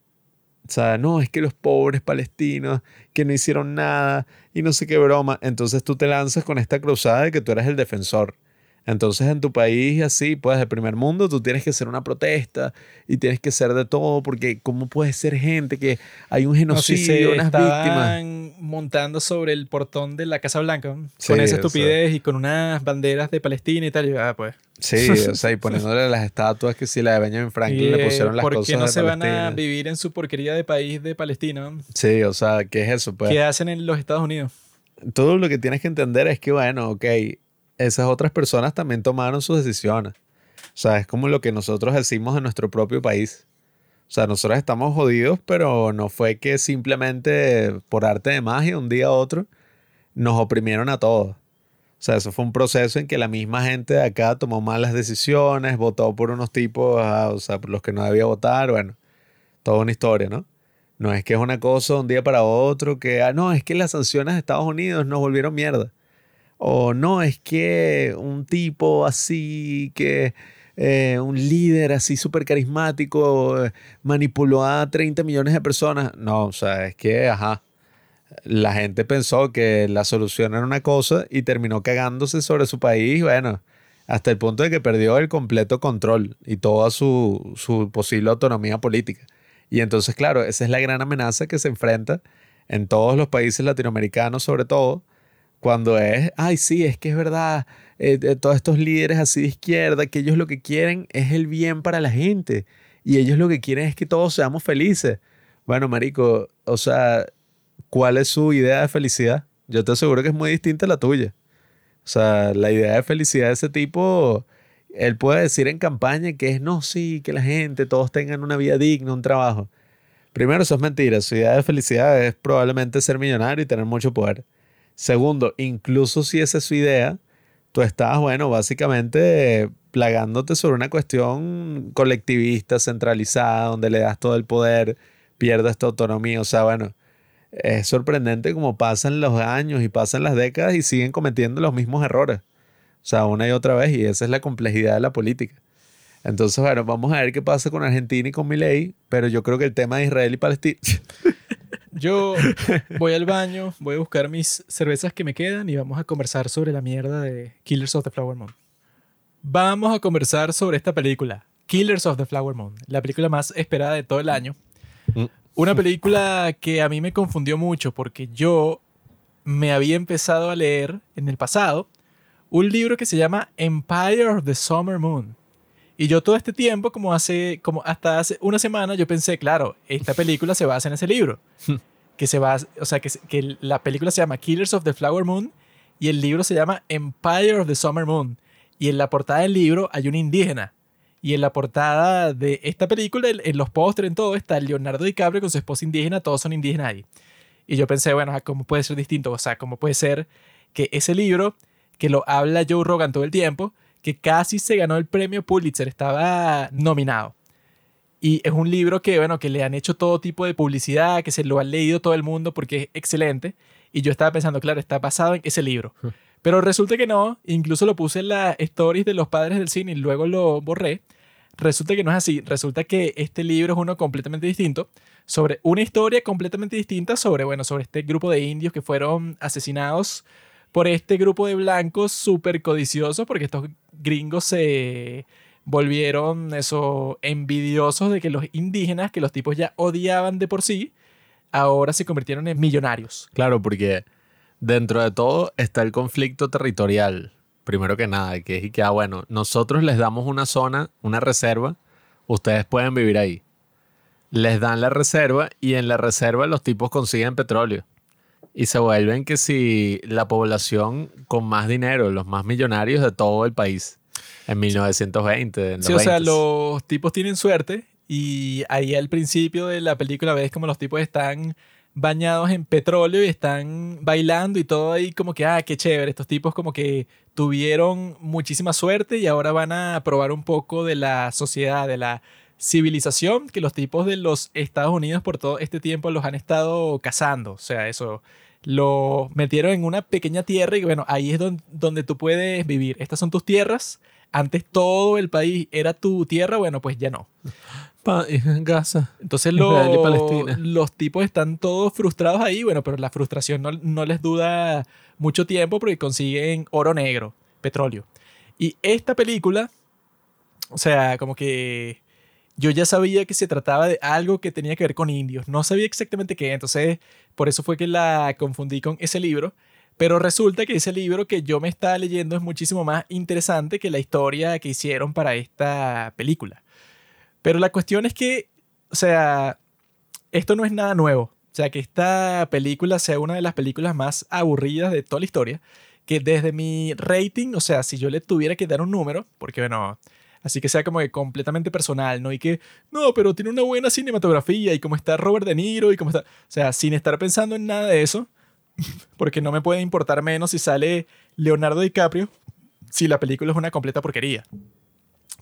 o sea, no, es que los pobres palestinos que no hicieron nada y no sé qué broma, entonces tú te lanzas con esta cruzada de que tú eres el defensor. Entonces en tu país así, pues de primer mundo, tú tienes que hacer una protesta y tienes que ser de todo, porque ¿cómo puede ser gente que hay un No, si genocidio, unas víctimas? montando sobre el portón de la Casa Blanca ¿no? Sí, con esa o sea. estupidez y con unas banderas de Palestina y tal. Y ah, pues. Sí, o sea, y poniéndole las estatuas que si la de Benjamin Franklin Y, le eh, pusieron las ¿Por cosas qué no de se van a vivir en su porquería de país de Palestina? Sí, o sea, ¿qué es eso? Pues ¿Qué hacen en los Estados Unidos? todo lo que tienes que entender es que, bueno, ok, esas otras personas también tomaron sus decisiones. O sea, es como lo que nosotros decimos en nuestro propio país. O sea, nosotros estamos jodidos, pero no fue que simplemente por arte de magia, un día a otro, nos oprimieron a todos. O sea, eso fue un proceso en que la misma gente de acá tomó malas decisiones, votó por unos tipos, ah, o sea, por los que no debía votar, bueno, toda una historia, ¿no? No es que es una cosa un día para otro, que, ah, no, es que las sanciones de Estados Unidos nos volvieron mierda. O no, es que un tipo así, que eh, un líder así súper carismático eh, manipuló a 30 millones de personas. No, o sea, es que, ajá, la gente pensó que la solución era una cosa y terminó cagándose sobre su país, bueno, hasta el punto de que perdió el completo control y toda su, su posible autonomía política. Y entonces, claro, esa es la gran amenaza que se enfrenta en todos los países latinoamericanos, sobre todo, cuando es, ay, sí, es que es verdad, eh, todos estos líderes así de izquierda, que ellos lo que quieren es el bien para la gente y ellos lo que quieren es que todos seamos felices. Bueno, Marico, o sea, ¿cuál es su idea de felicidad? Yo te aseguro que es muy distinta a la tuya. O sea, la idea de felicidad de ese tipo, él puede decir en campaña que es, no, sí, que la gente, todos tengan una vida digna, un trabajo. Primero, eso es mentira. Su idea de felicidad es probablemente ser millonario y tener mucho poder. Segundo, incluso si esa es su idea, tú estás, bueno, básicamente plagándote sobre una cuestión colectivista, centralizada, donde le das todo el poder, pierdes tu autonomía. O sea, bueno, es sorprendente cómo pasan los años y pasan las décadas y siguen cometiendo los mismos errores. O sea, una y otra vez, y esa es la complejidad de la política. Entonces, bueno, vamos a ver qué pasa con Argentina y con Milei, pero yo creo que el tema de Israel y Palestina... Yo voy al baño, voy a buscar mis cervezas que me quedan y vamos a conversar sobre la mierda de Killers of the Flower Moon. Vamos a conversar sobre esta película, Killers of the Flower Moon, la película más esperada de todo el año. Mm. Una película que a mí me confundió mucho porque yo me había empezado a leer en el pasado un libro que se llama Empire of the Summer Moon. Y yo todo este tiempo, como hace, como hasta hace una semana, yo pensé, claro, esta película se basa en ese libro. que se va, o sea, que, que la película se llama Killers of the Flower Moon y el libro se llama Empire of the Summer Moon. Y en la portada del libro hay un indígena. Y en la portada de esta película, en, los pósteres, en todo, está Leonardo DiCaprio con su esposa indígena, todos son indígenas ahí. Y yo pensé, bueno, ¿cómo puede ser distinto? O sea, ¿cómo puede ser que ese libro, que lo habla Joe Rogan todo el tiempo, que casi se ganó el premio Pulitzer, estaba nominado? Y es un libro que, bueno, que le han hecho todo tipo de publicidad, que se lo han leído todo el mundo porque es excelente. Y yo estaba pensando, claro, está basado en ese libro. Pero resulta que no, incluso lo puse en las stories de los padres del cine y luego lo borré. Resulta que no es así, resulta que este libro es uno completamente distinto, sobre una historia completamente distinta sobre, bueno, sobre este grupo de indios que fueron asesinados por este grupo de blancos súper codiciosos, porque estos gringos se volvieron envidiosos de que los indígenas, que los tipos ya odiaban de por sí, ahora se convirtieron en millonarios. Claro, porque dentro de todo está el conflicto territorial, primero que nada, que es que, ah, bueno, nosotros les damos una zona, una reserva, ustedes pueden vivir ahí. Les dan la reserva y en la reserva los tipos consiguen petróleo. Y se vuelven que si la población con más dinero, los más millonarios de todo el país, en 1920. En los Sí, o sea, 20s. los tipos tienen suerte y ahí al principio de la película ves como los tipos están bañados en petróleo y están bailando y todo ahí como que, ah, qué chévere, estos tipos como que tuvieron muchísima suerte y ahora van a probar un poco de la sociedad, de la civilización que los tipos de los Estados Unidos por todo este tiempo los han estado cazando. O sea, eso lo metieron en una pequeña tierra y bueno, ahí es donde, donde tú puedes vivir. Estas son tus tierras. Antes todo el país era tu tierra, bueno, pues ya no. Gaza. Entonces lo- los tipos están todos frustrados ahí, bueno, pero la frustración no, no les duda mucho tiempo porque consiguen oro negro, petróleo. Y esta película, o sea, como que yo ya sabía que se trataba de algo que tenía que ver con indios, no sabía exactamente qué, entonces por eso fue que la confundí con ese libro. Pero resulta que ese libro que yo me estaba leyendo es muchísimo más interesante que la historia que hicieron para esta película. Pero la cuestión es que, o sea, esto no es nada nuevo. O sea, que esta película sea una de las películas más aburridas de toda la historia. Que desde mi rating, o sea, si yo le tuviera que dar un número, porque bueno, así que sea como que completamente personal, ¿no? Y que, no, pero tiene una buena cinematografía y como está Robert De Niro y como está, o sea, sin estar pensando en nada de eso, porque no me puede importar menos si sale Leonardo DiCaprio si la película es una completa porquería.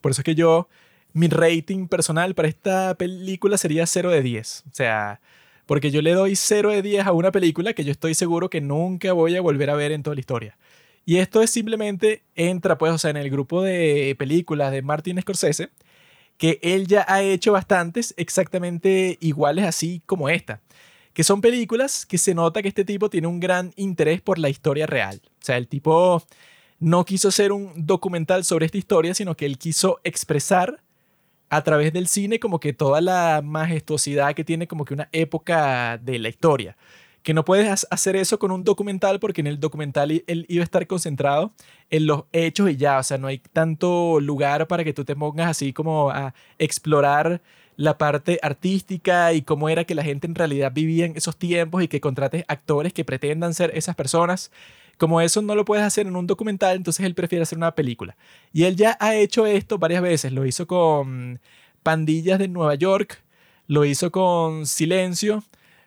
Por eso es que yo, mi rating personal para esta película sería 0 de 10. O sea, porque yo le doy 0 de 10 a una película que yo estoy seguro que nunca voy a volver a ver en toda la historia. Y esto es simplemente, entra pues, o sea, en el grupo de películas de Martin Scorsese, que él ya ha hecho bastantes exactamente iguales así como esta. Que son películas que se nota que este tipo tiene un gran interés por la historia real. O sea, el tipo no quiso hacer un documental sobre esta historia, sino que él quiso expresar a través del cine como que toda la majestuosidad que tiene como que una época de la historia. Que no puedes ha- hacer eso con un documental porque en el documental él iba a estar concentrado en los hechos y ya, o sea, no hay tanto lugar para que tú te pongas así como a explorar la parte artística y cómo era que la gente en realidad vivía en esos tiempos y que contrates actores que pretendan ser esas personas. Como eso no lo puedes hacer en un documental, entonces él prefiere hacer una película. Y él ya ha hecho esto varias veces. Lo hizo con Pandillas de Nueva York, lo hizo con Silencio,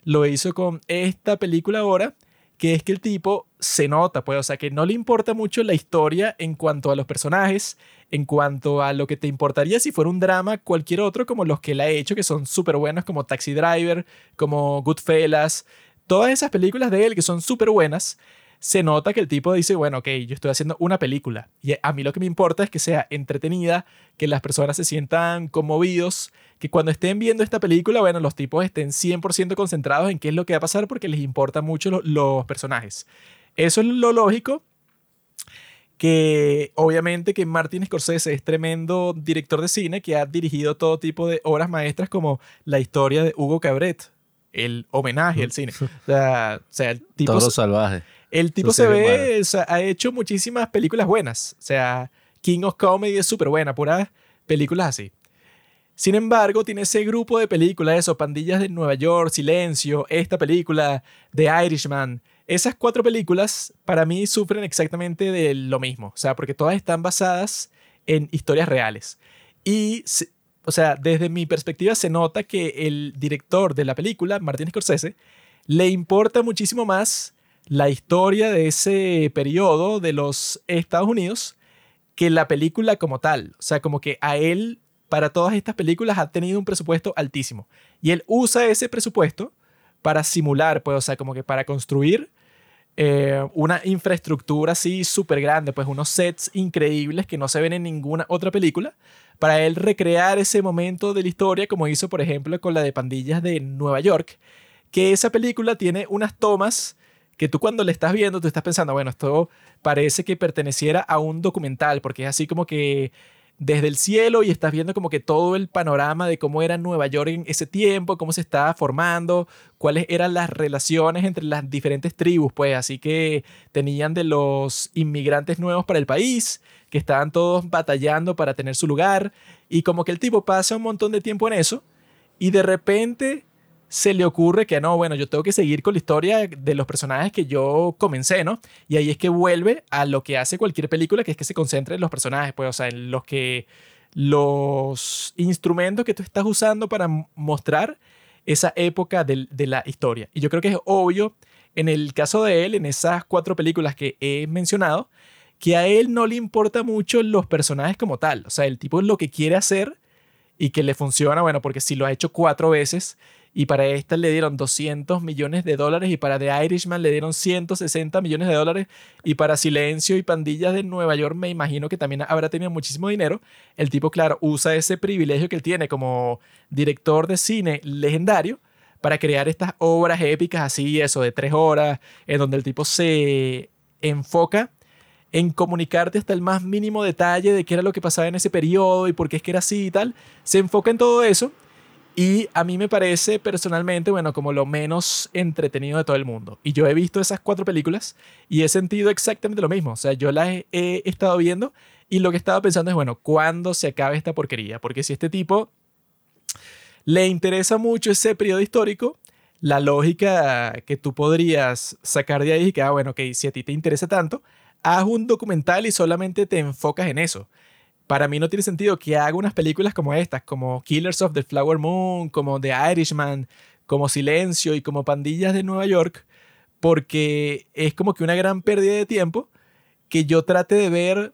lo hizo con esta película ahora, que es que el tipo se nota, pues, o sea, que no le importa mucho la historia en cuanto a los personajes, en cuanto a lo que te importaría si fuera un drama cualquier otro como los que él ha hecho, que son súper buenos, como Taxi Driver, como Goodfellas, todas esas películas de él que son súper buenas, se nota que el tipo dice, bueno, ok, yo estoy haciendo una película y a mí lo que me importa es que sea entretenida, que las personas se sientan conmovidos, que cuando estén viendo esta película, bueno, los tipos estén 100% concentrados en qué es lo que va a pasar porque les importan mucho lo- los personajes. Eso es lo lógico, que obviamente que Martin Scorsese es tremendo director de cine que ha dirigido todo tipo de obras maestras como la historia de Hugo Cabret, el homenaje al cine. O sea, o sea, el tipo, Todo salvaje. El tipo se ve, o sea, ha hecho muchísimas películas buenas. O sea, King of Comedy es súper buena, puras películas así. Sin embargo, tiene ese grupo de películas, eso, Pandillas de Nueva York, Silencio, esta película, The Irishman. Esas cuatro películas para mí sufren exactamente de lo mismo. O sea, porque todas están basadas en historias reales. Y, o sea, desde mi perspectiva se nota que el director de la película, Martin Scorsese, le importa muchísimo más la historia de ese periodo de los Estados Unidos que la película como tal. O sea, como que a él, para todas estas películas, ha tenido un presupuesto altísimo. Y él usa ese presupuesto para simular, pues, o sea, como que para construir eh, una infraestructura así súper grande, pues unos sets increíbles que no se ven en ninguna otra película, para él recrear ese momento de la historia, como hizo, por ejemplo, con la de Pandillas de Nueva York, que esa película tiene unas tomas que tú cuando le estás viendo, tú estás pensando, bueno, esto parece que perteneciera a un documental, porque es así como que desde el cielo y estás viendo como que todo el panorama de cómo era Nueva York en ese tiempo, cómo se estaba formando, cuáles eran las relaciones entre las diferentes tribus, pues así que tenían de los inmigrantes nuevos para el país, que estaban todos batallando para tener su lugar, y como que el tipo pasa un montón de tiempo en eso, y de repente se le ocurre que no, bueno, yo tengo que seguir con la historia de los personajes que yo comencé, ¿no? Y ahí es que vuelve a lo que hace cualquier película, que es que se concentre en los personajes, pues, o sea, en los que los instrumentos que tú estás usando para mostrar esa época del- de, la historia. Y yo creo que es obvio en el caso de él, en esas cuatro películas que he mencionado, que a él no le importa mucho los personajes como tal. O sea, el tipo lo que quiere hacer y que le funciona, bueno, porque si lo ha hecho cuatro veces y para esta le dieron 200 millones de dólares y para The Irishman le dieron 160 millones de dólares y para Silencio y Pandillas de Nueva York me imagino que también habrá tenido muchísimo dinero. El tipo, claro, usa ese privilegio que él tiene como director de cine legendario para crear estas obras épicas así, eso de tres horas, en donde el tipo se enfoca en comunicarte hasta el más mínimo detalle de qué era lo que pasaba en ese periodo y por qué es que era así y tal. Se enfoca en todo eso y a mí me parece personalmente, bueno, como lo menos entretenido de todo el mundo. Y yo he visto esas cuatro películas y he sentido exactamente lo mismo. O sea, yo las he, estado viendo y lo que estaba pensando es, bueno, ¿cuándo se acabe esta porquería? Porque si este tipo le interesa mucho ese periodo histórico, la lógica que tú podrías sacar de ahí es que, ah, bueno, ok, si a ti te interesa tanto, haz un documental y solamente te enfocas en eso. Para mí no tiene sentido que haga unas películas como estas, como Killers of the Flower Moon, como The Irishman, como Silencio y como Pandillas de Nueva York, porque es como que una gran pérdida de tiempo que yo trate de ver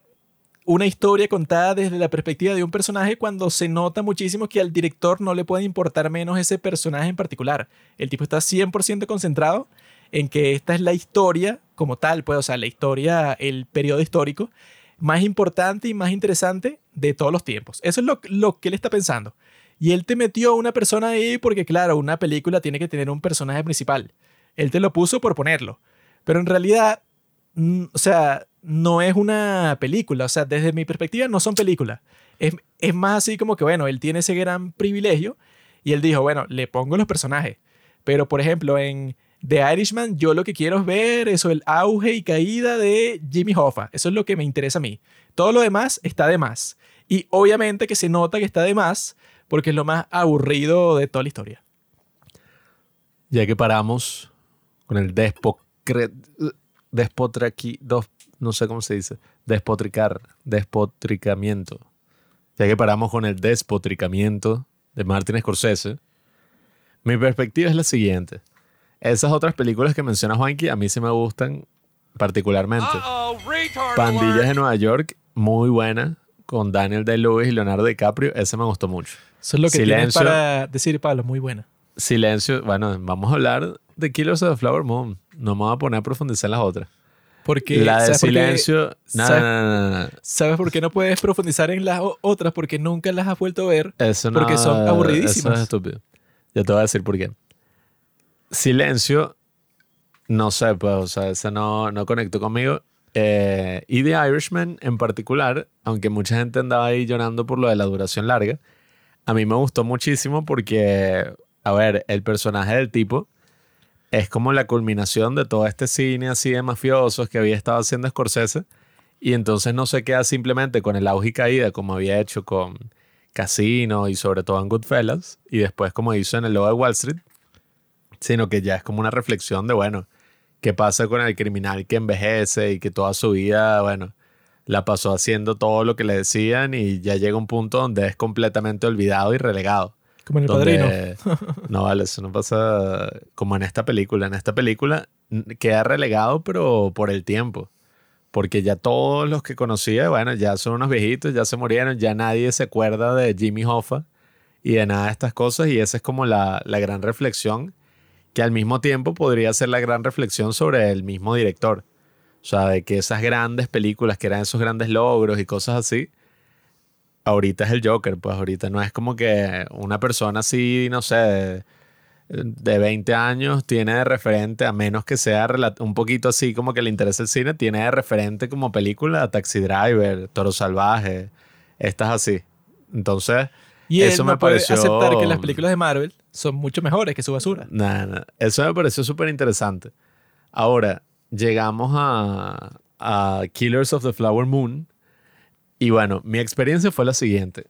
una historia contada desde la perspectiva de un personaje cuando se nota muchísimo que al director no le puede importar menos ese personaje en particular. El tipo está 100% concentrado en que esta es la historia como tal, pues, o sea, la historia, el periodo histórico más importante y más interesante de todos los tiempos. Eso es lo, lo que él está pensando. Y él te metió a una persona ahí porque, claro, una película tiene que tener un personaje principal. Él te lo puso por ponerlo. Pero en realidad, o sea, no es una película. O sea, desde mi perspectiva, no son películas. Es, es más así como que, bueno, él tiene ese gran privilegio y él dijo, bueno, le pongo los personajes. Pero, por ejemplo, en The Irishman, yo lo que quiero ver eso, el auge y caída de Jimmy Hoffa. Eso es lo que me interesa a mí. Todo lo demás está de más. Y obviamente que se nota que está de más porque es lo más aburrido de toda la historia. Ya que paramos con el. Despotraqui... dos- no sé cómo se dice. Despotricar. Despotricamiento. Ya que paramos con el despotricamiento de Martin Scorsese, mi perspectiva es la siguiente. Esas otras películas que menciona Juanqui a mí sí me gustan particularmente. Uh-oh, retard Pandillas de. Nueva York, muy buena, con Daniel Day-Lewis y Leonardo DiCaprio, ese me gustó mucho. Eso es lo que tienes Silencio. para decir, Pablo. Muy buena. Silencio, bueno, vamos a hablar de Killers of the Flower Moon. No me voy a poner a profundizar en las otras. Porque, la de ¿sabes por qué- Silencio, no, ¿sabes- no, no, no, no. ¿Sabes por qué no puedes profundizar en las otras? Porque nunca las has vuelto a ver. Eso no, Porque son aburridísimas. Eso es estúpido. Ya te voy a decir por qué. Silencio, no sé, pues, o sea, ese no, no conectó conmigo. Eh, y The Irishman en particular, aunque mucha gente andaba ahí llorando por lo de la duración larga, a mí me gustó muchísimo porque, a ver, el personaje del tipo es como la culminación de todo este cine así de mafiosos que había estado haciendo Scorsese. Y entonces no se queda simplemente con el auge y caída como había hecho con Casino y sobre todo en Goodfellas y después como hizo en el Lobo de Wall Street, sino que ya es como una reflexión de, bueno, qué pasa con el criminal que envejece y que toda su vida, bueno, la pasó haciendo todo lo que le decían y ya llega un punto donde es completamente olvidado y relegado. Como en el padrino. Donde- no, vale, eso no pasa como en esta película. En esta película queda relegado, pero por el tiempo. Porque ya todos los que conocía, bueno, ya son unos viejitos, ya se murieron, ya nadie se acuerda de Jimmy Hoffa y de nada de estas cosas. Y esa es como la, la gran reflexión, que al mismo tiempo podría ser la gran reflexión sobre el mismo director. O sea, de que esas grandes películas, que eran esos grandes logros y cosas así, ahorita es el Joker, pues ahorita no es como que una persona así, no sé, de, de 20 años tiene de referente, a menos que sea un poquito así como que le interesa el cine, tiene de referente como película Taxi Driver, Toro Salvaje, estas así. Entonces, Y él eso no me puede pareció- aceptar que las películas de Marvel son mucho mejores que su basura. Nada, nada. Eso me pareció súper interesante. Ahora, llegamos a, a Killers of the Flower Moon. Y bueno, mi experiencia fue la siguiente.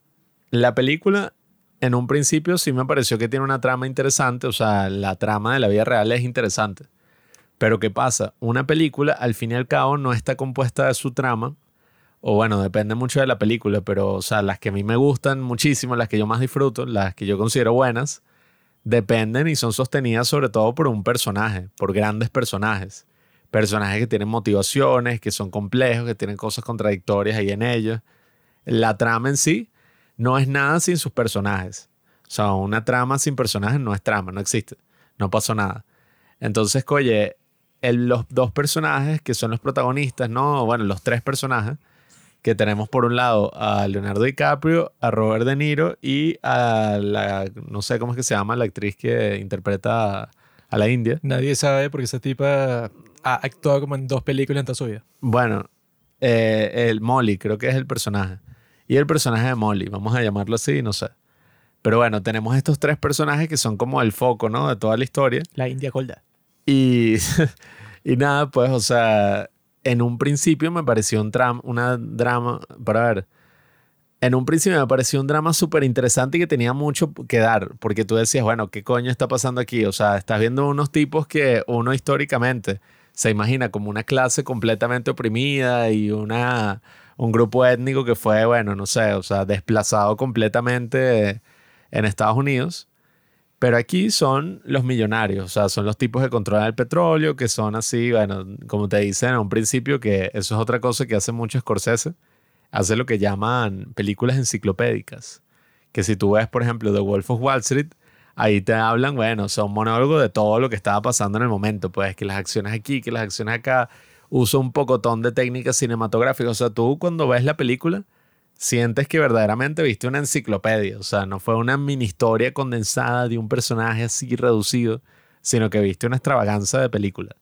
La película, en un principio, sí me pareció que tiene una trama interesante. O sea, la trama de la vida real es interesante. Pero ¿qué pasa? Una película, al fin y al cabo, no está compuesta de su trama. O bueno, depende mucho de la película. Pero, o sea, las que a mí me gustan muchísimo, las que yo más disfruto, las que yo considero buenas, dependen y son sostenidas sobre todo por un personaje, por grandes personajes. Personajes que tienen motivaciones, que son complejos, que tienen cosas contradictorias ahí en ellos. La trama en sí no es nada sin sus personajes. O sea, una trama sin personajes no es trama, no existe. No pasó nada. Entonces, oye, el- los dos personajes que son los protagonistas, ¿no? Bueno, los tres personajes que tenemos por un lado a Leonardo DiCaprio, a Robert De Niro y a la, no sé cómo es que se llama, la actriz que interpreta a, a la India. Nadie sabe porque esa tipa ha actuado como en dos películas en toda su vida. Bueno, eh, el Molly creo que es el personaje. Y el personaje de Molly, vamos a llamarlo así, no sé. Pero bueno, tenemos estos tres personajes que son como el foco, ¿no? De toda la historia. La India Golda. Y, y nada, pues, o sea, en un principio me pareció un tram, una drama, para ver, en un principio me pareció un drama súper interesante y que tenía mucho que dar, porque tú decías, bueno, ¿qué coño está pasando aquí? O sea, estás viendo unos tipos que uno históricamente se imagina como una clase completamente oprimida y una, un grupo étnico que fue, bueno, no sé, o sea, desplazado completamente en Estados Unidos. Pero aquí son los millonarios, o sea, son los tipos que controlan el petróleo, que son así, bueno, como te dicen en un principio, que eso es otra cosa que hace mucho Scorsese, hace lo que llaman películas enciclopédicas. Que si tú ves, por ejemplo, The Wolf of Wall Street, ahí te hablan, bueno, son monólogos de todo lo que estaba pasando en el momento, pues que las acciones aquí, que las acciones acá, usa un pocotón de técnicas cinematográficas, o sea, tú cuando ves la película, sientes que verdaderamente viste una enciclopedia. O sea, no fue una mini historia condensada de un personaje así reducido, sino que viste una extravaganza de película.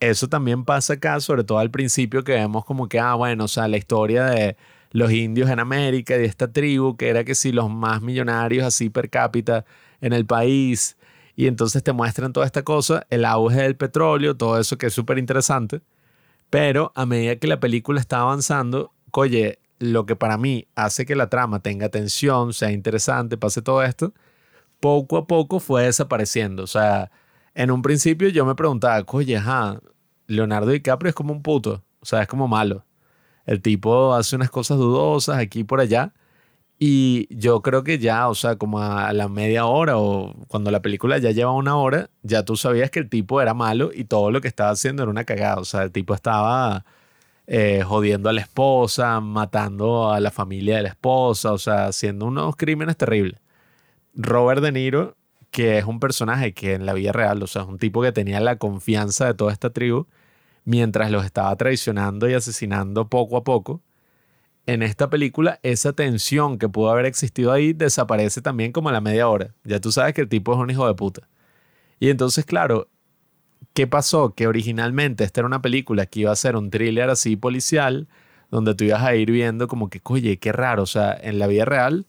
Eso también pasa acá, sobre todo al principio que vemos como que, ah, bueno, o sea, la historia de los indios en América de esta tribu, que era que sí, los más millonarios así per cápita en el país. Y entonces te muestran toda esta cosa, el auge del petróleo, todo eso que es súper interesante. Pero a medida que la película está avanzando, oye, lo que para mí hace que la trama tenga tensión, sea interesante, pase todo esto, poco a poco fue desapareciendo. O sea, en un principio yo me preguntaba, oye, ajá, Leonardo DiCaprio es como un puto, o sea, es como malo. El tipo hace unas cosas dudosas aquí y por allá. Y yo creo que ya, o sea, como a la media hora o cuando la película ya lleva una hora, ya tú sabías que el tipo era malo y todo lo que estaba haciendo era una cagada. O sea, el tipo estaba eh, jodiendo a la esposa, matando a la familia de la esposa, o sea, haciendo unos crímenes terribles. Robert De Niro, que es un personaje que en la vida real, o sea, es un tipo que tenía la confianza de toda esta tribu, mientras los estaba traicionando y asesinando poco a poco. En esta película, esa tensión que pudo haber existido ahí desaparece también como a la media hora. Ya tú sabes que el tipo es un hijo de puta. Y entonces, claro, ¿qué pasó? Que originalmente esta era una película que iba a ser un thriller así policial, donde tú ibas a ir viendo como que, oye, qué raro. O sea, en la vida real,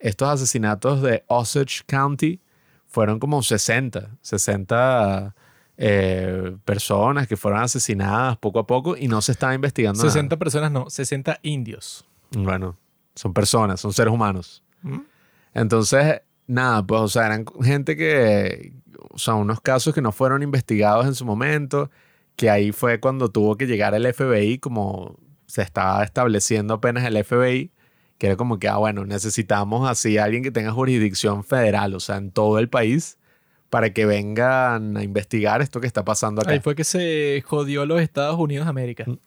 estos asesinatos de Osage County fueron como 60, 60 eh, personas que fueron asesinadas poco a poco y no se estaba investigando 60 nada. personas, no, 60 indios. Bueno, son personas, son seres humanos. ¿Mm? Entonces, nada, pues, o sea, eran gente que, o sea, unos casos que no fueron investigados en su momento, que ahí fue cuando tuvo que llegar el FBI, como se estaba estableciendo apenas el FBI, que era como que, ah, bueno, necesitamos así alguien que tenga jurisdicción federal, o sea, en todo el país, para que vengan a investigar esto que está pasando acá. Ahí fue que se jodió los Estados Unidos de América. Mm.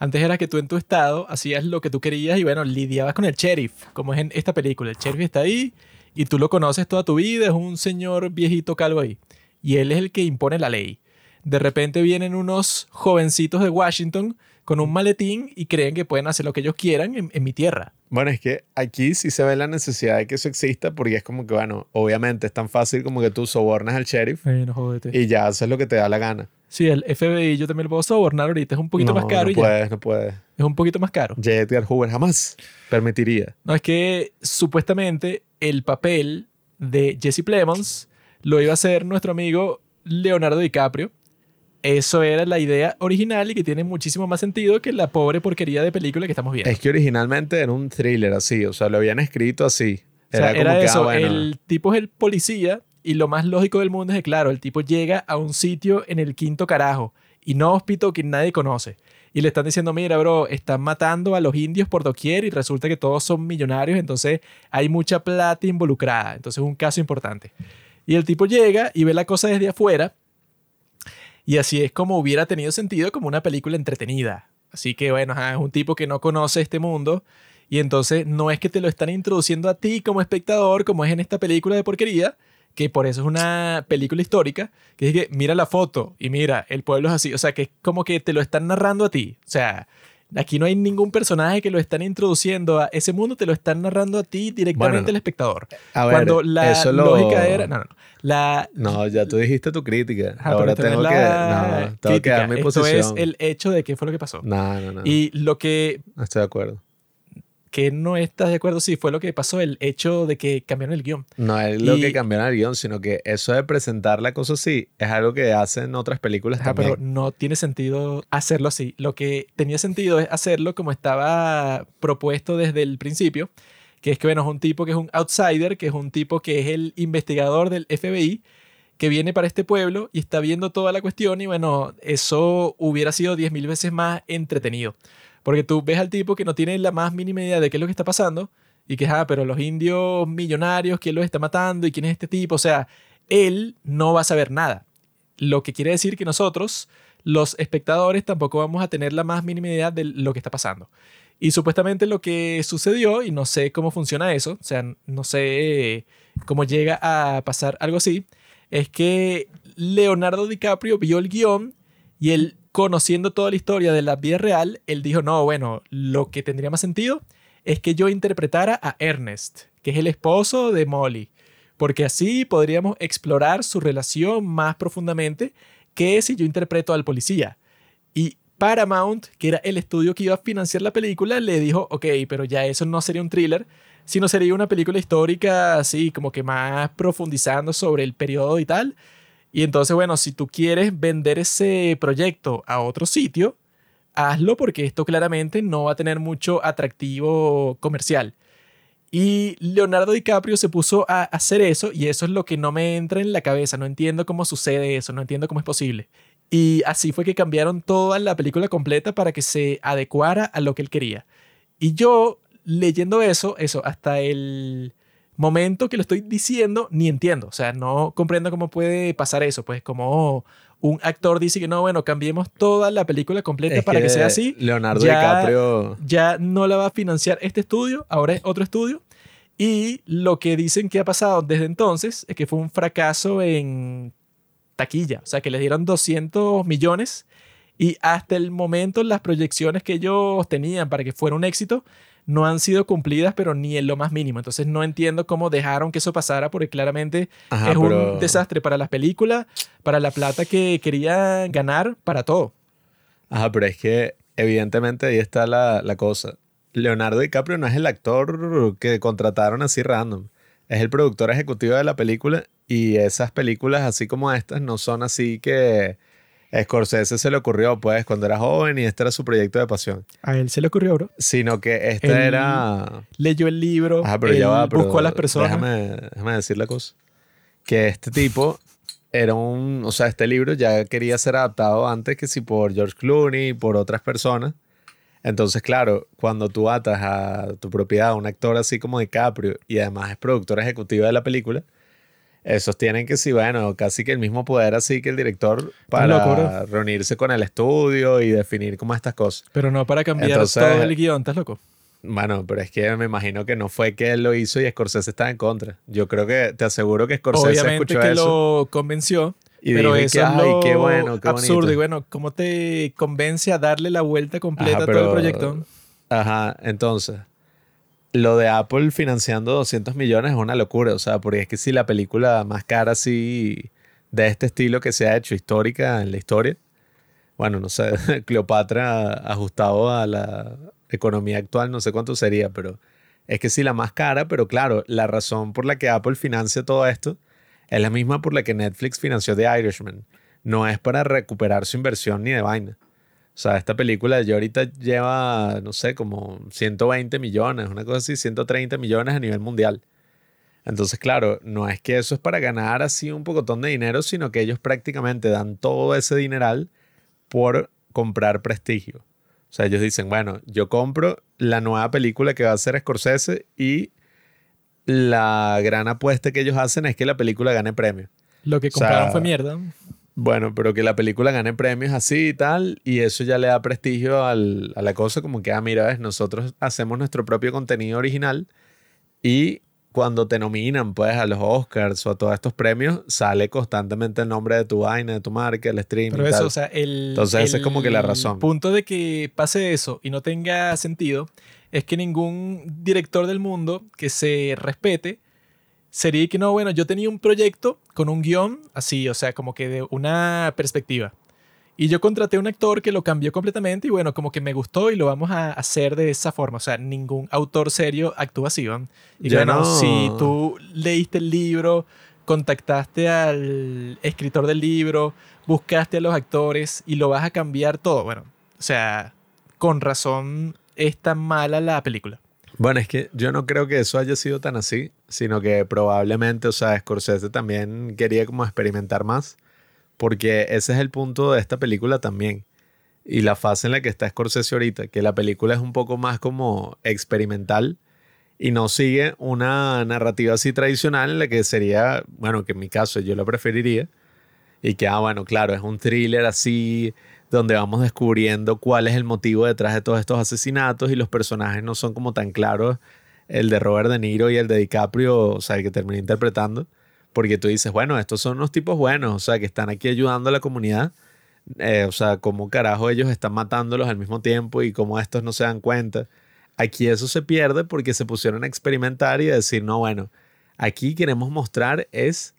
Antes era que tú en tu estado hacías lo que tú querías y bueno, lidiabas con el sheriff, como es en esta película. El sheriff está ahí y tú lo conoces toda tu vida, es un señor viejito calvo ahí. Y él es el que impone la ley. De repente vienen unos jovencitos de Washington con un maletín y creen que pueden hacer lo que ellos quieran en, en mi tierra. Bueno, es que aquí sí se ve la necesidad de que eso exista, porque es como que, bueno, obviamente es tan fácil como que tú sobornas al sheriff jódete. y ya haces lo que te da la gana. Sí, el FBI yo también lo puedo sobornar ahorita, es un poquito no, más caro no y ya. puedes, no puedes. Es un poquito más caro. J. Edgar Hoover jamás permitiría. No, es que supuestamente el papel de Jesse Plemons lo iba a hacer nuestro amigo Leonardo DiCaprio. Eso era la idea original y que tiene muchísimo más sentido que la pobre porquería de película que estamos viendo. Es que originalmente era un thriller así, o sea, lo habían escrito así. o sea, Era como que, ah, bueno, el tipo es el policía y lo más lógico del mundo es que, claro, el tipo llega a un sitio en el quinto carajo, inhóspito que nadie conoce. Y le están diciendo, mira, bro, están matando a los indios por doquier y resulta que todos son millonarios, entonces hay mucha plata involucrada. Entonces es un caso importante. Y el tipo llega y ve la cosa desde afuera. Y así es como hubiera tenido sentido como una película entretenida. Así que bueno, es un tipo que no conoce este mundo. Y entonces no es que te lo están introduciendo a ti como espectador, como es en esta película de porquería, que por eso es una película histórica, que es que mira la foto y mira, el pueblo es así. O sea, que es como que te lo están narrando a ti. O sea, Aquí no hay ningún personaje que lo están introduciendo a ese mundo, te lo están narrando a ti directamente Bueno, el espectador. A ver, Cuando la eso lo- lógica era. No, no, no. La, No, ya tú dijiste tu crítica. Ajá, Ahora tengo que, no, tengo que dar mi esto posición. es el hecho de qué fue lo que pasó. No, no, no. Y lo que, estoy de acuerdo. Que no estás de acuerdo, sí, fue lo que pasó, el hecho de que cambiaron el guion. No es lo Y- que cambiaron el guion, sino que eso de presentar la cosa así es algo que hacen otras películas Ajá, también. pero no tiene sentido hacerlo así. Lo que tenía sentido es hacerlo como estaba propuesto desde el principio, que es que, bueno, es un tipo que es un outsider, que es un tipo que es el investigador del FBI, que viene para este pueblo y está viendo toda la cuestión y, bueno, eso hubiera sido 10.000 veces más entretenido. Porque tú ves al tipo que no tiene la más mínima idea de qué es lo que está pasando y que, ah, pero los indios millonarios, ¿quién los está matando y quién es este tipo? O sea, él no va a saber nada. Lo que quiere decir que nosotros, los espectadores, tampoco vamos a tener la más mínima idea de lo que está pasando. Y supuestamente lo que sucedió, y no sé cómo funciona eso, o sea, no sé cómo llega a pasar algo así, es que Leonardo DiCaprio vio el guion y él, conociendo toda la historia de la vida real, él dijo, no, bueno, lo que tendría más sentido es que yo interpretara a Ernest, que es el esposo de Molly, porque así podríamos explorar su relación más profundamente que si yo interpreto al policía. Y Paramount, que era el estudio que iba a financiar la película, le dijo, ok, pero ya eso no sería un thriller, sino sería una película histórica así, como que más profundizando sobre el periodo y tal. Y entonces, bueno, si tú quieres vender ese proyecto a otro sitio, hazlo porque esto claramente no va a tener mucho atractivo comercial. Y Leonardo DiCaprio se puso a hacer eso y eso es lo que no me entra en la cabeza. No entiendo cómo sucede eso, no entiendo cómo es posible. Y así fue que cambiaron toda la película completa para que se adecuara a lo que él quería. Y yo, leyendo eso, eso, hasta el momento que lo estoy diciendo, ni entiendo. O sea, no comprendo cómo puede pasar eso. Pues como un actor dice que no, bueno, cambiemos toda la película completa Es para que, sea así. Leonardo ya- DiCaprio. Ya no la va a financiar este estudio, ahora es otro estudio. Y lo que dicen que ha pasado desde entonces es que fue un fracaso en taquilla. O sea, que les dieron 200 millones y hasta el momento las proyecciones que ellos tenían para que fuera un éxito no han sido cumplidas, pero ni en lo más mínimo. Entonces no entiendo cómo dejaron que eso pasara porque claramente Ajá, es pero- un desastre para las películas, para la plata que querían ganar, para todo. Ajá, pero es que evidentemente ahí está la, la cosa. Leonardo DiCaprio no es el actor que contrataron así random. Es el productor ejecutivo de la película y esas películas así como estas no son así que Scorsese se le ocurrió pues cuando era joven y este era su proyecto de pasión. A él se le ocurrió, bro. Sino que este Él- era... Leyó el libro, Ajá, pero él ya va, pero buscó a las personas. Déjame, déjame decir la cosa. Que este tipo era un... O sea, este libro ya quería ser adaptado antes que si por George Clooney, por otras personas. Entonces, claro, cuando tú atas a tu propiedad a un actor así como DiCaprio y además es productor ejecutivo de la película, esos tienen que sí, bueno, casi que el mismo poder así que el director para reunirse con el estudio y definir como estas cosas. Pero no para cambiar Entonces- todo el guion, ¿estás loco? Bueno, pero es que me imagino que no fue que él lo hizo y Scorsese estaba en contra. Yo creo que, te aseguro que Scorsese Obviamente escuchó que eso. lo convenció, y pero eso que, es "Ay, lo qué bueno, qué absurdo. bonito". Y bueno, ¿cómo te convence a darle la vuelta completa Ajá, a todo el proyecto? Ajá, entonces, lo de Apple financiando 200 millones es una locura. O sea, porque es que si la película más cara así de este estilo que se ha hecho histórica en la historia, bueno, no sé, Cleopatra ajustado a la economía actual, no sé cuánto sería, pero es que sí la más cara, pero claro, la razón por la que Apple financia todo esto es la misma por la que Netflix financió The Irishman. No es para recuperar su inversión ni de vaina. O sea, esta película ya ahorita lleva, no sé, como 120 millones, una cosa así, 130 millones a nivel mundial. Entonces, claro, no es que eso es para ganar así un pocotón de dinero, sino que ellos prácticamente dan todo ese dineral por comprar prestigio. O sea, ellos dicen, bueno, yo compro la nueva película que va a hacer Scorsese y la gran apuesta que ellos hacen es que la película gane premios. Lo que O sea, compraron fue mierda. Bueno, pero que la película gane premios así y tal, y eso ya le da prestigio al- a la cosa, como que, ah, mira, ves, nosotros hacemos nuestro propio contenido original y cuando te nominan, pues, a los Oscars o a todos estos premios, sale constantemente el nombre de tu vaina, de tu marca, el stream Pero y eso, tal. o sea, el. Entonces, esa es como que la el razón. punto de que pase eso y no tenga sentido es que ningún director del mundo que se respete sería que no, bueno, yo tenía un proyecto con un guion así, o sea, como que de una perspectiva. Y yo contraté a un actor que lo cambió completamente y bueno, como que me gustó y lo vamos a hacer de esa forma. O sea, ningún autor serio actúa así, ¿van? Y Yo bueno, no- si tú leíste el libro, contactaste al escritor del libro, buscaste a los actores y lo vas a cambiar todo, bueno, o sea, con razón es tan mala la película. Bueno, es que yo no creo que eso haya sido tan así, sino que probablemente, o sea, Scorsese también quería como experimentar más, porque ese es el punto de esta película también. Y la fase en la que está Scorsese ahorita, que la película es un poco más como experimental y no sigue una narrativa así tradicional en la que sería, bueno, que en mi caso yo lo preferiría, y que, ah, bueno, claro, es un thriller así, donde vamos descubriendo cuál es el motivo detrás de todos estos asesinatos y los personajes no son como tan claros, el de Robert De Niro y el de DiCaprio, o sea, el que terminé interpretando, porque tú dices, bueno, estos son unos tipos buenos, o sea, que están aquí ayudando a la comunidad, eh, o sea, cómo carajo ellos están matándolos al mismo tiempo y cómo estos no se dan cuenta. Aquí eso se pierde porque se pusieron a experimentar y a decir, no, bueno, aquí queremos mostrar es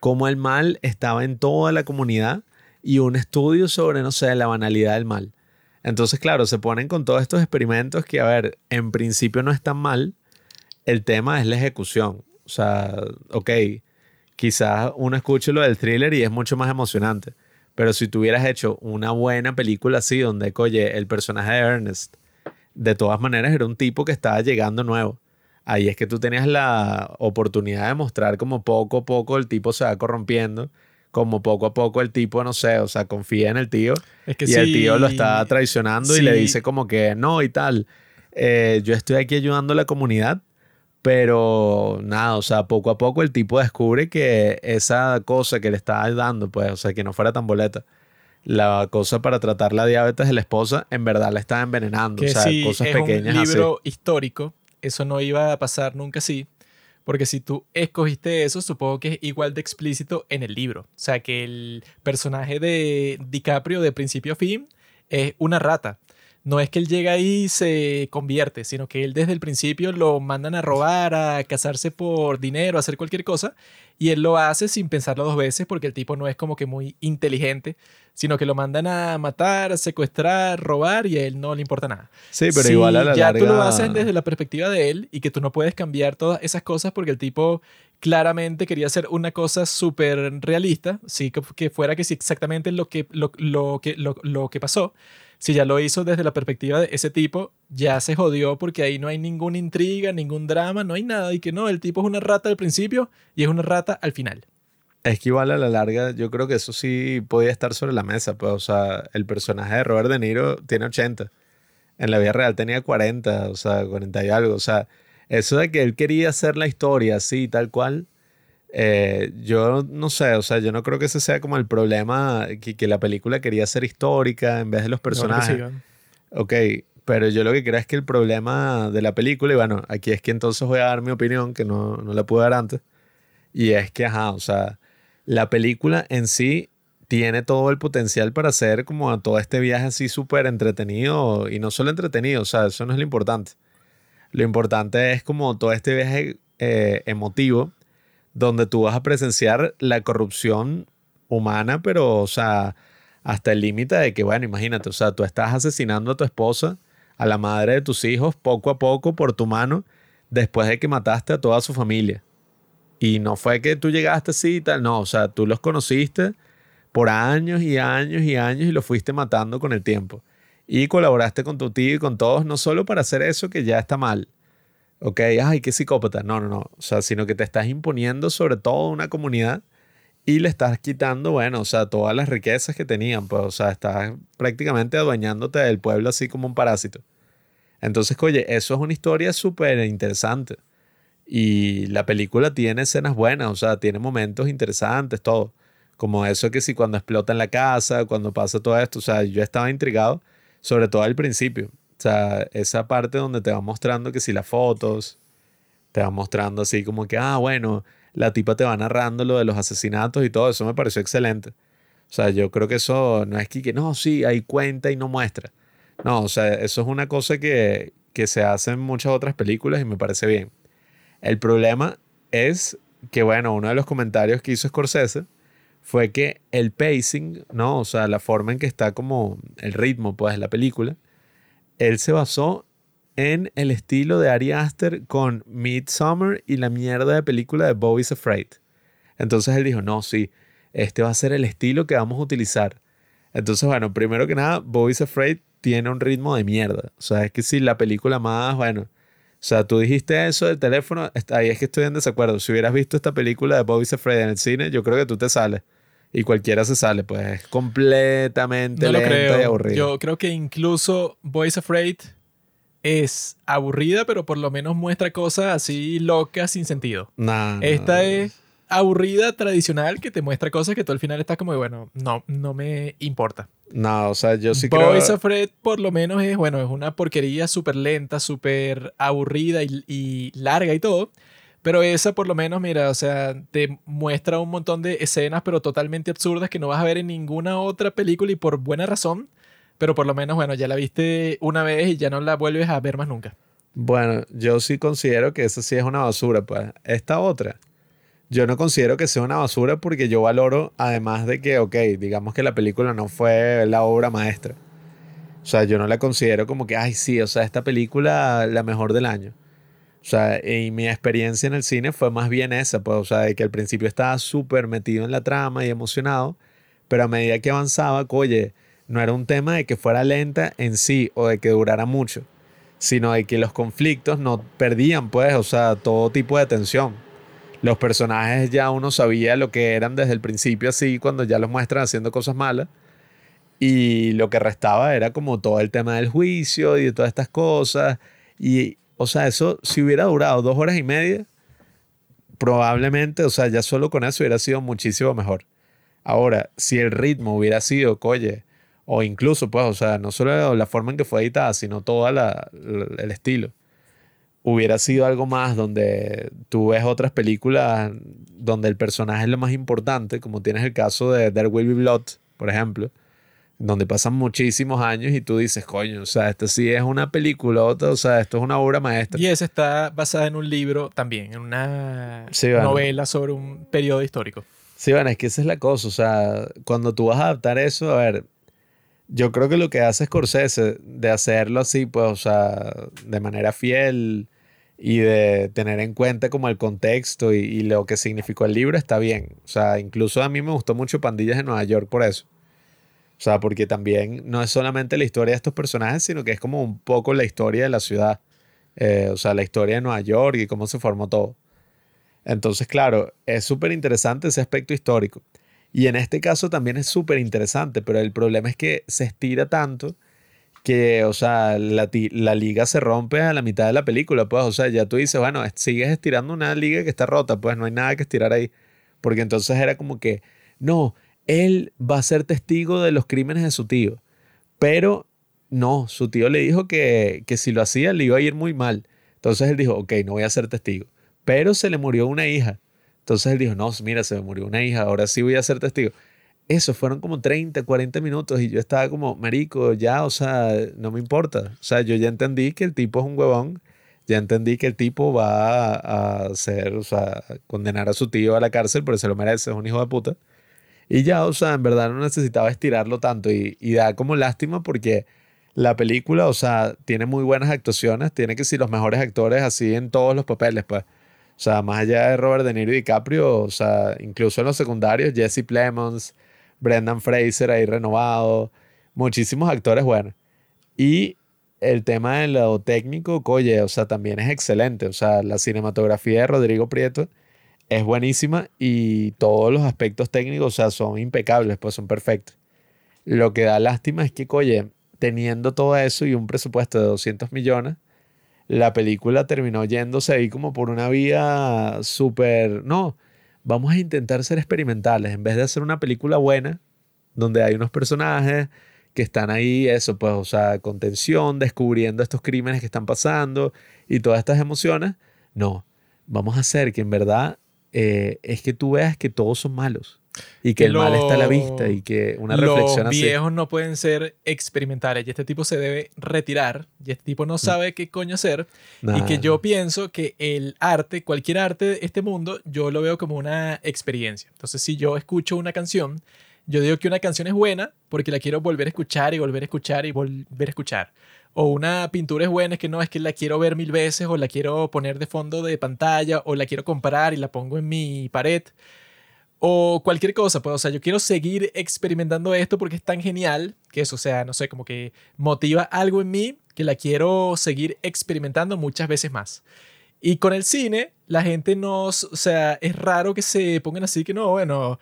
cómo el mal estaba en toda la comunidad y un estudio sobre, no sé, la banalidad del mal. Entonces, claro, se ponen con todos estos experimentos que, a ver, en principio no están mal. El tema es la ejecución. O sea, ok, quizás uno escuche lo del thriller y es mucho más emocionante. Pero si tú hubieras hecho una buena película así, donde, oye, el personaje de Ernest, de todas maneras era un tipo que estaba llegando nuevo. Ahí es que tú tenías la oportunidad de mostrar como poco a poco el tipo se va corrompiendo, como poco a poco el tipo, no sé, o sea, confía en el tío Es que y el sí, tío lo está traicionando y le sí. dice como que no y tal. eh, yo estoy aquí ayudando a la comunidad, pero nada, o sea, poco a poco el tipo descubre que esa cosa que le estaba dando, pues, o sea, que no fuera tan boleta, la cosa para tratar la diabetes de la esposa, en verdad la estaba envenenando, que o sea, si cosas es pequeñas un así. libro histórico, eso no iba a pasar nunca así. Porque si tú escogiste eso, supongo que es igual de explícito en el libro. O sea, que el personaje de DiCaprio de principio a fin es una rata. No es que él llega ahí y se convierte, sino que él desde el principio lo mandan a robar, a casarse por dinero, a hacer cualquier cosa, y él lo hace sin pensarlo dos veces porque el tipo no es como que muy inteligente, sino que lo mandan a matar, a secuestrar, robar y a él no le importa nada. Sí, pero Si igual a la ya larga... tú lo haces desde la perspectiva de él y que tú no puedes cambiar todas esas cosas porque el tipo claramente quería hacer una cosa súper realista, sí, que, que fuera que sí exactamente lo que, lo, lo que, lo, lo que pasó. Si ya lo hizo desde la perspectiva de ese tipo, ya se jodió porque ahí no hay ninguna intriga, ningún drama, no hay nada. Y que no, el tipo es una rata al principio y es una rata al final. Es que igual a la larga, yo creo que eso sí podía estar sobre la mesa. Pues, o sea, el personaje de Robert De Niro tiene 80. En la vida real tenía 40, o sea, 40 y algo. O sea, eso de que él quería hacer la historia así, tal cual, eh, yo no sé, o sea, yo no creo que ese sea como el problema, que, que la película quería ser histórica en vez de los personajes. No. Ok, pero yo lo que creo es que el problema de la película, y bueno, aquí es que entonces voy a dar mi opinión, que no, no la pude dar antes, y es que, ajá, o sea, la película en sí tiene todo el potencial para hacer como todo este viaje así súper entretenido, y no solo entretenido, o sea, eso no es lo importante. Lo importante es como todo este viaje eh, emotivo, donde tú vas a presenciar la corrupción humana, pero, o sea, hasta el límite de que, bueno, imagínate, o sea, tú estás asesinando a tu esposa, a la madre de tus hijos, poco a poco por tu mano, después de que mataste a toda su familia. Y no fue que tú llegaste así y tal, no, o sea, tú los conociste por años y años y años y los fuiste matando con el tiempo. Y colaboraste con tu tío y con todos, no solo para hacer eso que ya está mal. Ok, ay, qué psicópata. No, no, no. O sea, sino que te estás imponiendo sobre todo una comunidad y le estás quitando, bueno, o sea, todas las riquezas que tenían. Pues, o sea, estás prácticamente adueñándote del pueblo así como un parásito. Entonces, oye, eso es una historia súper interesante. Y la película tiene escenas buenas, o sea, tiene momentos interesantes, todo. Como eso que si cuando explota en la casa, cuando pasa todo esto, o sea, yo estaba intrigado, sobre todo al principio. O sea, esa parte donde te va mostrando que si las fotos, te va mostrando así como que, ah, bueno, la tipa te va narrando lo de los asesinatos y todo, eso me pareció excelente. O sea, yo creo que eso no es que, no, sí, hay cuenta y no muestra. No, o sea, eso es una cosa que, que se hace en muchas otras películas y me parece bien. El problema es que, bueno, uno de los comentarios que hizo Scorsese fue que el pacing, ¿no? O sea, la forma en que está como el ritmo, pues, la película, él se basó en el estilo de Ari Aster con Midsommar y la mierda de película de Bowie's Afraid. Entonces él dijo, no, sí, este va a ser el estilo que vamos a utilizar. Entonces, bueno, primero que nada, Bowie's Afraid tiene un ritmo de mierda. O sea, es que si la película más, bueno, o sea, tú dijiste eso del teléfono, ahí es que estoy en desacuerdo. Si hubieras visto esta película de Bobby Afraid en el cine, yo creo que tú te sales. Y cualquiera se sale, pues es completamente No lo lenta y creo. aburrida. Yo creo que incluso Boys Afraid es aburrida, pero por lo menos muestra cosas así locas sin sentido. Nah, Esta es aburrida, tradicional, que te muestra cosas que tú al final estás como, bueno, no, no me importa. No, o sea, yo sí Boys creo... Afraid por lo menos es, bueno, es una porquería súper lenta, súper aburrida y, y larga y todo. Pero esa por lo menos, mira, o sea, te muestra un montón de escenas, pero totalmente absurdas que no vas a ver en ninguna otra película y por buena razón. Pero por lo menos, bueno, ya la viste una vez y ya no la vuelves a ver más nunca. Bueno, yo sí considero que esa sí es una basura, pues. Esta otra, yo no considero que sea una basura porque yo valoro, además de que, ok, digamos que la película no fue la obra maestra. O sea, yo no la considero como que, ay, sí, o sea, esta película la mejor del año. O sea, y mi experiencia en el cine fue más bien esa, pues, o sea, de que al principio estaba súper metido en la trama y emocionado, pero a medida que avanzaba, oye, no era un tema de que fuera lenta en sí o de que durara mucho, sino de que los conflictos no perdían, pues, o sea, todo tipo de tensión. Los personajes ya uno sabía lo que eran desde el principio, así, cuando ya los muestran haciendo cosas malas. Y lo que restaba era como todo el tema del juicio y de todas estas cosas. Y, o sea, eso, si hubiera durado dos horas y media, probablemente, o sea, ya solo con eso hubiera sido muchísimo mejor. Ahora, si el ritmo hubiera sido, oye, o incluso, pues, o sea, no solo la forma en que fue editada, sino todo el estilo, hubiera sido algo más donde tú ves otras películas donde el personaje es lo más importante, como tienes el caso de There Will Be Blood, por ejemplo, donde pasan muchísimos años y tú dices, coño, o sea, esto sí es una película, o sea, esto es una obra maestra. Y esa está basada en un libro también, en una Sí, bueno. novela sobre un periodo histórico. Sí, bueno, es que esa es la cosa. O sea, cuando tú vas a adaptar eso, a ver, yo creo que lo que hace Scorsese de hacerlo así, pues, o sea, de manera fiel y de tener en cuenta como el contexto y, y lo que significó el libro está bien. O sea, incluso a mí me gustó mucho Pandillas de Nueva York por eso. O sea, porque también no es solamente la historia de estos personajes, sino que es como un poco la historia de la ciudad. Eh, o sea, la historia de Nueva York y cómo se formó todo. Entonces, claro, es súper interesante ese aspecto histórico. Y en este caso también es súper interesante, pero el problema es que se estira tanto que, o sea, la, la liga se rompe a la mitad de la película, pues, o sea, ya tú dices, bueno, es- sigues estirando una liga que está rota, pues no hay nada que estirar ahí. Porque entonces era como que, no, él va a ser testigo de los crímenes de su tío, pero no, su tío le dijo que, que si lo hacía le iba a ir muy mal. Entonces él dijo, ok, no voy a ser testigo, pero se le murió una hija. Entonces él dijo, no, mira, se me murió una hija, ahora sí voy a ser testigo. Eso fueron como 30, 40 minutos y yo estaba como, marico, ya, o sea, no me importa. O sea, yo ya entendí que el tipo es un huevón, ya entendí que el tipo va a, ser, o sea, condenar a su tío a la cárcel porque se lo merece, es un hijo de puta. Y ya, o sea, en verdad no necesitaba estirarlo tanto y, da como lástima porque la película, o sea, tiene muy buenas actuaciones, tiene que ser los mejores actores así en todos los papeles, pues. O sea, más allá de Robert De Niro y DiCaprio, o sea, incluso en los secundarios, Jesse Plemons, Brendan Fraser ahí renovado, muchísimos actores buenos. Y el tema de lo técnico, oye, o sea, también es excelente. O sea, la cinematografía de Rodrigo Prieto es buenísima y todos los aspectos técnicos, o sea, son impecables, pues son perfectos. Lo que da lástima es que, oye, teniendo todo eso y un presupuesto de 200 millones, la película terminó yéndose ahí como por una vía súper, no, vamos a intentar ser experimentales, en vez de hacer una película buena, donde hay unos personajes que están ahí, eso, pues, o sea, con tensión, descubriendo estos crímenes que están pasando y todas estas emociones, no, vamos a hacer que en verdad eh, es que tú veas que todos son malos y que, Que el mal está a la vista y que una reflexión Los así. viejos no pueden ser experimentales y este tipo se debe retirar y este tipo no sabe qué coño hacer y que yo pienso que el arte, cualquier arte de este mundo, yo lo veo como una experiencia. Entonces, si yo escucho una canción, yo digo que una canción es buena porque la quiero volver a escuchar y volver a escuchar y volver a escuchar. O una pintura es buena, es que no, es que la quiero ver mil veces o la quiero poner de fondo de pantalla o la quiero comparar y la pongo en mi pared. O cualquier cosa, pues, o sea, yo quiero seguir experimentando esto porque es tan genial que eso, o sea, no sé, como que motiva algo en mí que la quiero seguir experimentando muchas veces más. Y con el cine, la gente no, o sea, es raro que se pongan así que no, bueno,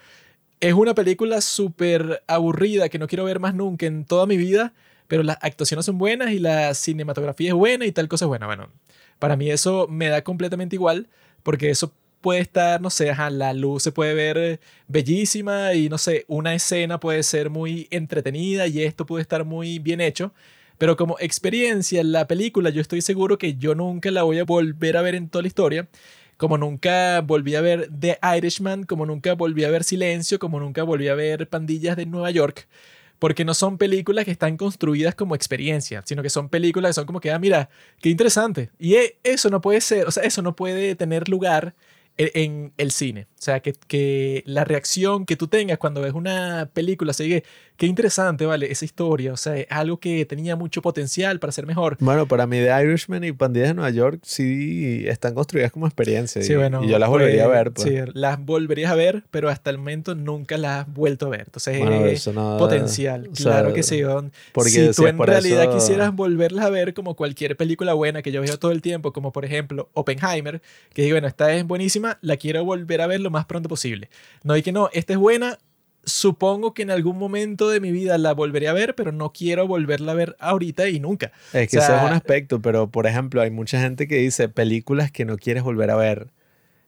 es una película súper aburrida que no quiero ver más nunca en toda mi vida, pero las actuaciones son buenas y la cinematografía es buena y tal cosa es buena. Bueno, para mí eso me da completamente igual porque eso puede estar, no sé, ajá, la luz se puede ver bellísima y no sé, una escena puede ser muy entretenida y esto puede estar muy bien hecho. Pero como experiencia, la película yo estoy seguro que yo nunca la voy a volver a ver en toda la historia. Como nunca volví a ver The Irishman, como nunca volví a ver Silencio, como nunca volví a ver Pandillas de Nueva York. Porque no son películas que están construidas como experiencia, sino que son películas que son como que, ah, mira, qué interesante. Y e- eso no puede ser, o sea, eso no puede tener lugar e- en el cine. O sea, que, que la reacción que tú tengas cuando ves una película, sigue, qué interesante, ¿vale? Esa historia, o sea, es algo que tenía mucho potencial para ser mejor. Bueno, para mí The Irishman y Pandillas de Nueva York sí están construidas como experiencia. Sí, y, bueno, y yo las volvería pues, a ver. Pues. Sí, las volverías a ver, pero hasta el momento nunca las has vuelto a ver. Entonces, Bueno, es eso no- potencial. o sea, claro que sí. don. porque si tú es en realidad eso- quisieras volverlas a ver como cualquier película buena que yo veo todo el tiempo, como por ejemplo Oppenheimer, que digo, bueno, esta es buenísima, la quiero volver a ver lo más pronto posible. No hay que no, esta es buena. Supongo que en algún momento de mi vida la volveré a ver, pero no quiero volverla a ver ahorita y nunca. Es que O sea, es un aspecto, pero por ejemplo, hay mucha gente que dice películas que no quieres volver a ver.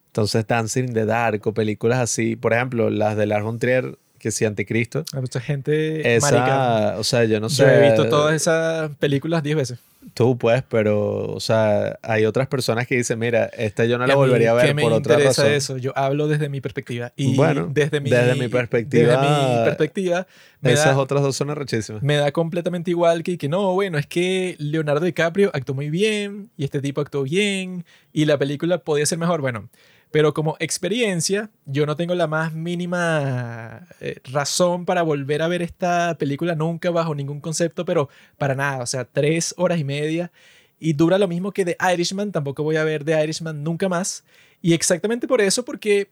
Entonces, Dancing in the Dark o películas así. Por ejemplo, las de Lars von Trier, que sí, Anticristo. Hay mucha gente marica. Esa, o sea, yo no sé. Yo he visto todas esas películas 10 veces. Tú, pues, pero, o sea, hay otras personas que dicen, mira, esta yo no la a volvería a ¿qué ver me por otra razón. eso? Yo hablo desde mi perspectiva. Y Bueno, desde mi, desde mi perspectiva- desde mi perspectiva, me Esas da, otras dos son arrechísimas. me da completamente igual que, que no, bueno, es que Leonardo DiCaprio actuó muy bien y este tipo actuó bien y la película podía ser mejor. Bueno, pero como experiencia, yo no tengo la más mínima eh, razón para volver a ver esta película nunca bajo ningún concepto, pero para nada. O sea, tres horas y media y dura lo mismo que The Irishman. Tampoco voy a ver The Irishman nunca más. Y exactamente por eso, porque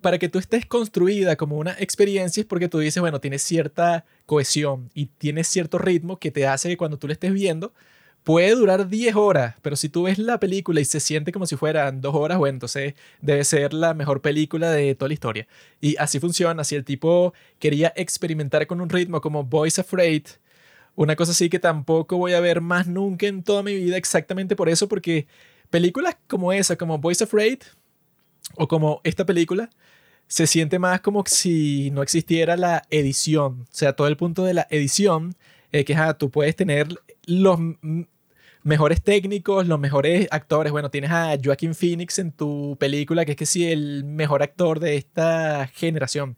para que tú estés construida como una experiencia es porque tú dices, bueno, tienes cierta cohesión y tienes cierto ritmo que te hace que cuando tú la estés viendo puede durar 10 horas, pero si tú ves la película y se siente como si fueran dos horas, bueno, entonces debe ser la mejor película de toda la historia. Y así funciona, si el tipo quería experimentar con un ritmo como Boys Afraid, una cosa así que tampoco voy a ver más nunca en toda mi vida exactamente por eso, porque películas como esa, como Boys Afraid, o como esta película, se siente más como si no existiera la edición. O sea, todo el punto de la edición es que ajá, tú puedes tener los mejores técnicos, los mejores actores. Bueno, tienes a Joaquin Phoenix en tu película, que es que sí, el mejor actor de esta generación.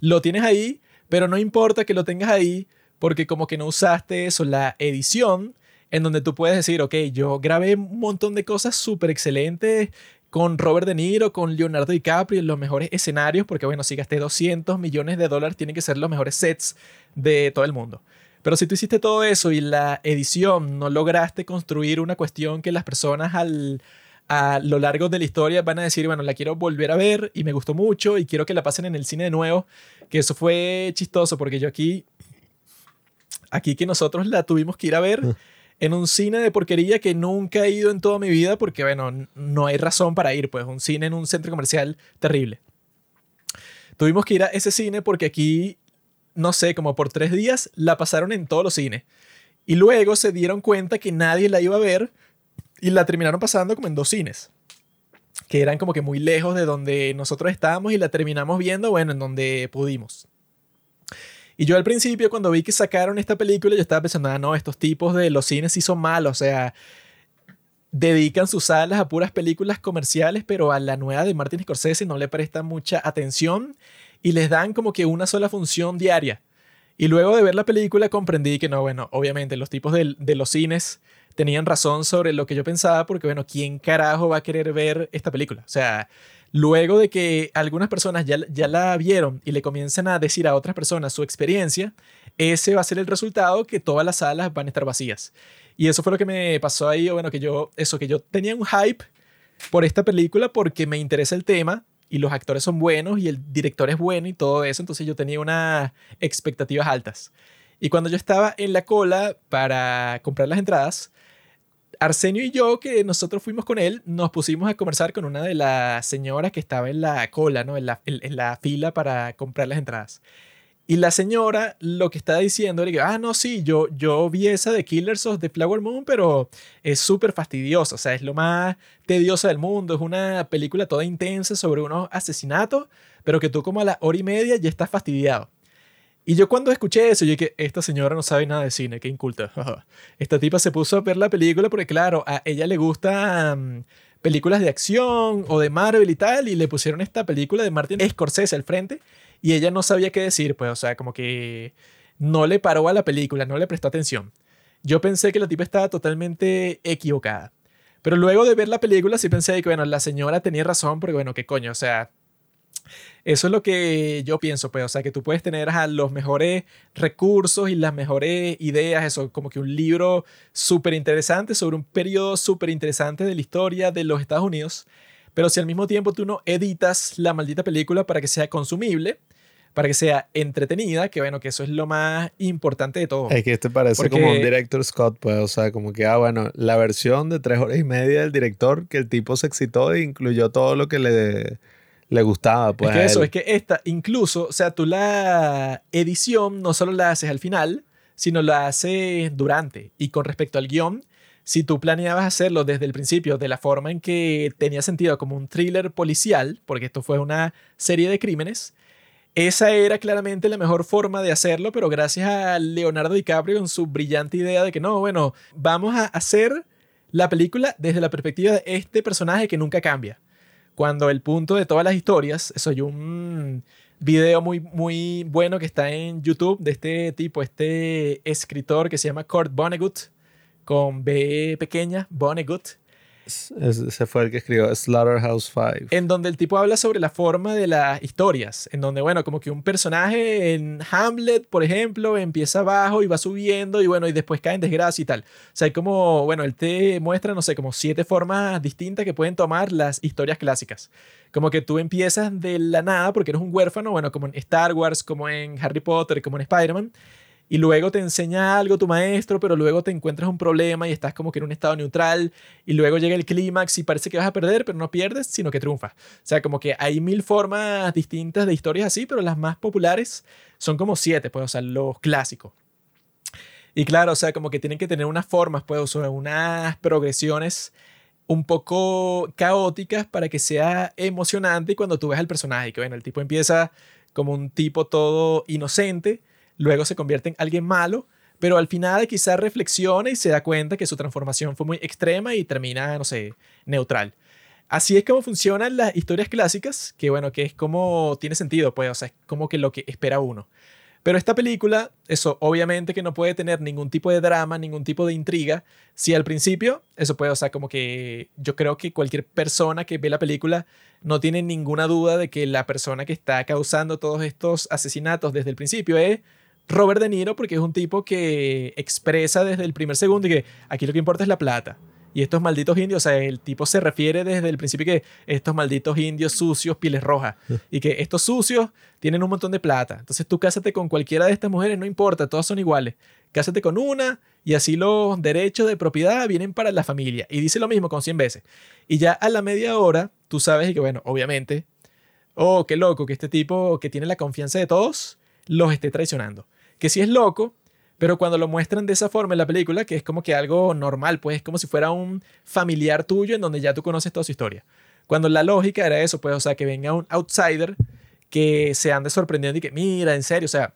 Lo tienes ahí, pero no importa que lo tengas ahí, porque como que no usaste eso, la edición, en donde tú puedes decir, ok, yo grabé un montón de cosas súper excelentes con Robert De Niro, con Leonardo DiCaprio los mejores escenarios, porque bueno, si gasté 200 millones de dólares, tienen que ser los mejores sets de todo el mundo. Pero si tú hiciste todo eso y la edición no lograste construir una cuestión que las personas al, a lo largo de la historia van a decir, bueno, la quiero volver a ver y me gustó mucho y quiero que la pasen en el cine de nuevo, que eso fue chistoso porque yo aquí, aquí que nosotros la tuvimos que ir a ver en un cine de porquería que nunca he ido en toda mi vida porque, bueno, no hay razón para ir, pues un cine en un centro comercial terrible. Tuvimos que ir a ese cine porque aquí, no sé, como por tres días la pasaron en todos los cines. Y luego se dieron cuenta que nadie la iba a ver Y la terminaron pasando como en dos cines, que eran como que muy lejos de donde nosotros estábamos y la terminamos viendo, bueno, en donde pudimos. Y yo al principio, cuando vi que sacaron esta película, yo estaba pensando, ah, no, estos tipos de los cines sí son malos, o sea, dedican sus salas a puras películas comerciales, pero a la nueva de Martin Scorsese no le prestan mucha atención y les dan como que una sola función diaria. Y luego de ver la película comprendí que no, bueno, obviamente los tipos de, de los cines tenían razón sobre lo que yo pensaba, porque bueno, ¿quién carajo va a querer ver esta película? O sea, luego de que algunas personas ya, ya la vieron y le comienzan a decir a otras personas su experiencia, ese va a ser el resultado que todas las salas van a estar vacías. Y eso fue lo que me pasó ahí, o bueno, que yo, eso, que yo tenía un hype por esta película porque me interesa el tema y los actores son buenos y el director es bueno y todo eso, entonces yo tenía unas expectativas altas. Y cuando yo estaba en la cola para comprar las entradas, Arsenio y yo, que nosotros fuimos con él, nos pusimos a conversar con una de las señoras que estaba en la cola, ¿no? En la, en, la fila para comprar las entradas. Y la señora lo que estaba diciendo era que, ah, no, sí, yo, yo vi esa de Killers of the Flower Moon, pero es súper fastidiosa, o sea, es lo más tediosa del mundo, es una película toda intensa sobre unos asesinatos, pero que tú como a la hora y media ya estás fastidiado. Y yo cuando escuché eso, yo dije, esta señora no sabe nada de cine, qué inculta. esta tipa se puso a ver la película porque, claro, a ella le gustan películas de acción o de Marvel y tal, y le pusieron esta película de Martin Scorsese al frente, y ella no sabía qué decir, pues, o sea, como que no le paró a la película, no le prestó atención. Yo pensé que la tipa estaba totalmente equivocada. Pero luego de ver la película sí pensé que, bueno, la señora tenía razón, porque, bueno, qué coño, o sea, eso es lo que yo pienso, pues, o sea, que tú puedes tener los mejores recursos y las mejores ideas, eso, como que un libro súper interesante sobre un periodo súper interesante de la historia de los Estados Unidos, pero si al mismo tiempo tú no editas la maldita película para que sea consumible, para que sea entretenida, que bueno, que eso es lo más importante de todo. Es que este parece como un director Scott, pues, o sea, como que, ah, bueno, la versión de tres horas y media del director, que el tipo se excitó e incluyó todo lo que le le gustaba. Pues, es que eso, es que esta, incluso, o sea, tú la edición no solo la haces al final, sino la haces durante. Y con respecto al guion, si tú planeabas hacerlo desde el principio de la forma en que tenía sentido como un thriller policial, porque esto fue una serie de crímenes, esa era claramente la mejor forma de hacerlo, pero gracias a Leonardo DiCaprio con su brillante idea de que no, bueno, vamos a hacer la película desde la perspectiva de este personaje que nunca cambia cuando el punto de todas las historias, soy un video muy, muy bueno que está en YouTube de este tipo, este escritor que se llama Kurt Vonnegut, con B pequeña, Vonnegut, ese fue el que escribió Slaughterhouse 5. En donde el tipo habla sobre la forma de las historias. En donde, bueno, como que un personaje en Hamlet, por ejemplo, empieza abajo y va subiendo y bueno, y después cae en desgracia y tal. O sea, hay como, bueno, él te muestra, no sé, como siete formas distintas que pueden tomar las historias clásicas. Como que tú empiezas de la nada porque eres un huérfano, bueno, como en Star Wars, como en Harry Potter, como en Spider-Man y luego te enseña algo tu maestro, pero luego te encuentras un problema y estás como que en un estado neutral y luego llega el clímax y parece que vas a perder, pero no pierdes, sino que triunfas. O sea, como que hay mil formas distintas de historias así, pero las más populares son como siete, pues, o los clásicos. Y claro, o sea, como que tienen que tener unas formas, pues, o sea, unas progresiones un poco caóticas para que sea emocionante cuando tú ves al personaje, que bueno, el tipo empieza como un tipo todo inocente, luego se convierte en alguien malo, pero al final quizás reflexiona y se da cuenta que su transformación fue muy extrema y termina, no sé, neutral. Así es como funcionan las historias clásicas, que bueno, que es como tiene sentido, pues, o sea, es como que lo que espera uno. Pero esta película, eso obviamente que no puede tener ningún tipo de drama, ningún tipo de intriga. Si al principio, eso puede, o sea, como que yo creo que cualquier persona que ve la película no tiene ninguna duda de que la persona que está causando todos estos asesinatos desde el principio es Robert De Niro porque es un tipo que expresa desde el primer segundo y que aquí lo que importa es la plata. Y estos malditos indios, o sea, el tipo se refiere desde el principio que estos malditos indios sucios, pieles rojas, y que estos sucios tienen un montón de plata. Entonces tú cásate con cualquiera de estas mujeres, no importa, todas son iguales. Cásate con una y así los derechos de propiedad vienen para la familia. Y dice lo mismo con 100 veces. Y ya a la media hora, tú sabes que, bueno, obviamente, oh, qué loco que este tipo que tiene la confianza de todos, los esté traicionando que sí es loco, Pero cuando lo muestran de esa forma en la película, que es como que algo normal, pues es como si fuera un familiar tuyo en donde ya tú conoces toda su historia. Cuando la lógica era eso, pues, o sea, que venga un outsider que se ande sorprendiendo y que, mira, en serio, o sea,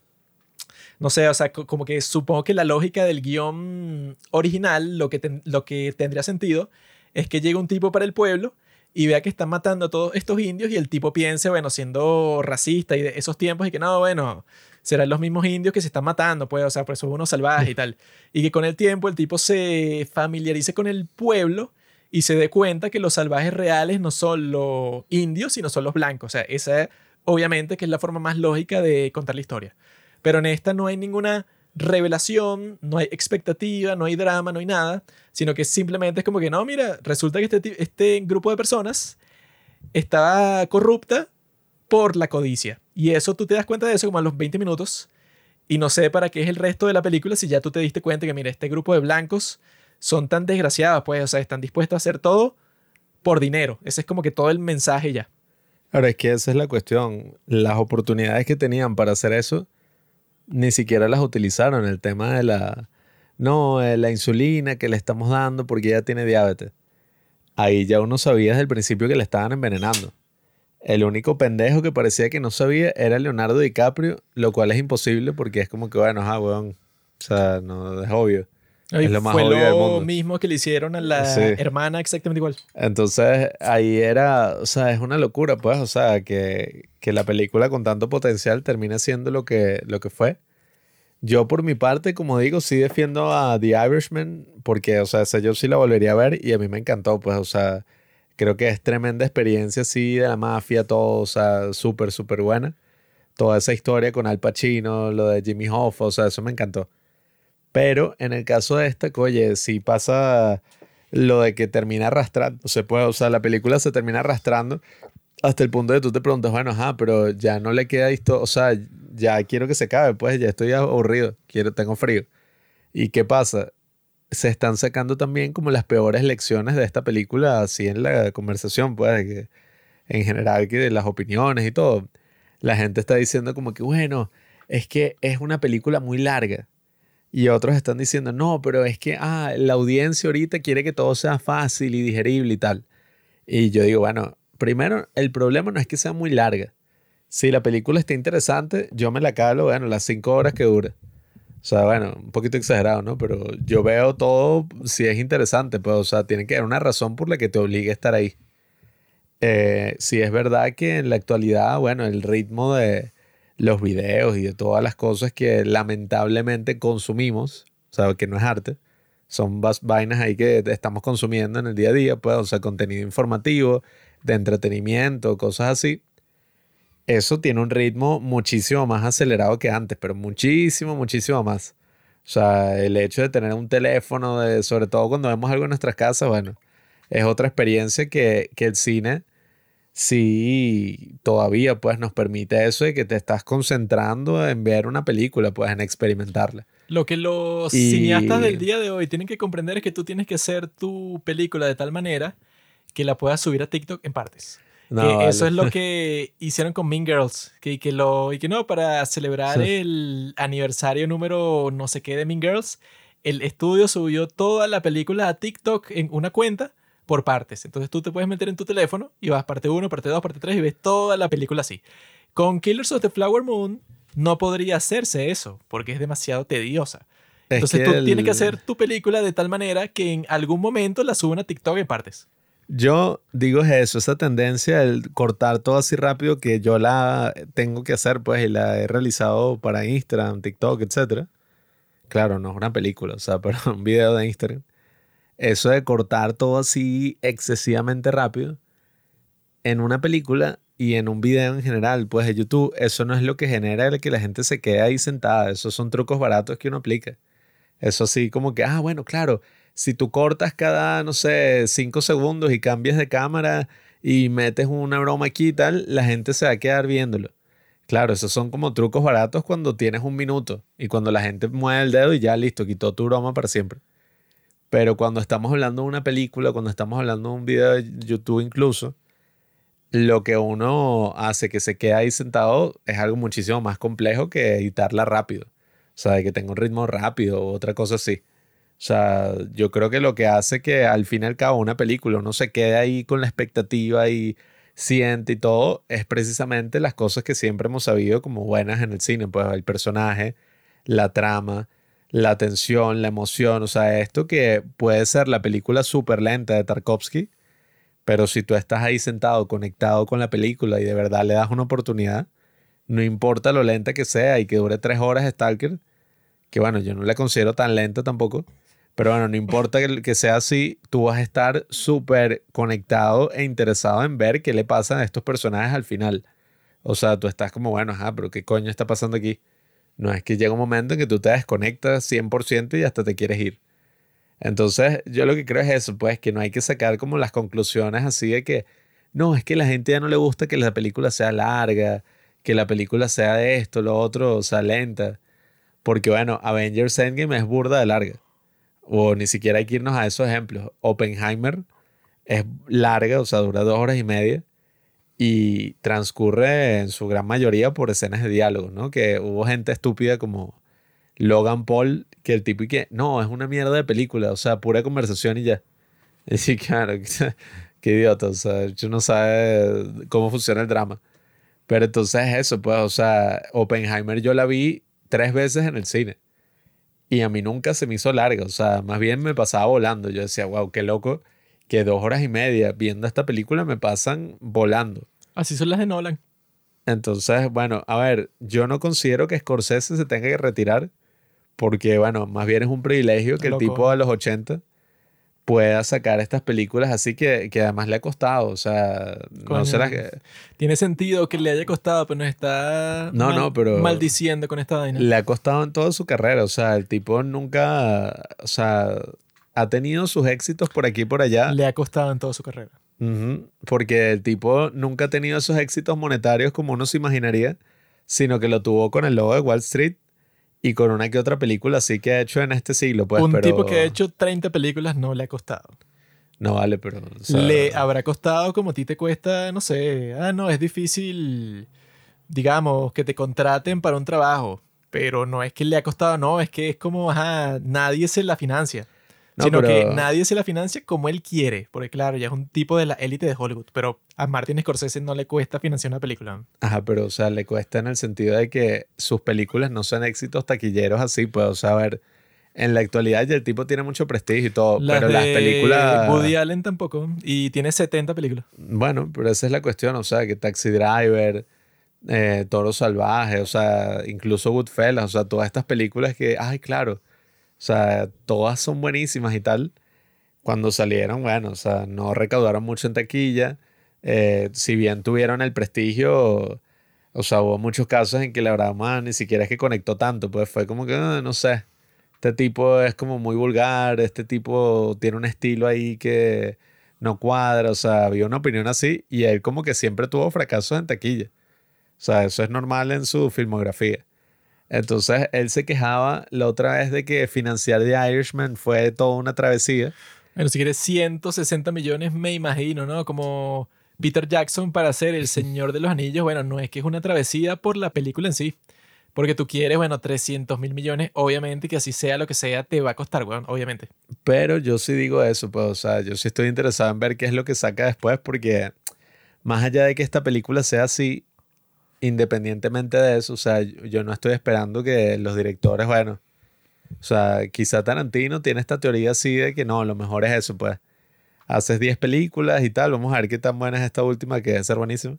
no sé, o sea, co- como que supongo que la lógica del guion original, lo que, lo que tendría sentido, es que llega un tipo para el pueblo y vea que están matando a todos estos indios y el tipo piense, bueno, siendo racista y de esos tiempos y que no, bueno, serán los mismos indios que se están matando, pues, o sea, pues son unos salvajes y tal. Y que con el tiempo el tipo se familiarice con el pueblo y se dé cuenta que los salvajes reales no son los indios, sino son los blancos. O sea, esa obviamente que es la forma más lógica de contar la historia. Pero en esta no hay ninguna revelación, no hay expectativa, no hay drama, no hay nada, sino que simplemente es como que no, mira, resulta que este, este grupo de personas estaba corrupta por la codicia. Y eso tú te das cuenta de eso como a los 20 minutos y no sé para qué es el resto de la película si ya tú te diste cuenta que, mira, este grupo de blancos son tan desgraciados, pues, o sea, están dispuestos a hacer todo por dinero. Ese es como que todo el mensaje ya. Ahora es que esa es la cuestión. Las oportunidades que tenían para hacer eso ni siquiera las utilizaron. El tema de la. No, la insulina que le estamos dando porque ella tiene diabetes. Ahí ya uno sabía desde el principio que le estaban envenenando. El único pendejo que parecía que no sabía era Leonardo DiCaprio, lo cual es imposible porque es como que, bueno, ah, weón. O sea, no es obvio. Es lo más fue obvio del lo mundo. mismo que le hicieron a la Sí. hermana exactamente igual. Entonces ahí era, o sea, es una locura, pues, o sea, que, que la película con tanto potencial termine siendo lo que, lo que fue. Yo por mi parte, como digo, sí defiendo a The Irishman porque, o sea, esa yo sí la volvería a ver y a mí me encantó, pues, o sea, creo que es tremenda experiencia así de la mafia, todo, o sea, súper, súper buena. Toda esa historia con Al Pacino, lo de Jimmy Hoffa, o sea, eso me encantó. Pero en el caso de esta, oye, si pasa lo de que termina arrastrando, se puede, o sea, la película se termina arrastrando hasta el punto de que tú te preguntas, bueno, ajá, pero ya no le queda esto, o sea, ya quiero que se acabe, pues ya estoy aburrido, quiero, tengo frío. ¿Y qué pasa? Se están sacando también como las peores lecciones de esta película así en la conversación, pues, que en general que de las opiniones y todo. La gente está diciendo como que, bueno, es que es una película muy larga. Y otros están diciendo, no, pero es que ah, la audiencia ahorita quiere que todo sea fácil y digerible y tal. Y yo digo, bueno, primero, el problema no es que sea muy larga. Si la película está interesante, yo me la calo, bueno, las cinco horas que dura. O sea, bueno, un poquito exagerado, ¿no? Pero yo veo todo si es interesante, pues, o sea, tiene que haber una razón por la que te obligue a estar ahí. Eh, si es verdad que en la actualidad, bueno, el ritmo de los videos y de todas las cosas que lamentablemente consumimos, o sea, que no es arte, son vainas ahí que estamos consumiendo en el día a día, pues, o sea, contenido informativo, de entretenimiento, cosas así. Eso tiene un ritmo muchísimo más acelerado que antes, pero muchísimo, muchísimo más. O sea, el hecho de tener un teléfono, de, sobre todo cuando vemos algo en nuestras casas, bueno, es otra experiencia que, que el cine sí todavía pues nos permite eso de que te estás concentrando en ver una película, pues en experimentarla. Lo que los Y- cineastas del día de hoy tienen que comprender es que tú tienes que hacer tu película de tal manera que la puedas subir a TikTok en partes. No, Que Eso es lo que hicieron con Mean Girls. Que, que lo, y que no, para celebrar Sí. el aniversario número no sé qué de Mean Girls, el estudio subió toda la película a TikTok en una cuenta por partes. Entonces tú te puedes meter en tu teléfono y vas parte 1, parte 2, parte 3 y ves toda la película así. Con Killers of the Flower Moon no podría hacerse eso porque es demasiado tediosa. Es Entonces tú el- tienes que hacer tu película de tal manera que en algún momento la suban a TikTok en partes. Yo digo es eso, esa tendencia, el cortar todo así rápido que yo la tengo que hacer, pues, y la he realizado para Instagram, TikTok, etc. Claro, no es una película, o sea, pero un video de Instagram. Eso de cortar todo así excesivamente rápido en una película y en un video en general, pues, de YouTube, eso no es lo que genera el que la gente se quede ahí sentada. Esos son trucos baratos que uno aplica. Eso sí, como que, ah, bueno, claro, si tú cortas cada, no sé, cinco segundos y cambias de cámara y metes una broma aquí y tal, la gente se va a quedar viéndolo. Claro, esos son como trucos baratos cuando tienes un minuto y cuando la gente mueve el dedo y ya listo, quitó tu broma para siempre. Pero cuando estamos hablando de una película, cuando estamos hablando de un video de YouTube incluso, lo que uno hace que se quede ahí sentado es algo muchísimo más complejo que editarla rápido. O sea, que tenga un ritmo rápido o otra cosa así. O sea, yo creo que lo que hace que al fin y al cabo una película uno se quede ahí con la expectativa y siente y todo, es precisamente las cosas que siempre hemos sabido como buenas en el cine, pues el personaje, la trama, la tensión, la emoción, o sea, esto que puede ser la película súper lenta de Tarkovsky, pero si tú estás ahí sentado, conectado con la película y de verdad le das una oportunidad, no importa lo lenta que sea y que dure tres horas Stalker, que bueno, yo no la considero tan lenta tampoco, pero bueno, no importa que, sea así, tú vas a estar súper conectado e interesado en ver qué le pasa a estos personajes al final. O sea, tú estás como, bueno, ajá, pero ¿qué coño está pasando aquí? No es que llega un momento en que tú te desconectas 100% y hasta te quieres ir. Entonces, yo lo que creo es eso, pues, que no hay que sacar como las conclusiones así de que, no, es que la gente ya no le gusta que la película sea larga, que la película sea de esto, lo otro, o sea, lenta. Porque, bueno, Avengers Endgame es burda de larga. O ni siquiera hay que irnos a esos ejemplos. Oppenheimer es larga, o sea, dura dos horas y media y transcurre en su gran mayoría por escenas de diálogo, ¿no? Que hubo gente estúpida como Logan Paul, que el tipo y que, no, es una mierda de película, o sea, pura conversación y ya. Y sí, claro, qué idiota, o sea, yo no sabe cómo funciona el drama. Pero entonces eso, pues, o sea, Oppenheimer yo la vi tres veces en el cine. Y a mí nunca se me hizo larga, o sea, más bien me pasaba volando. Yo decía, wow, qué loco que dos horas y media viendo esta película me pasan volando. Así son las de Nolan. Entonces, bueno, a ver, yo no considero que Scorsese se tenga que retirar porque, bueno, más bien es un privilegio que el tipo de los 80 pueda sacar estas películas así que, que además le ha costado, o sea, no Coño. se las que Tiene sentido que le haya costado, pero nos está No, no, pero- maldiciendo con esta vaina. le ha costado en toda su carrera, o sea, el tipo nunca, o sea, ha tenido sus éxitos por aquí y por allá. Le ha costado en toda su carrera. Ujú, Porque el tipo nunca ha tenido esos éxitos monetarios como uno se imaginaría, sino que lo tuvo con el logo de Wall Street y con una que otra película así que ha hecho en este siglo. Pues, Un pero- tipo que ha hecho 30 películas no le ha costado. No vale, pero... o sea, le habrá costado como a ti te cuesta, no sé, ah, no, es difícil, digamos, que te contraten para un trabajo, pero no es que le ha costado, no, es que es como, ajá, nadie se la financia. No, sino pero- que nadie se la financia como él quiere, porque claro, ya es un tipo de la élite de Hollywood, pero a Martin Scorsese no le cuesta financiar una película. Ajá, pero o sea, le cuesta en el sentido de que sus películas no son éxitos taquilleros así, pues, o sea, a ver, en la actualidad ya el tipo tiene mucho prestigio y todo, Las pero las películas... Woody Allen tampoco, y tiene 70 películas. Bueno, pero esa es la cuestión, o sea, que Taxi Driver, eh, Toro Salvaje, o sea, incluso Goodfellas, o sea, todas estas películas que, ay, claro, o sea, todas son buenísimas y tal. Cuando salieron, bueno, o sea, no recaudaron mucho en taquilla. eh, si bien tuvieron el prestigio, o sea, hubo muchos casos en que la verdad, man, ni siquiera es que conectó tanto, pues fue como que, ah, no sé, este tipo es como muy vulgar, este tipo tiene un estilo ahí que no cuadra, o sea, había una opinión así y él como que siempre tuvo fracasos en taquilla. O sea, eso es normal en su filmografía. Entonces, él se quejaba la otra vez de que financiar The Irishman fue toda una travesía. Bueno, si quieres 160 millones, me imagino, ¿no? Como Peter Jackson para hacer El Señor de los Anillos. Bueno, no es que es una travesía por la película en sí. Porque tú quieres, bueno, 300 mil millones, obviamente, que así sea lo que sea, te va a costar, weón, obviamente. Pero yo sí digo eso, pues, o sea, yo sí estoy interesado en ver qué es lo que saca después, porque más allá de que esta película sea así, independientemente de eso, o sea, yo no estoy esperando que los directores, bueno, o sea, quizá Tarantino tiene esta teoría así de que no, lo mejor es eso, pues. Haces 10 películas y tal, vamos a ver qué tan buena es esta última, que debe ser buenísima.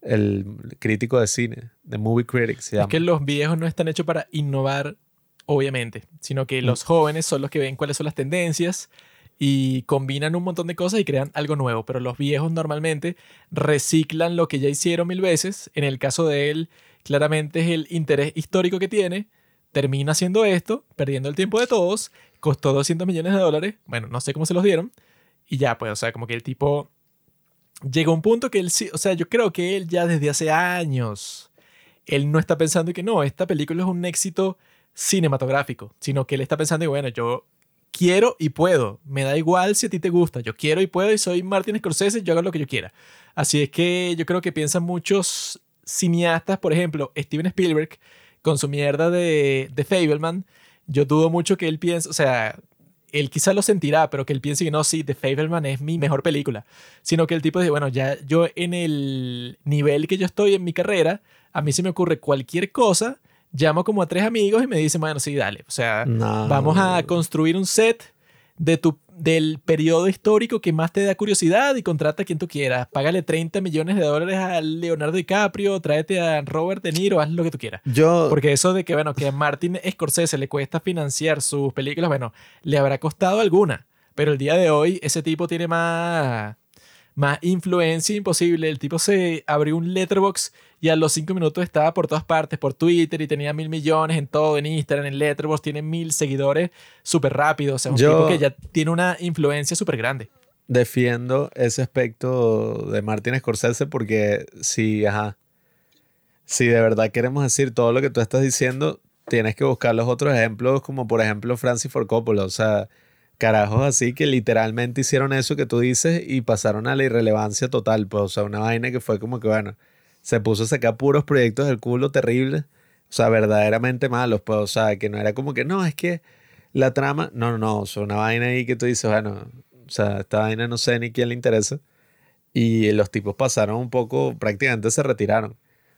El crítico de cine, The Movie Critic se llama. Es que los viejos no están hechos para innovar, obviamente, sino Mm. que los jóvenes son los que ven cuáles son las tendencias y combinan un montón de cosas y crean algo nuevo. Pero los viejos normalmente reciclan lo que ya hicieron mil veces. En el caso de él, claramente es el interés histórico que tiene. Termina haciendo esto, perdiendo el tiempo de todos. Costó 200 millones de dólares. Bueno, no sé cómo se los dieron. Y ya, pues, o sea, como que el tipo llegó a un punto que él sí, o sea, yo creo que él ya desde hace años, él no está pensando que no, esta película es un éxito cinematográfico, sino que él está pensando que, bueno, yo quiero y puedo, me da igual si a ti te gusta, yo quiero y puedo y soy Martin Scorsese, yo hago lo que yo quiera. Así es que yo creo que piensan muchos cineastas, por ejemplo, Steven Spielberg, con su mierda de, de Fableman, yo dudo mucho que él piense, o sea, él quizá lo sentirá, pero que él piense que no, sí, The Fableman es mi mejor película. Sino que el tipo dice, bueno, ya yo en el nivel que yo estoy en mi carrera, a mí se me ocurre cualquier cosa, llamo como a tres amigos y me dicen, bueno, sí, dale. O sea, No. vamos a construir un set de tu, del periodo histórico que más te da curiosidad y contrata a quien tú quieras. Págale 30 millones de dólares a Leonardo DiCaprio, tráete a Robert De Niro, haz lo que tú quieras. Yo, Porque eso de que, bueno, que a Martin Scorsese le cuesta financiar sus películas, bueno, le habrá costado alguna. Pero el día de hoy ese tipo tiene más, más influencia imposible. El tipo se abrió un letterbox y a los cinco minutos estaba por todas partes, por Twitter y tenía mil millones en todo, en Instagram, en letterbox, tiene mil seguidores súper rápido. O sea, un Yo- tipo que ya tiene una influencia súper grande. defiendo ese aspecto de Martin Scorsese porque si, ajá, si de verdad queremos decir todo lo que tú estás diciendo, tienes que buscar los otros ejemplos, como por ejemplo Francis Ford Coppola, o sea, carajos así que literalmente hicieron eso que tú dices y pasaron a la irrelevancia total, pues, o sea, una vaina que fue como que, bueno, se puso a sacar puros proyectos del culo terribles, o sea, verdaderamente malos, pues, o sea, que no era como que, no, es que la trama, no, no, no, o sea, una vaina ahí que tú dices, bueno, o sea, esta vaina no sé ni quién le interesa. Y los tipos pasaron un poco, prácticamente se retiraron.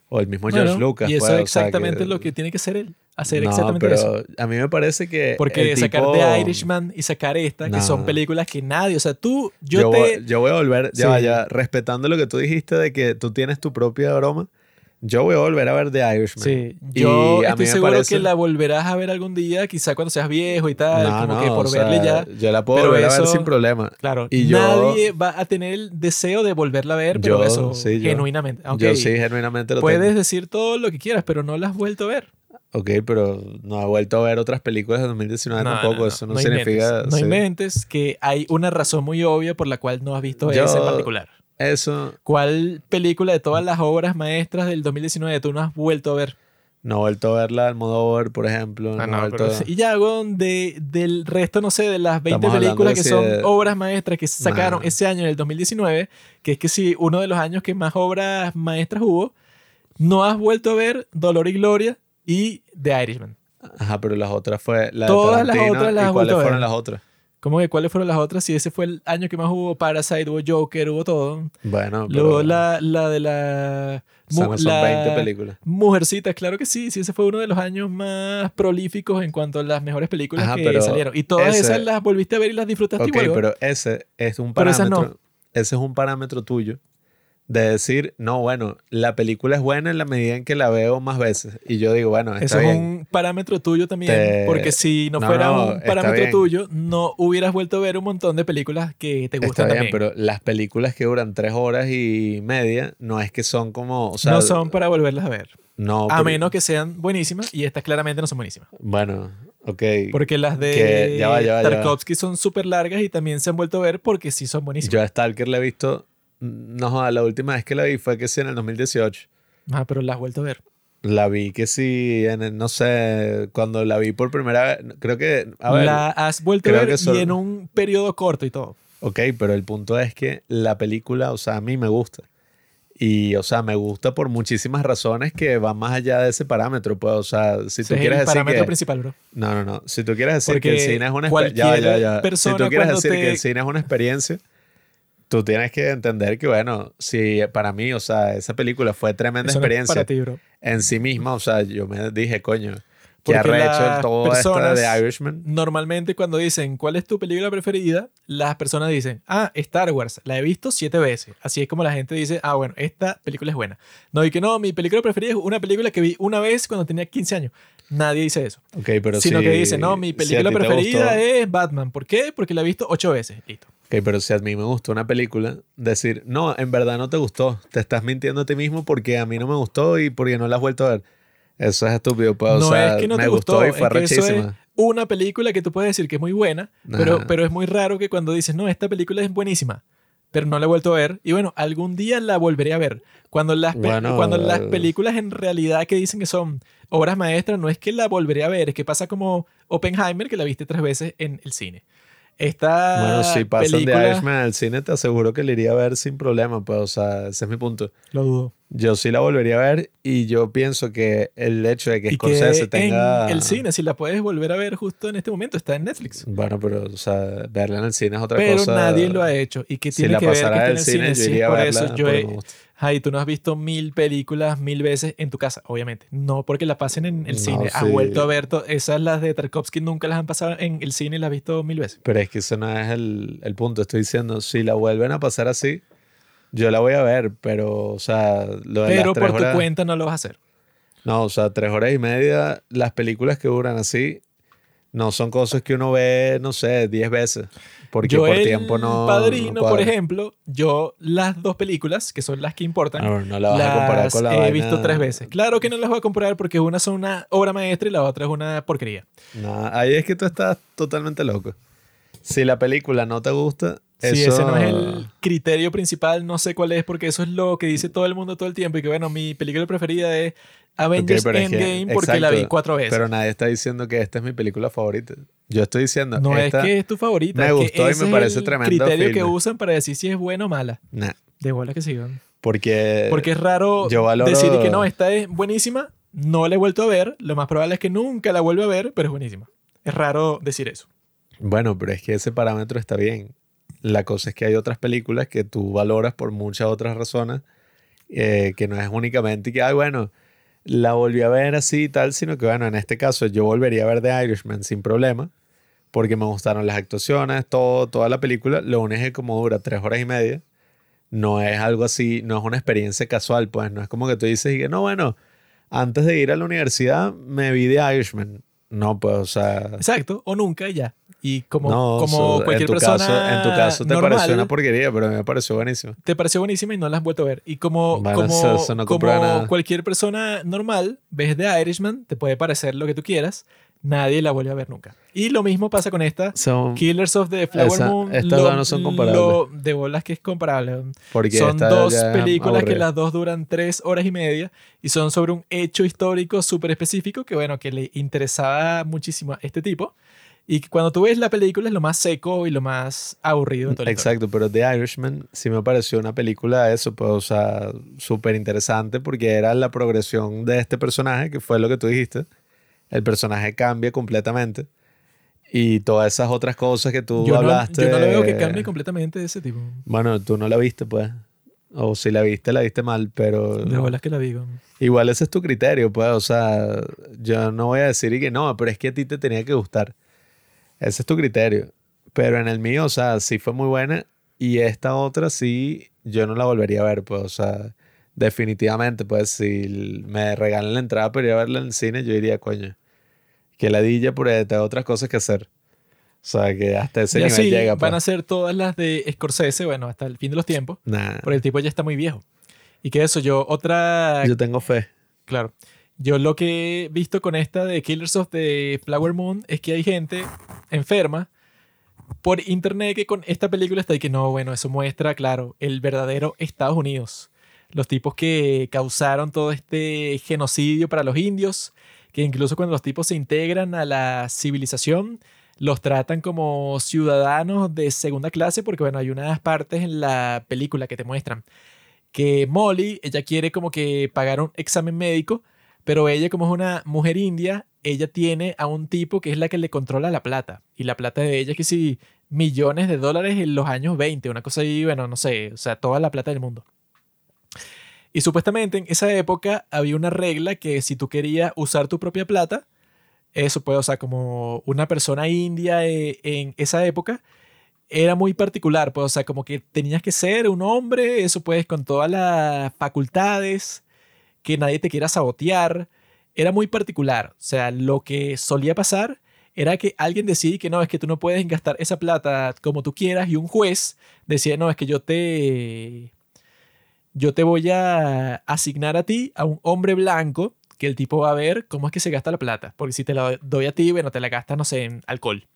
O el mismo George Bueno, Lucas. y eso pues, es o sea, exactamente lo que tiene que hacer él. Hacer No, exactamente pero eso. A mí me parece que. Porque sacar tipo- The Irishman y sacar esta, que son películas que nadie, o sea, tú, yo, Yo, te... voy, yo voy a volver, ya Sí. vaya, respetando lo que tú dijiste de que tú tienes tu propia broma. Yo voy a volver a ver The Irishman. Sí, Y yo a estoy seguro parece- que la volverás a ver algún día, quizá cuando seas viejo y tal, No, como no, que por sea, verle ya. Yo la puedo pero volver a ver sin problema. Claro, y yo- nadie va a tener el deseo de volverla a ver, pero Yo, eso, sí, yo. genuinamente. Yo sí, genuinamente lo Puedes tengo. decir todo lo que quieras, pero no la has vuelto a ver. Ok, pero no he vuelto a ver otras películas de 2019 tampoco. Eso no, inventes, significa. no sí. inventes que hay una razón muy obvia por la cual no has visto Yo- esa en particular. Eso ¿Cuál película de todas las obras maestras del 2019 tú no has vuelto a ver? no he vuelto a verla Almodóvar, por ejemplo. No, Ah, he no, vuelto pero- a- y ya, de, del resto, no sé, de las 20 Estamos películas de que si son de- obras maestras que sacaron Nah. ese año, en el 2019, que es que sí, uno de los años que más obras maestras hubo, no has vuelto a ver Dolor y Gloria y The Irishman. Ajá, pero las otras fue la Todas de las otras las ¿Y cuáles fueron ver. las otras? ¿Cómo que cuáles fueron las otras? Si ese fue el año que más hubo Parasite, hubo Joker, hubo todo. Bueno, Luego pero la, la de la... son la- 20 películas. Mujercitas, claro que sí, sí, ese fue uno de los años más prolíficos en cuanto a las mejores películas Ajá, que pero salieron. Y todas ese- esas las volviste a ver y las disfrutaste Ok, igual. pero ese es un Pero esas parámetro. no. Ese es un parámetro tuyo de decir, no, bueno, la película es buena en la medida en que la veo más veces. Y yo digo, bueno, está Eso bien. es un parámetro tuyo también, Te- porque si no, No, fuera no, un está parámetro tuyo, no hubieras vuelto a ver un montón de películas que te Está gustan bien, también. pero las películas que duran tres horas y media no es que son como, o sea, no son para volverlas a ver. no, a pero- menos que sean buenísimas, y estas claramente no son buenísimas. bueno, ok, Porque las de Que- ya va, ya va, ya va. Tarkovsky son súper largas y también se han vuelto a ver porque sí son buenísimas. yo a Stalker la he visto, no joda, la última vez que la vi fue que sí en el 2018. Ah, pero las has vuelto a ver. La vi que sí, en el- no sé, cuando la vi por primera vez, creo que, a ver, la has vuelto a ver que son- y en un periodo corto y todo. ok, pero el punto es que la película, o sea, a mí me gusta. Y, o sea, me gusta por muchísimas razones que van más allá de ese parámetro. Pues, o sea, si tú es quieres el decir parámetro que... principal, bro. No, no, no. Si tú quieres decir Porque que el cine es una experiencia... Ya, ya, ya. Si tú quieres decir que te- el cine es una experiencia, tú tienes que entender que, bueno, si para mí, o sea, esa película fue tremenda Eso no es experiencia para ti, bro. en sí misma, o sea, yo me dije, coño, que arrecho las todo esto de Irishman. Normalmente cuando dicen cuál es tu película preferida, las personas dicen, ah, Star Wars, la he visto siete veces. Así es como la gente dice, ah, bueno, esta película es buena. No, y que no, mi película preferida es una película que vi una vez cuando tenía 15 años. Nadie dice eso. Ok, pero sino si- que dice, no, mi película preferida es Batman. ¿Por qué? Porque la he visto ocho veces. Listo. Ok, pero si a mí me gustó una película, decir, no, en verdad no te gustó, te estás mintiendo a ti mismo porque a mí no me gustó y porque no la has vuelto a ver. Eso es estúpido, pues, o no sea, es que no me te gustó, gustó, y fue es que eso es una película que tú puedes decir que es muy buena, pero, pero es muy raro que cuando dices, no, esta película es buenísima, pero no la he vuelto a ver, y bueno, algún día la volveré a ver. Cuando las, Bueno, cuando las películas en realidad que dicen que son obras maestras, no es que la volveré a ver, es que pasa como Oppenheimer, que la viste tres veces en el cine. Esta Bueno, si pasan película, de Irishman al cine, te aseguro que le iría a ver sin problema, pues, o sea, ese es mi punto. Lo dudo. Yo sí la volvería a ver y yo pienso que el hecho de que Y Scorsese que tenga... en el cine, si la puedes volver a ver justo en este momento, está en Netflix. Bueno, pero, o sea, verla en el cine es otra Pero cosa. nadie lo ha hecho. Y que Si tiene la que ver que en el cine, cine. yo Sí, iría a por verla. eso yo he. Ay, tú no has visto mil películas mil veces en tu casa, obviamente. No porque la pasen en el No, cine. Has sí. vuelto a ver esas las de Tarkovsky nunca las han pasado en el cine y las has visto mil veces. Pero es que eso no es el, el punto. Estoy diciendo, si la vuelven a pasar así, yo la voy a ver, pero, o sea, lo de Pero las tres por tu cuenta no lo vas a hacer. No, o sea, tres horas y media, las películas que duran así, no son cosas que uno ve, no sé, diez veces. Porque yo por el tiempo no. Padrino, no por ejemplo, yo las dos películas, que son las que importan, Ah, no la vas a comparar las con la he vaina- visto tres veces. Claro que no las voy a comparar porque una son una obra maestra y la otra es una porquería. No, ahí es que tú estás totalmente loco. Si la película no te gusta, Si eso... ese no es el criterio principal, no sé cuál es, porque eso es lo que dice todo el mundo todo el tiempo. Y que bueno, mi película preferida es Avengers es que- Endgame porque la vi cuatro veces. Pero nadie está diciendo que esta es mi película favorita. Yo estoy diciendo, no esta... es que es tu favorita. me gustó y me es parece el tremendo criterio que usan para decir si es buena o mala. Nah, De bola que sigan. porque... Porque es raro yo valoro- decir que no, esta es buenísima, no la he vuelto a ver, lo más probable es que nunca la vuelva a ver, pero es buenísima. Es raro decir eso. Bueno, pero es que ese parámetro está bien. La cosa es que hay otras películas que tú valoras por muchas otras razones, eh, que no es únicamente que, ay, bueno, la volví a ver así y tal, sino que, bueno, en este caso yo volvería a ver The Irishman sin problema, porque me gustaron las actuaciones, todo, toda la película. Lo único es como dura tres horas y media, no es algo así, no es una experiencia casual, pues, no es como que tú dices y que, no, bueno, antes de ir a la universidad me vi The Irishman. No, pues, o sea... Exacto, o nunca ya. Y como, No, como cualquier en tu persona Caso, en tu caso te normal, pareció una porquería, pero me pareció buenísimo. te pareció buenísima y no la has vuelto a ver. Y como, Bueno, como, eso- no como cualquier persona normal, ves The Irishman, te puede parecer lo que tú quieras, nadie la vuelve a ver nunca. Y lo mismo pasa con esta. Son, Killers of the Flower Esa- Moon. estas dos no son comparables. lo- de bolas que es comparable. porque son dos películas que las dos duran tres horas y media y son sobre un hecho histórico súper específico que, bueno, que le interesaba muchísimo a este tipo. Y cuando tú ves la película es lo más seco y lo más aburrido de historia. Exacto, pero The Irishman sí me pareció una película, eso, pues, o sea, súper interesante porque era la progresión de este personaje, que fue lo que tú dijiste. El personaje cambia completamente. Y todas esas otras cosas que tú Yo no, hablaste. yo no le veo que cambie completamente de ese tipo. Bueno, tú no la viste, pues. O si la viste, la viste mal, pero. De bolas que la digo. Igual ese es tu criterio, pues, o sea, yo no voy a decir y que no, pero es que a ti te tenía que gustar. Ese es tu criterio. Pero en el mío, o sea, sí fue muy buena y esta otra sí, yo no la volvería a ver, pues, o sea, definitivamente, pues, si me regalan la entrada para ir a verla en el cine, yo diría, coño, que ladilla porque tengo otras cosas que hacer. O sea, que hasta ese y nivel así llega, van a pues. ser todas las de Scorsese, bueno, hasta el fin de los tiempos, Nah, porque el tipo ya está muy viejo. Y que eso, yo otra yo tengo fe. Claro. Yo lo que he visto con esta de Killers of the Flower Moon es que hay gente enferma por internet que con esta película está y que no, bueno, eso muestra, claro, el verdadero Estados Unidos. Los tipos que causaron todo este genocidio para los indios, que incluso cuando los tipos se integran a la civilización, los tratan como ciudadanos de segunda clase, porque bueno, hay unas partes en la película que te muestran que Molly, ella quiere como que pagar un examen médico, pero ella como es una mujer india, ella tiene a un tipo que es la que le controla la plata. Y la plata de ella es que sí, millones de dólares en los años 20, una cosa ahí, bueno, no sé, o sea, toda la plata del mundo. Y supuestamente en esa época había una regla que si tú querías usar tu propia plata, eso puede, o sea, como una persona india eh, en esa época, era muy particular, pues, o sea, como que tenías que ser un hombre, eso pues, con todas las facultades, que nadie te quiera sabotear, era muy particular, o sea, lo que solía pasar era que alguien decía que no, es que tú no puedes gastar esa plata como tú quieras y un juez decía, no, es que yo te, yo te voy a asignar a ti a un hombre blanco que el tipo va a ver cómo es que se gasta la plata, porque si te la doy a ti, bueno, te la gastas, no sé, en alcohol.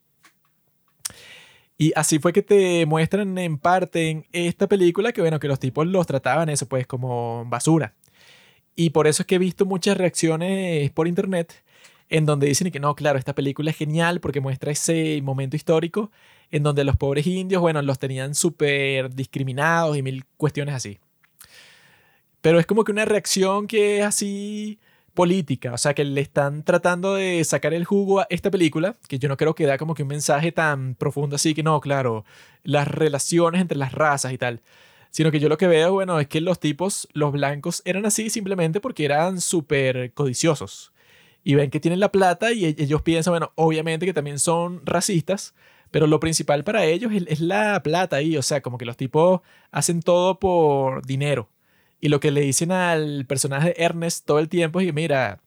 Y así fue que te muestran en parte en esta película que, bueno, que los tipos los trataban eso, pues, como basura. Y por eso es que he visto muchas reacciones por internet en donde dicen que no, claro, esta película es genial porque muestra ese momento histórico en donde los pobres indios, bueno, los tenían súper discriminados y mil cuestiones así. Pero es como que una reacción que es así política, o sea, que le están tratando de sacar el jugo a esta película, que yo no creo que da como que un mensaje tan profundo así que no, claro, las relaciones entre las razas y tal, sino que yo lo que veo, bueno, es que los tipos, los blancos, eran así simplemente porque eran súper codiciosos y ven que tienen la plata y e-, ellos piensan, bueno, obviamente que también son racistas, pero lo principal para ellos es, la plata ahí, o sea, como que los tipos hacen todo por dinero. Y lo que le dicen al personaje de Ernest todo el tiempo es que, mira,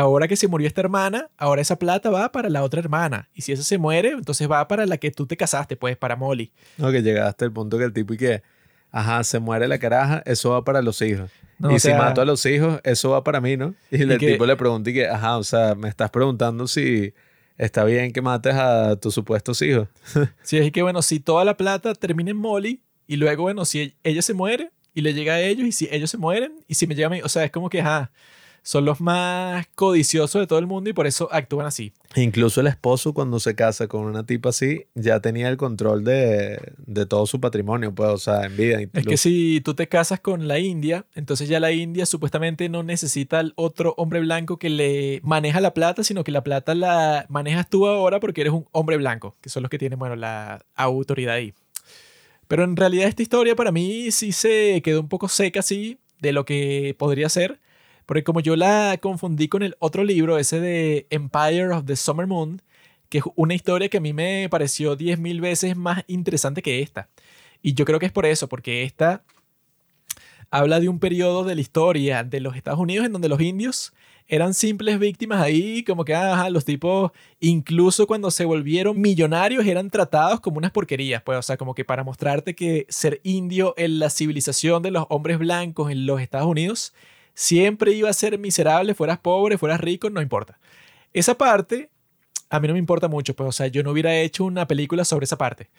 ahora que se murió esta hermana, ahora esa plata va para la otra hermana. Y si esa se muere, entonces va para la que tú te casaste, pues, para Molly. No, que llegaste al punto que el tipo y que, ajá, se muere la caraja, eso va para los hijos. No, y o si sea- mato a los hijos, eso va para mí, ¿no? Y, el que- tipo le pregunta y que, ajá, o sea, me estás preguntando si está bien que mates a tus supuestos hijos. Sí, es que, bueno, si toda la plata termina en Molly y luego, bueno, si ella se muere y le llega a ellos y si ellos se mueren y si me llega a mí, o sea, es como que, ajá, son los más codiciosos de todo el mundo y por eso actúan así. Incluso el esposo cuando se casa con una tipa así, ya tenía el control de, de todo su patrimonio, pues, o sea, en vida. Es incluso. que si tú te casas con la India, entonces ya la India supuestamente no necesita al otro hombre blanco que le maneja la plata, sino que la plata la manejas tú ahora porque eres un hombre blanco, que son los que tienen, bueno, la autoridad ahí. Pero en realidad esta historia para mí sí se quedó un poco seca así de lo que podría ser, porque como yo la confundí con el otro libro, ese de Empire of the Summer Moon, que es una historia que a mí me pareció 10.000 veces más interesante que esta. Y yo creo que es por eso, porque esta habla de un periodo de la historia de los Estados Unidos en donde los indios eran simples víctimas ahí, como que los tipos, incluso cuando se volvieron millonarios, eran tratados como unas porquerías, pues, o sea, como que para mostrarte que ser indio en la civilización de los hombres blancos en los Estados Unidos siempre iba a ser miserable, fueras pobre, fueras rico, no importa. Esa parte a mí no me importa mucho, pues, o sea, yo no hubiera hecho una película sobre esa parte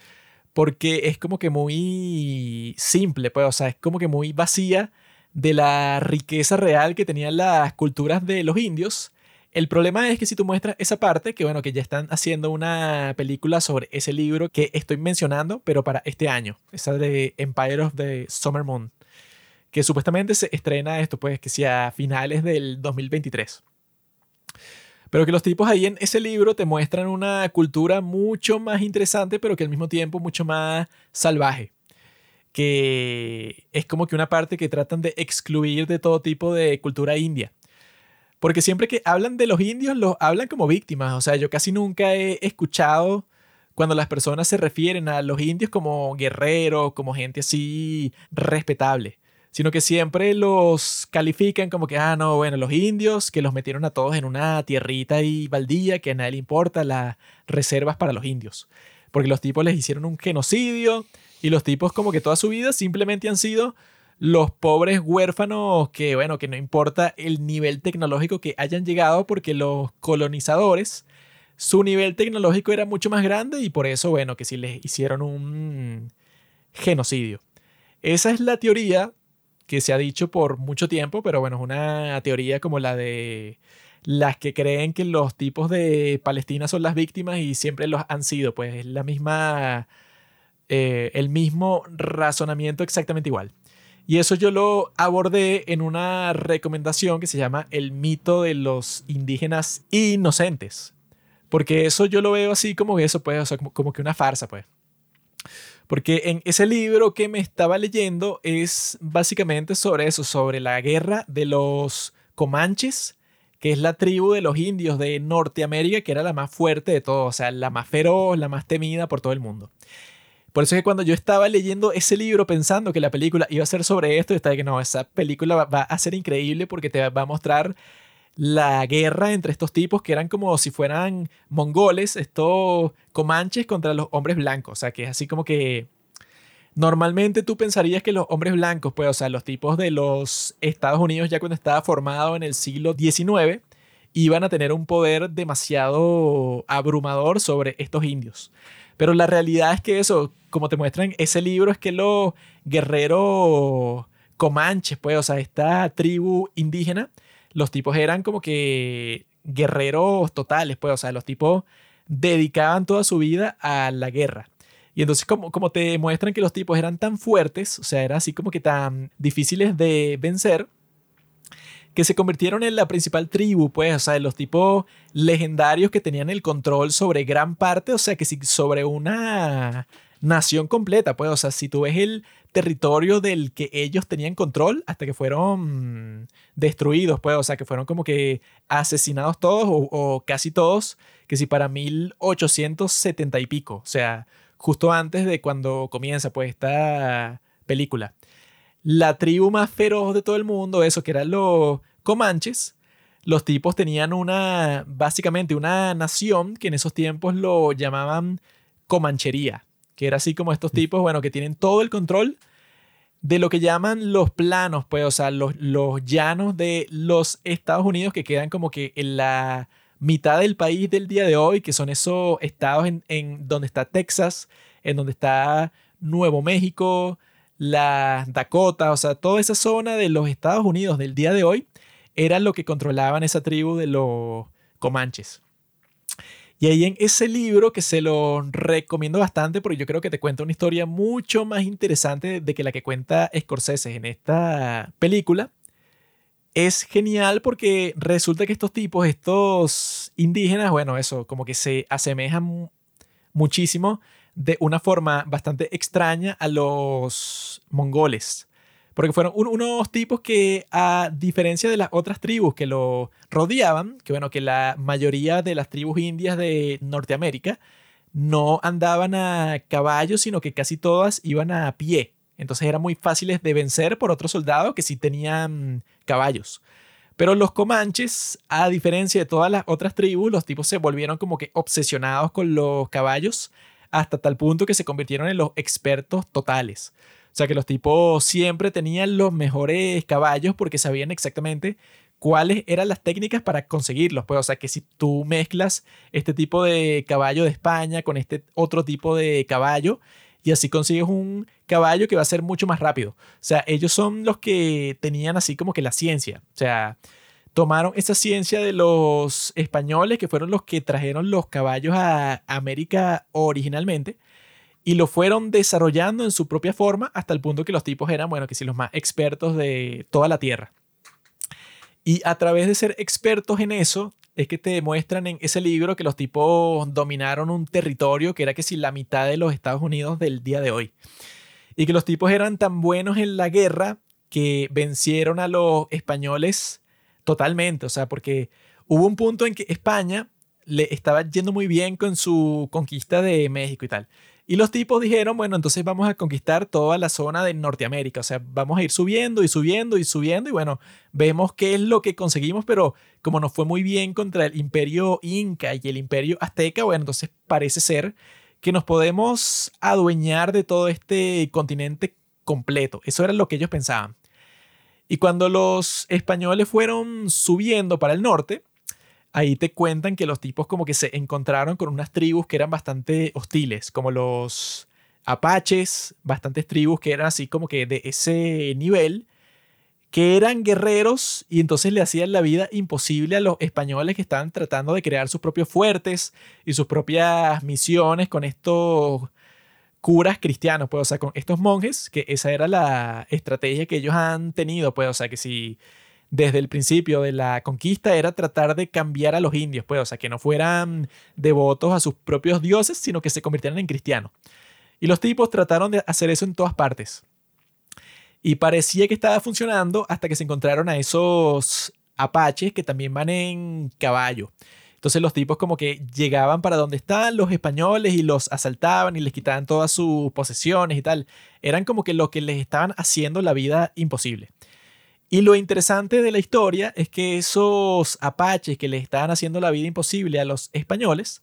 porque es como que muy simple, pues, o sea, es como que muy vacía de la riqueza real que tenían las culturas de los indios. El problema es que si tú muestras esa parte, que bueno, que ya están haciendo una película sobre ese libro que estoy mencionando, pero para este año, esa de Empire of the Summer Moon, que supuestamente se estrena esto, pues, que sea a finales del 2023. Pero que los tipos ahí en ese libro te muestran una cultura mucho más interesante, pero que al mismo tiempo mucho más salvaje. Que es como que una parte que tratan de excluir de todo tipo de cultura india. Porque siempre que hablan de los indios, los hablan como víctimas. O sea, yo casi nunca he escuchado cuando las personas se refieren a los indios como guerreros, como gente así respetable sino que siempre los califican como que, ah, no, bueno, los indios que los metieron a todos en una tierrita y baldía que a nadie le importa las reservas para los indios, porque los tipos les hicieron un genocidio y los tipos como que toda su vida simplemente han sido los pobres huérfanos que, bueno, que no importa el nivel tecnológico que hayan llegado porque los colonizadores, su nivel tecnológico era mucho más grande y por eso, bueno, que sí les hicieron un genocidio. Esa es la teoría que se ha dicho por mucho tiempo, pero bueno, es una teoría como la de las que creen que los tipos de Palestina son las víctimas y siempre los han sido, pues es la misma, eh, el mismo razonamiento exactamente igual. Y eso yo lo abordé en una recomendación que se llama El mito de los indígenas inocentes. Porque eso yo lo veo así como eso, pues, o como, como que una farsa, pues. Porque en ese libro que me estaba leyendo es básicamente sobre eso, sobre la guerra de los comanches, que es la tribu de los indios de Norteamérica, que era la más fuerte de todos, o sea, la más feroz, la más temida por todo el mundo. Por eso es que cuando yo estaba leyendo ese libro pensando que la película iba a ser sobre esto, yo estaba que no, esa película va, va a ser increíble porque te va a mostrar la guerra entre estos tipos que eran como si fueran mongoles, estos comanches contra los hombres blancos. O sea, que es así como que normalmente tú pensarías que los hombres blancos, pues, o sea, los tipos de los Estados Unidos ya cuando estaba formado en el siglo XIX, iban a tener un poder demasiado abrumador sobre estos indios. Pero la realidad es que eso, como te muestran ese libro, es que los guerreros comanches, pues, o sea, esta tribu indígena, los tipos eran como que guerreros totales, pues, o sea, los tipos dedicaban toda su vida a la guerra. Y entonces como, como te muestran que los tipos eran tan fuertes, o sea, eran así como que tan difíciles de vencer, que se convirtieron en la principal tribu, pues, o sea, los tipos legendarios que tenían el control sobre gran parte, o sea, que si sobre una nación completa, pues, o sea, si tú ves el territorio del que ellos tenían control hasta que fueron destruidos, pues, o sea, que fueron como que asesinados todos o, casi todos, que si para 1870 y pico, o sea, justo antes de cuando comienza, pues, esta película. La tribu más feroz de todo el mundo, eso que eran los comanches, los tipos tenían una, básicamente una nación que en esos tiempos lo llamaban comanchería, que era así como estos tipos, bueno, que tienen todo el control de lo que llaman los planos, pues, o sea, los, los llanos de los Estados Unidos que quedan como que en la mitad del país del día de hoy, que son esos estados en, en donde está Texas, en donde está Nuevo México, la Dakota, o sea, toda esa zona de los Estados Unidos del día de hoy era lo que controlaban esa tribu de los comanches. Y ahí en ese libro, que se lo recomiendo bastante porque yo creo que te cuenta una historia mucho más interesante de que la que cuenta Scorsese en esta película, es genial porque resulta que estos tipos, estos indígenas, bueno, eso, como que se asemejan muchísimo de una forma bastante extraña a los mongoles. Porque fueron unos tipos que, a diferencia de las otras tribus que lo rodeaban, que bueno, que la mayoría de las tribus indias de Norteamérica no andaban a caballo, sino que casi todas iban a pie. Entonces eran muy fáciles de vencer por otros soldados que sí tenían caballos. Pero los comanches, a diferencia de todas las otras tribus, los tipos se volvieron como que obsesionados con los caballos hasta tal punto que se convirtieron en los expertos totales. O sea que los tipos siempre tenían los mejores caballos porque sabían exactamente cuáles eran las técnicas para conseguirlos. Pues, o sea que si tú mezclas este tipo de caballo de España con este otro tipo de caballo y así consigues un caballo que va a ser mucho más rápido. O sea, ellos son los que tenían así como que la ciencia. O sea, tomaron esa ciencia de los españoles, que fueron los que trajeron los caballos a América originalmente, y lo fueron desarrollando en su propia forma hasta el punto que los tipos eran, bueno, que sí, los más expertos de toda la Tierra. Y a través de ser expertos en eso, es que te demuestran en ese libro que los tipos dominaron un territorio que era que si la mitad de los Estados Unidos del día de hoy. Y que los tipos eran tan buenos en la guerra que vencieron a los españoles Totalmente, o sea, porque hubo un punto en que España le estaba yendo muy bien con su conquista de México y tal. Y los tipos dijeron, bueno, entonces vamos a conquistar toda la zona de Norteamérica, o sea, vamos a ir subiendo y subiendo y subiendo y bueno, vemos qué es lo que conseguimos, pero como nos fue muy bien contra el imperio inca y el imperio azteca, bueno, entonces parece ser que nos podemos adueñar de todo este continente completo. Eso era lo que ellos pensaban. Y cuando los españoles fueron subiendo para el norte, ahí te cuentan que los tipos como que se encontraron con unas tribus que eran bastante hostiles, como los apaches, bastantes tribus que eran así como que de ese nivel, que eran guerreros y entonces le hacían la vida imposible a los españoles que estaban tratando de crear sus propios fuertes y sus propias misiones con estos curas cristianos, pues, o sea, con estos monjes, que esa era la estrategia que ellos han tenido, pues, o sea, que si desde el principio de la conquista era tratar de cambiar a los indios, pues, o sea, que no fueran devotos a sus propios dioses, sino que se convirtieran en cristianos. Y los tipos trataron de hacer eso en todas partes. Y parecía que estaba funcionando hasta que se encontraron a esos apaches que también van en caballo. Entonces los tipos como que llegaban para donde estaban los españoles y los asaltaban y les quitaban todas sus posesiones y tal. Eran como que lo que les estaban haciendo la vida imposible. Y lo interesante de la historia es que esos apaches que les estaban haciendo la vida imposible a los españoles,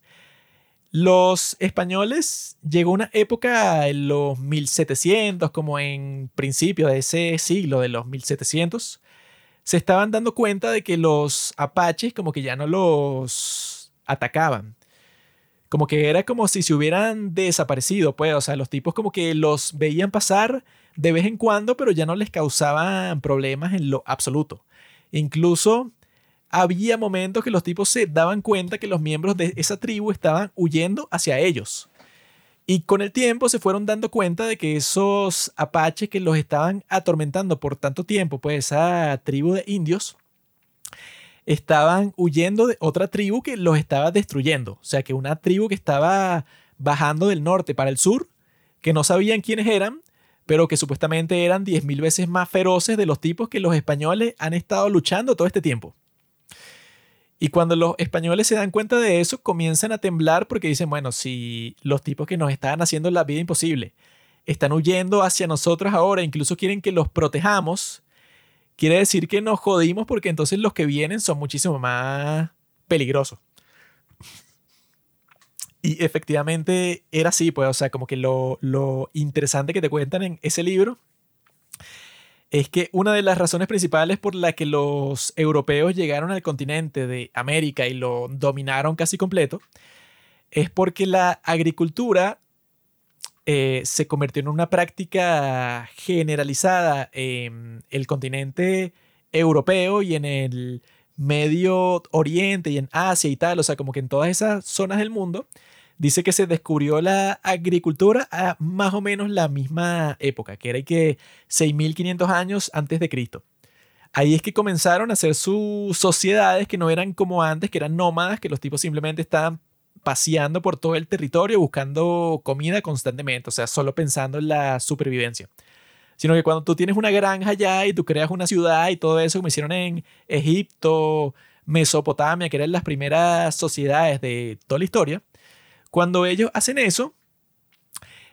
los españoles llegó una época en los 1700, como en principio de ese siglo de los 1700, se estaban dando cuenta de que los apaches como que ya no los atacaban. Como que era como si se hubieran desaparecido, pues, o sea, los tipos como que los veían pasar de vez en cuando, pero ya no les causaban problemas en lo absoluto. Incluso había momentos que los tipos se daban cuenta que los miembros de esa tribu estaban huyendo hacia ellos. Y con el tiempo se fueron dando cuenta de que esos apaches que los estaban atormentando por tanto tiempo, pues esa tribu de indios, estaban huyendo de otra tribu que los estaba destruyendo. O sea, que una tribu que estaba bajando del norte para el sur, que no sabían quiénes eran, pero que supuestamente eran 10.000 veces más feroces de los tipos que los españoles han estado luchando todo este tiempo. Y cuando los españoles se dan cuenta de eso, comienzan a temblar porque dicen, bueno, si los tipos que nos estaban haciendo la vida imposible están huyendo hacia nosotros ahora, incluso quieren que los protejamos, quiere decir que nos jodimos porque entonces los que vienen son muchísimo más peligrosos. Y efectivamente era así, pues, o sea, como que lo, lo interesante que te cuentan en ese libro es que una de las razones principales por la que los europeos llegaron al continente de América y lo dominaron casi completo es porque la agricultura eh, se convirtió en una práctica generalizada en el continente europeo y en el Medio Oriente y en Asia y tal, o sea, como que en todas esas zonas del mundo dice que se descubrió la agricultura a más o menos la misma época, que era que 6500 años antes de Cristo. Ahí es que comenzaron a hacer sus sociedades que no eran como antes, que eran nómadas, que los tipos simplemente estaban paseando por todo el territorio buscando comida constantemente, o sea, solo pensando en la supervivencia. Sino que cuando tú tienes una granja allá y tú creas una ciudad y todo eso, como hicieron en Egipto, Mesopotamia, que eran las primeras sociedades de toda la historia, cuando ellos hacen eso,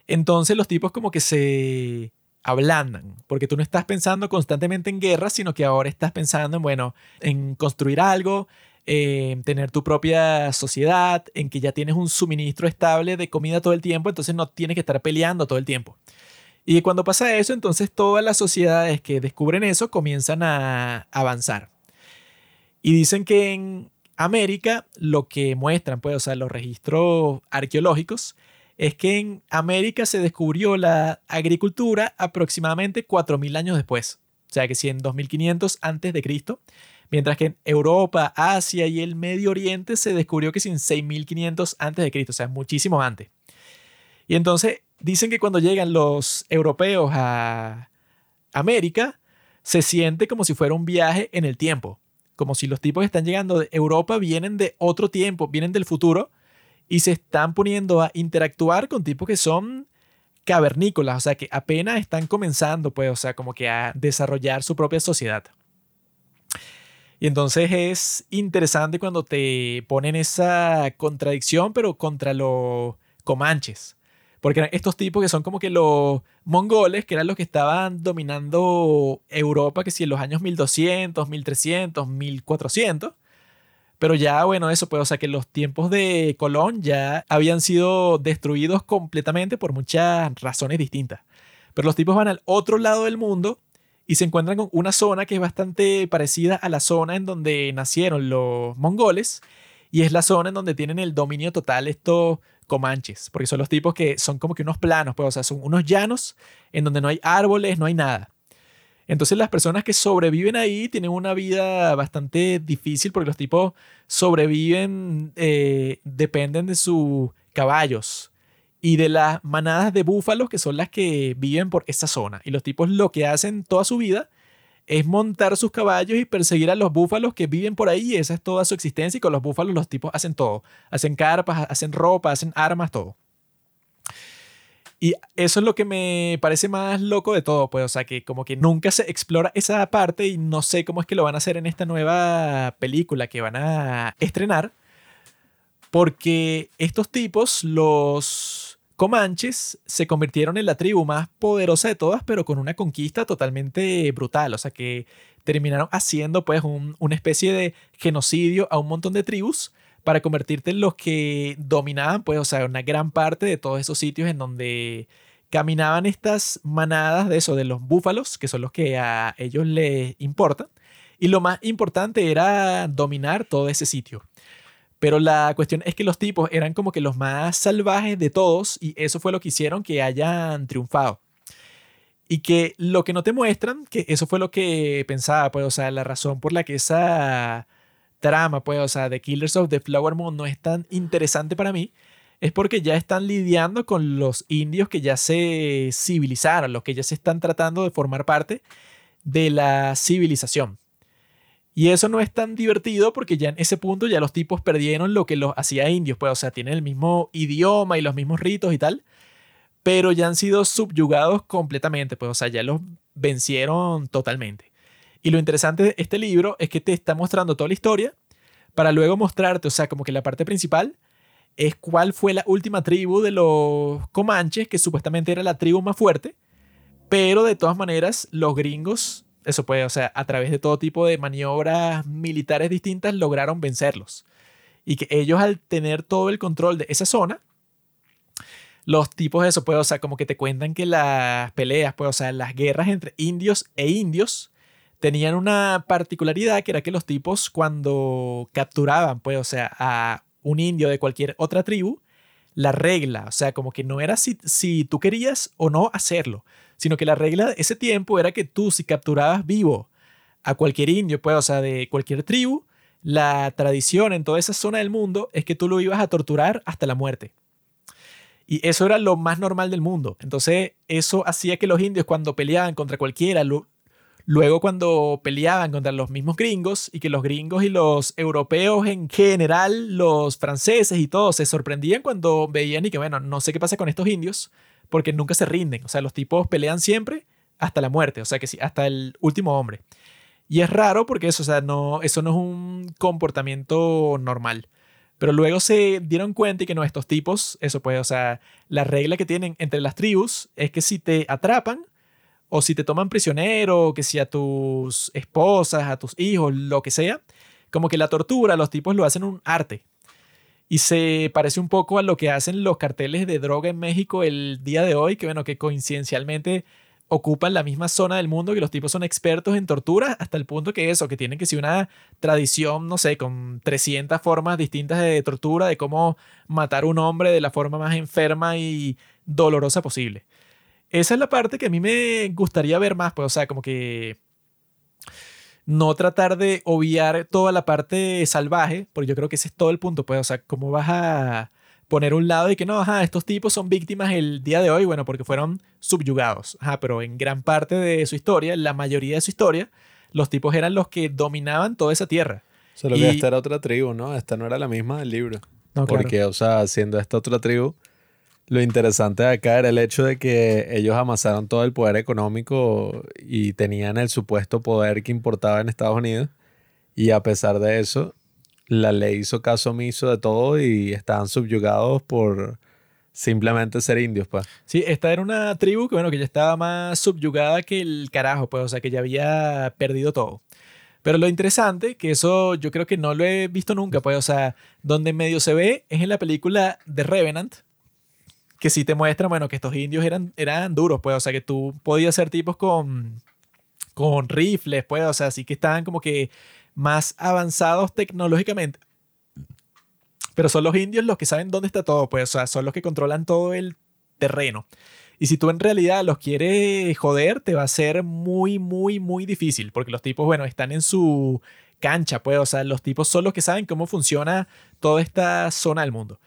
entonces los tipos como que se ablandan, porque tú no estás pensando constantemente en guerra, sino que ahora estás pensando en, bueno, en construir algo, en tener tu propia sociedad, en que ya tienes un suministro estable de comida todo el tiempo, entonces no tienes que estar peleando todo el tiempo. Y cuando pasa eso, entonces todas las sociedades que descubren eso comienzan a avanzar. Y dicen que en América, lo que muestran, pues, o sea, los registros arqueológicos, es que en América se descubrió la agricultura aproximadamente 4.000 años después. O sea, que si en 2500 antes de Cristo, mientras que en Europa, Asia y el Medio Oriente se descubrió que si en 6500 antes de Cristo, o sea, muchísimo antes. Y entonces dicen que cuando llegan los europeos a América, se siente como si fuera un viaje en el tiempo como si los tipos que están llegando de Europa vienen de otro tiempo, vienen del futuro y se están poniendo a interactuar con tipos que son cavernícolas, o sea, que apenas están comenzando, pues, o sea, como que a desarrollar su propia sociedad. Y entonces es interesante cuando te ponen esa contradicción, pero contra los comanches. Porque eran estos tipos que son como que los mongoles, que eran los que estaban dominando Europa, que si en los años 1200, 1300, 1400. Pero ya, bueno, eso, pues, o sea, que los tiempos de Colón ya habían sido destruidos completamente por muchas razones distintas. Pero los tipos van al otro lado del mundo y se encuentran con una zona que es bastante parecida a la zona en donde nacieron los mongoles y es la zona en donde tienen el dominio total estos comanches, porque son los tipos que son como que unos planos, pues, o sea, son unos llanos en donde no hay árboles, no hay nada. Entonces las personas que sobreviven ahí tienen una vida bastante difícil porque los tipos sobreviven, eh, dependen de sus caballos y de las manadas de búfalos que son las que viven por esa zona. Y los tipos lo que hacen toda su vida es montar sus caballos y perseguir a los búfalos que viven por ahí. esa es toda su existencia. Y con los búfalos los tipos hacen todo. Hacen carpas, hacen ropa, hacen armas, todo. Y eso es lo que me parece más loco de todo, pues, o sea, que como que nunca se explora esa parte y no sé cómo es que lo van a hacer en esta nueva película que van a estrenar, porque estos tipos, los Comanches se convirtieron en la tribu más poderosa de todas, pero con una conquista totalmente brutal. O sea que terminaron haciendo pues una especie de genocidio a un montón de tribus para convertirte en los que dominaban pues, o sea, una gran parte de todos esos sitios en donde caminaban estas manadas de eso, de los búfalos, que son los que a ellos les importan. Y lo más importante era dominar todo ese sitio. Pero la cuestión es que los tipos eran como que los más salvajes de todos y eso fue lo que hicieron que hayan triunfado. Y que lo que no te muestran, que eso fue lo que pensaba, pues, o sea, la razón por la que esa trama, pues, o sea, de Killers of the Flower Moon no es tan interesante para mí, es porque ya están lidiando con los indios que ya se civilizaron, los que ya se están tratando de formar parte de la civilización. Y eso no es tan divertido porque ya en ese punto ya los tipos perdieron lo que los hacía indios, pues, o sea, tienen el mismo idioma y los mismos ritos y tal, pero ya han sido subyugados completamente, pues, o sea, ya los vencieron totalmente. Y lo interesante de este libro es que te está mostrando toda la historia para luego mostrarte, o sea, como que la parte principal es cuál fue la última tribu de los comanches, que supuestamente era la tribu más fuerte, pero de todas maneras los gringos eso puede, o sea, a través de todo tipo de maniobras militares distintas lograron vencerlos. Y que ellos al tener todo el control de esa zona, los tipos de eso, pues, o sea, como que te cuentan que las peleas, pues, o sea, las guerras entre indios e indios tenían una particularidad que era que los tipos cuando capturaban, pues, o sea, a un indio de cualquier otra tribu, la regla, o sea, como que no era si, si tú querías o no hacerlo, sino que la regla de ese tiempo era que tú si capturabas vivo a cualquier indio, pues, o sea, de cualquier tribu, la tradición en toda esa zona del mundo es que tú lo ibas a torturar hasta la muerte. Y eso era lo más normal del mundo. Entonces, eso hacía que los indios cuando peleaban contra cualquiera, luego cuando peleaban contra los mismos gringos, y que los gringos y los europeos en general, los franceses y todos, se sorprendían cuando veían y que, bueno, no sé qué pasa con estos indios, porque nunca se rinden. O sea, los tipos pelean siempre hasta la muerte, o sea que sí, hasta el último hombre. Y es raro porque eso, o sea, no, eso no es un comportamiento normal. Pero luego se dieron cuenta y que no, estos tipos, eso pues, o sea, la regla que tienen entre las tribus es que si te atrapan o si te toman prisionero, que si a tus esposas, a tus hijos, lo que sea, como que la tortura, los tipos lo hacen un arte. Y se parece un poco a lo que hacen los carteles de droga en México el día de hoy, que bueno, que coincidencialmente ocupan la misma zona del mundo, que los tipos son expertos en tortura, hasta el punto que eso, que tienen que ser una tradición, no sé, con 300 formas distintas de tortura, de cómo matar a un hombre de la forma más enferma y dolorosa posible. Esa es la parte que a mí me gustaría ver más, pues, o sea, como que no tratar de obviar toda la parte salvaje, porque yo creo que ese es todo el punto, pues, o sea, cómo vas a poner un lado y que no, ajá, estos tipos son víctimas el día de hoy, bueno, porque fueron subyugados, ajá, pero en gran parte de su historia, la mayoría de su historia, los tipos eran los que dominaban toda esa tierra. Solo que esta era otra tribu, ¿no? Esta no era la misma del libro. No, porque, o sea, siendo esta otra tribu, lo interesante de acá era el hecho de que ellos amasaron todo el poder económico y tenían el supuesto poder que importaba en Estados Unidos. Y a pesar de eso, la ley hizo caso omiso de todo y estaban subyugados por simplemente ser indios, pues. Sí, esta era una tribu que, bueno, que ya estaba más subyugada que el carajo, pues, o sea, que ya había perdido todo. Pero lo interesante, que eso yo creo que no lo he visto nunca, pues, o sea, donde medio se ve es en la película The Revenant, que sí te muestra, bueno, que estos indios eran, eran duros, pues, o sea, que tú podías ser tipos con, con rifles, pues, o sea, sí que estaban como que más avanzados tecnológicamente. Pero son los indios los que saben dónde está todo, pues, o sea, son los que controlan todo el terreno. Y si tú en realidad los quieres joder, te va a ser muy, muy, muy difícil, porque los tipos, bueno, están en su cancha, pues, o sea, los tipos son los que saben cómo funciona toda esta zona del mundo.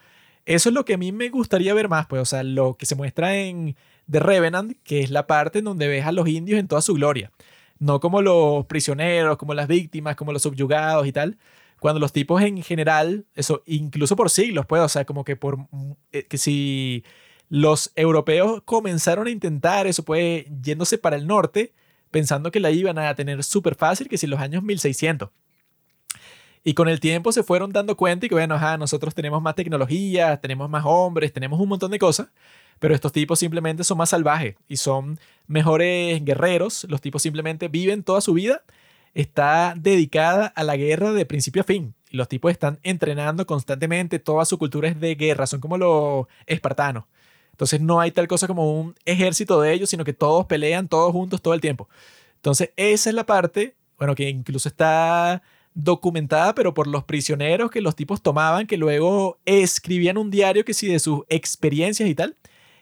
Eso es lo que a mí me gustaría ver más, pues, o sea, lo que se muestra en The Revenant, que es la parte en donde ves a los indios en toda su gloria. No como los prisioneros, como las víctimas, como los subyugados y tal. Cuando los tipos en general, eso, incluso por siglos, pues, o sea, como que por, eh, que si los europeos comenzaron a intentar eso, pues, yéndose para el norte, pensando que la iban a tener súper fácil, que si los años 1600. Y con el tiempo se fueron dando cuenta y que, bueno, nosotros tenemos más tecnología, tenemos más hombres, tenemos un montón de cosas, pero estos tipos simplemente son más salvajes y son mejores guerreros. Los tipos simplemente viven toda su vida, está dedicada a la guerra de principio a fin. Los tipos están entrenando constantemente, toda su cultura es de guerra, son como los espartanos. Entonces no hay tal cosa como un ejército de ellos, sino que todos pelean todos juntos todo el tiempo. Entonces esa es la parte, bueno, que incluso está documentada, pero por los prisioneros que los tipos tomaban, que luego escribían un diario que sí de sus experiencias y tal.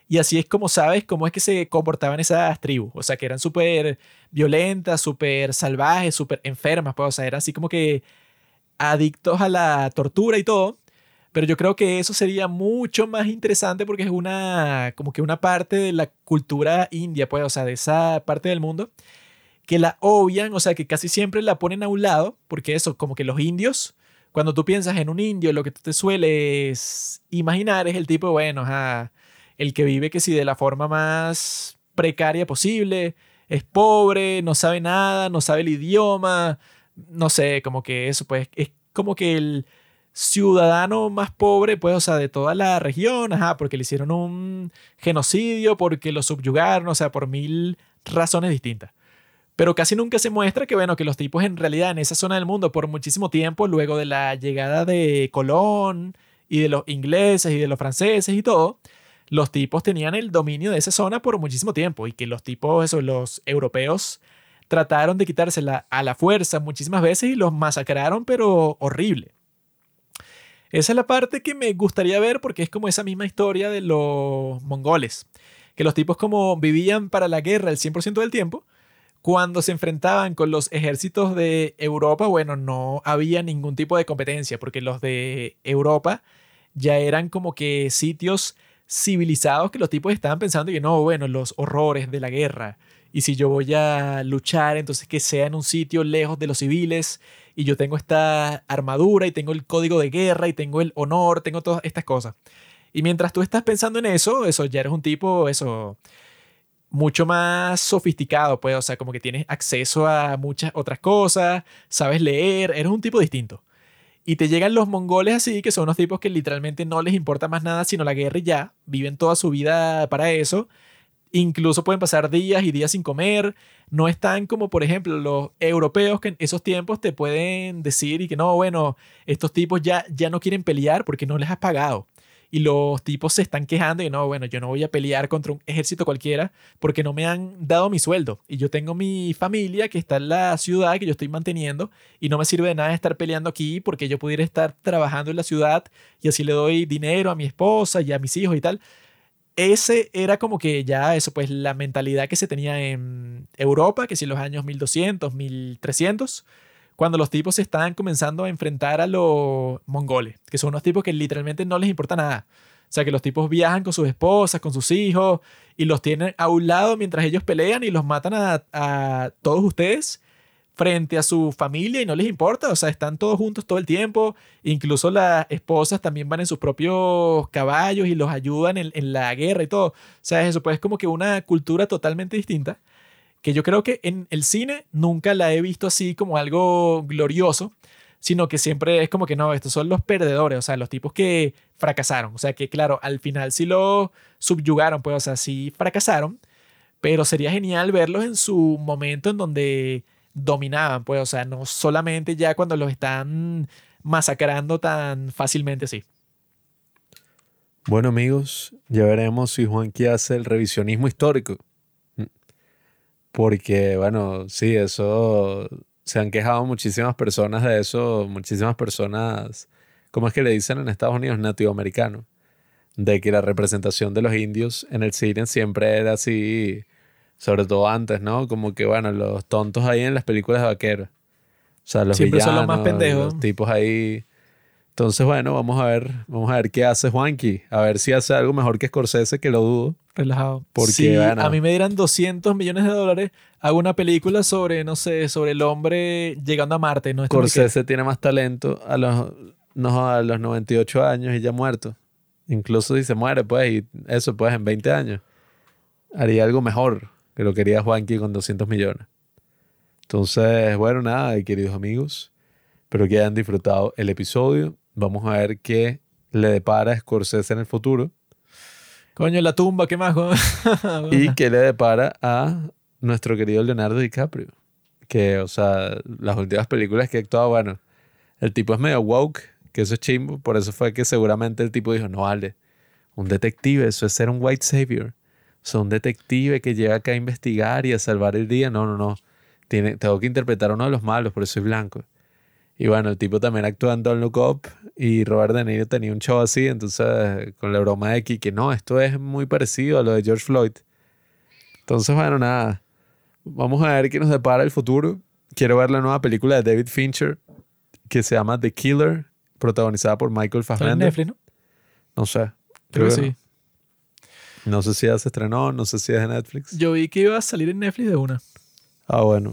Y así es como sabes cómo es que se comportaban esas tribus. O sea, que eran súper violentas, súper salvajes, súper enfermas. Pues, o sea, era así como que adictos a la tortura y todo. Pero yo creo que eso sería mucho más interesante porque es una, como que una parte de la cultura india, pues, o sea, de esa parte del mundo, que la obvian, o sea, que casi siempre la ponen a un lado, porque eso, como que los indios, cuando tú piensas en un indio, lo que tú te sueles imaginar es el tipo, bueno, ajá, el que vive que sí de la forma más precaria posible, es pobre, no sabe nada, no sabe el idioma, no sé, como que eso, pues, es como que el ciudadano más pobre, pues, o sea, de toda la región, ajá, porque le hicieron un genocidio, porque lo subyugaron, o sea, por mil razones distintas. Pero casi nunca se muestra que, bueno, que los tipos en realidad en esa zona del mundo por muchísimo tiempo, luego de la llegada de Colón y de los ingleses y de los franceses y todo, los tipos tenían el dominio de esa zona por muchísimo tiempo y que los tipos, eso, los europeos, trataron de quitársela a la fuerza muchísimas veces y los masacraron, pero horrible. Esa es la parte que me gustaría ver porque es como esa misma historia de los mongoles, que los tipos como vivían para la guerra el 100% del tiempo, cuando se enfrentaban con los ejércitos de Europa, bueno, no había ningún tipo de competencia, porque los de Europa ya eran como que sitios civilizados que los tipos estaban pensando que no, bueno, los horrores de la guerra. Y si yo voy a luchar, entonces que sea en un sitio lejos de los civiles y yo tengo esta armadura y tengo el código de guerra y tengo el honor, tengo todas estas cosas. Y mientras tú estás pensando en eso, eso ya eres un tipo, eso, mucho más sofisticado, pues, o sea, como que tienes acceso a muchas otras cosas, sabes leer, eres un tipo distinto. Y te llegan los mongoles así, que son unos tipos que literalmente no les importa más nada sino la guerra y ya, viven toda su vida para eso. Incluso pueden pasar días y días sin comer. No están como, por ejemplo, los europeos que en esos tiempos te pueden decir y que no, bueno, estos tipos ya, ya no quieren pelear porque no les has pagado. Y los tipos se están quejando y no, bueno, yo no voy a pelear contra un ejército cualquiera porque no me han dado mi sueldo. Y yo tengo mi familia que está en la ciudad que yo estoy manteniendo y no me sirve de nada estar peleando aquí porque yo pudiera estar trabajando en la ciudad y así le doy dinero a mi esposa y a mis hijos y tal ese era como que ya eso, pues la mentalidad que se tenía en Europa, que si los años 1200, 1300, cuando los tipos se estaban comenzando a enfrentar a los mongoles, que son unos tipos que literalmente no les importa nada. O sea, que los tipos viajan con sus esposas, con sus hijos, y los tienen a un lado mientras ellos pelean y los matan a, todos ustedes frente a su familia y no les importa, o sea, están todos juntos todo el tiempo, incluso las esposas también van en sus propios caballos y los ayudan en, en la guerra y todo. O sea, eso pues es como que una cultura totalmente distinta, que yo creo que en el cine nunca la he visto así como algo glorioso, sino que siempre es como que no, estos son los perdedores, o sea, los tipos que fracasaron, o sea, que claro, al final sí lo subyugaron, pues, o sea, sí fracasaron, pero sería genial verlos en su momento en donde dominaban, pues, o sea, no solamente ya cuando los están masacrando tan fácilmente así. Bueno amigos, ya veremos si Juanqui hace el revisionismo histórico. Porque, bueno, sí, eso se han quejado muchísimas personas de eso, muchísimas personas, ¿cómo es que le dicen en Estados Unidos? Nativoamericanos, de que la representación de los indios en el cine siempre era así sobre todo antes, ¿no? Como que, bueno, los tontos ahí en las películas de vaqueros. O sea, los Siempre son villanos, los más pendejos. los tipos ahí. Entonces, bueno, vamos a ver, vamos a ver qué hace Juanqui. A ver si hace algo mejor que Scorsese, que lo dudo. Relajado. Porque, bueno. a mí me dieran 200 millones de dólares, hago una película sobre, no sé, sobre el hombre llegando a Marte. No Scorsese tiene más talento a los, no, a los 98 años y ya muerto. Incluso si se muere, pues, y eso, pues, en 20 años. Haría algo mejor que lo quería Juanqui con 200 millones. Entonces, bueno, nada, queridos amigos. Espero que hayan disfrutado el episodio. Vamos a ver qué le depara a Scorsese en el futuro Coño, la tumba, ¿qué más? y qué le depara a nuestro querido Leonardo DiCaprio. Que, o sea, las últimas películas que ha actuado, bueno, el tipo es medio woke, que eso es chimbo. Por eso fue que seguramente el tipo dijo, no vale, un detective, eso es ser un white savior. O sea, un detective que llega acá a investigar y a salvar el día. No, no, no. Tiene, tengo que interpretar a uno de los malos, por eso soy blanco. Y bueno, el tipo también actuó en Don't Look Up y Robert De Niro tenía un show así, entonces con la broma de que, no, esto es muy parecido a lo de George Floyd. Entonces, bueno, nada. Vamos a ver qué nos depara el futuro. Quiero ver la nueva película de David Fincher, que se llama The Killer, protagonizada por Michael Está en Fassbender. Netflix, ¿no? No sé. Creo que que sí. No. No sé si ya se estrenó, no sé si es de Netflix. Yo vi que iba a salir en Netflix de una. Ah, bueno.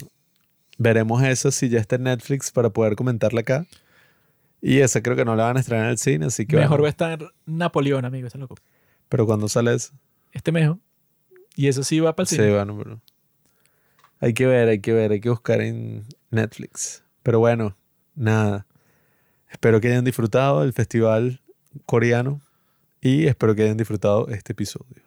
Veremos eso si ya está en Netflix para poder comentarla acá. Y esa creo que no la van a estrenar en el cine, así que Mejor bueno. va a estar Napoleón, amigo, está loco. Pero cuando sale eso. Este mejor. Y eso sí va para el Sí, cine. bueno, pero. Hay que ver, hay que ver, hay que buscar en Netflix. Pero bueno, nada. Espero que hayan disfrutado el festival coreano y espero que hayan disfrutado este episodio.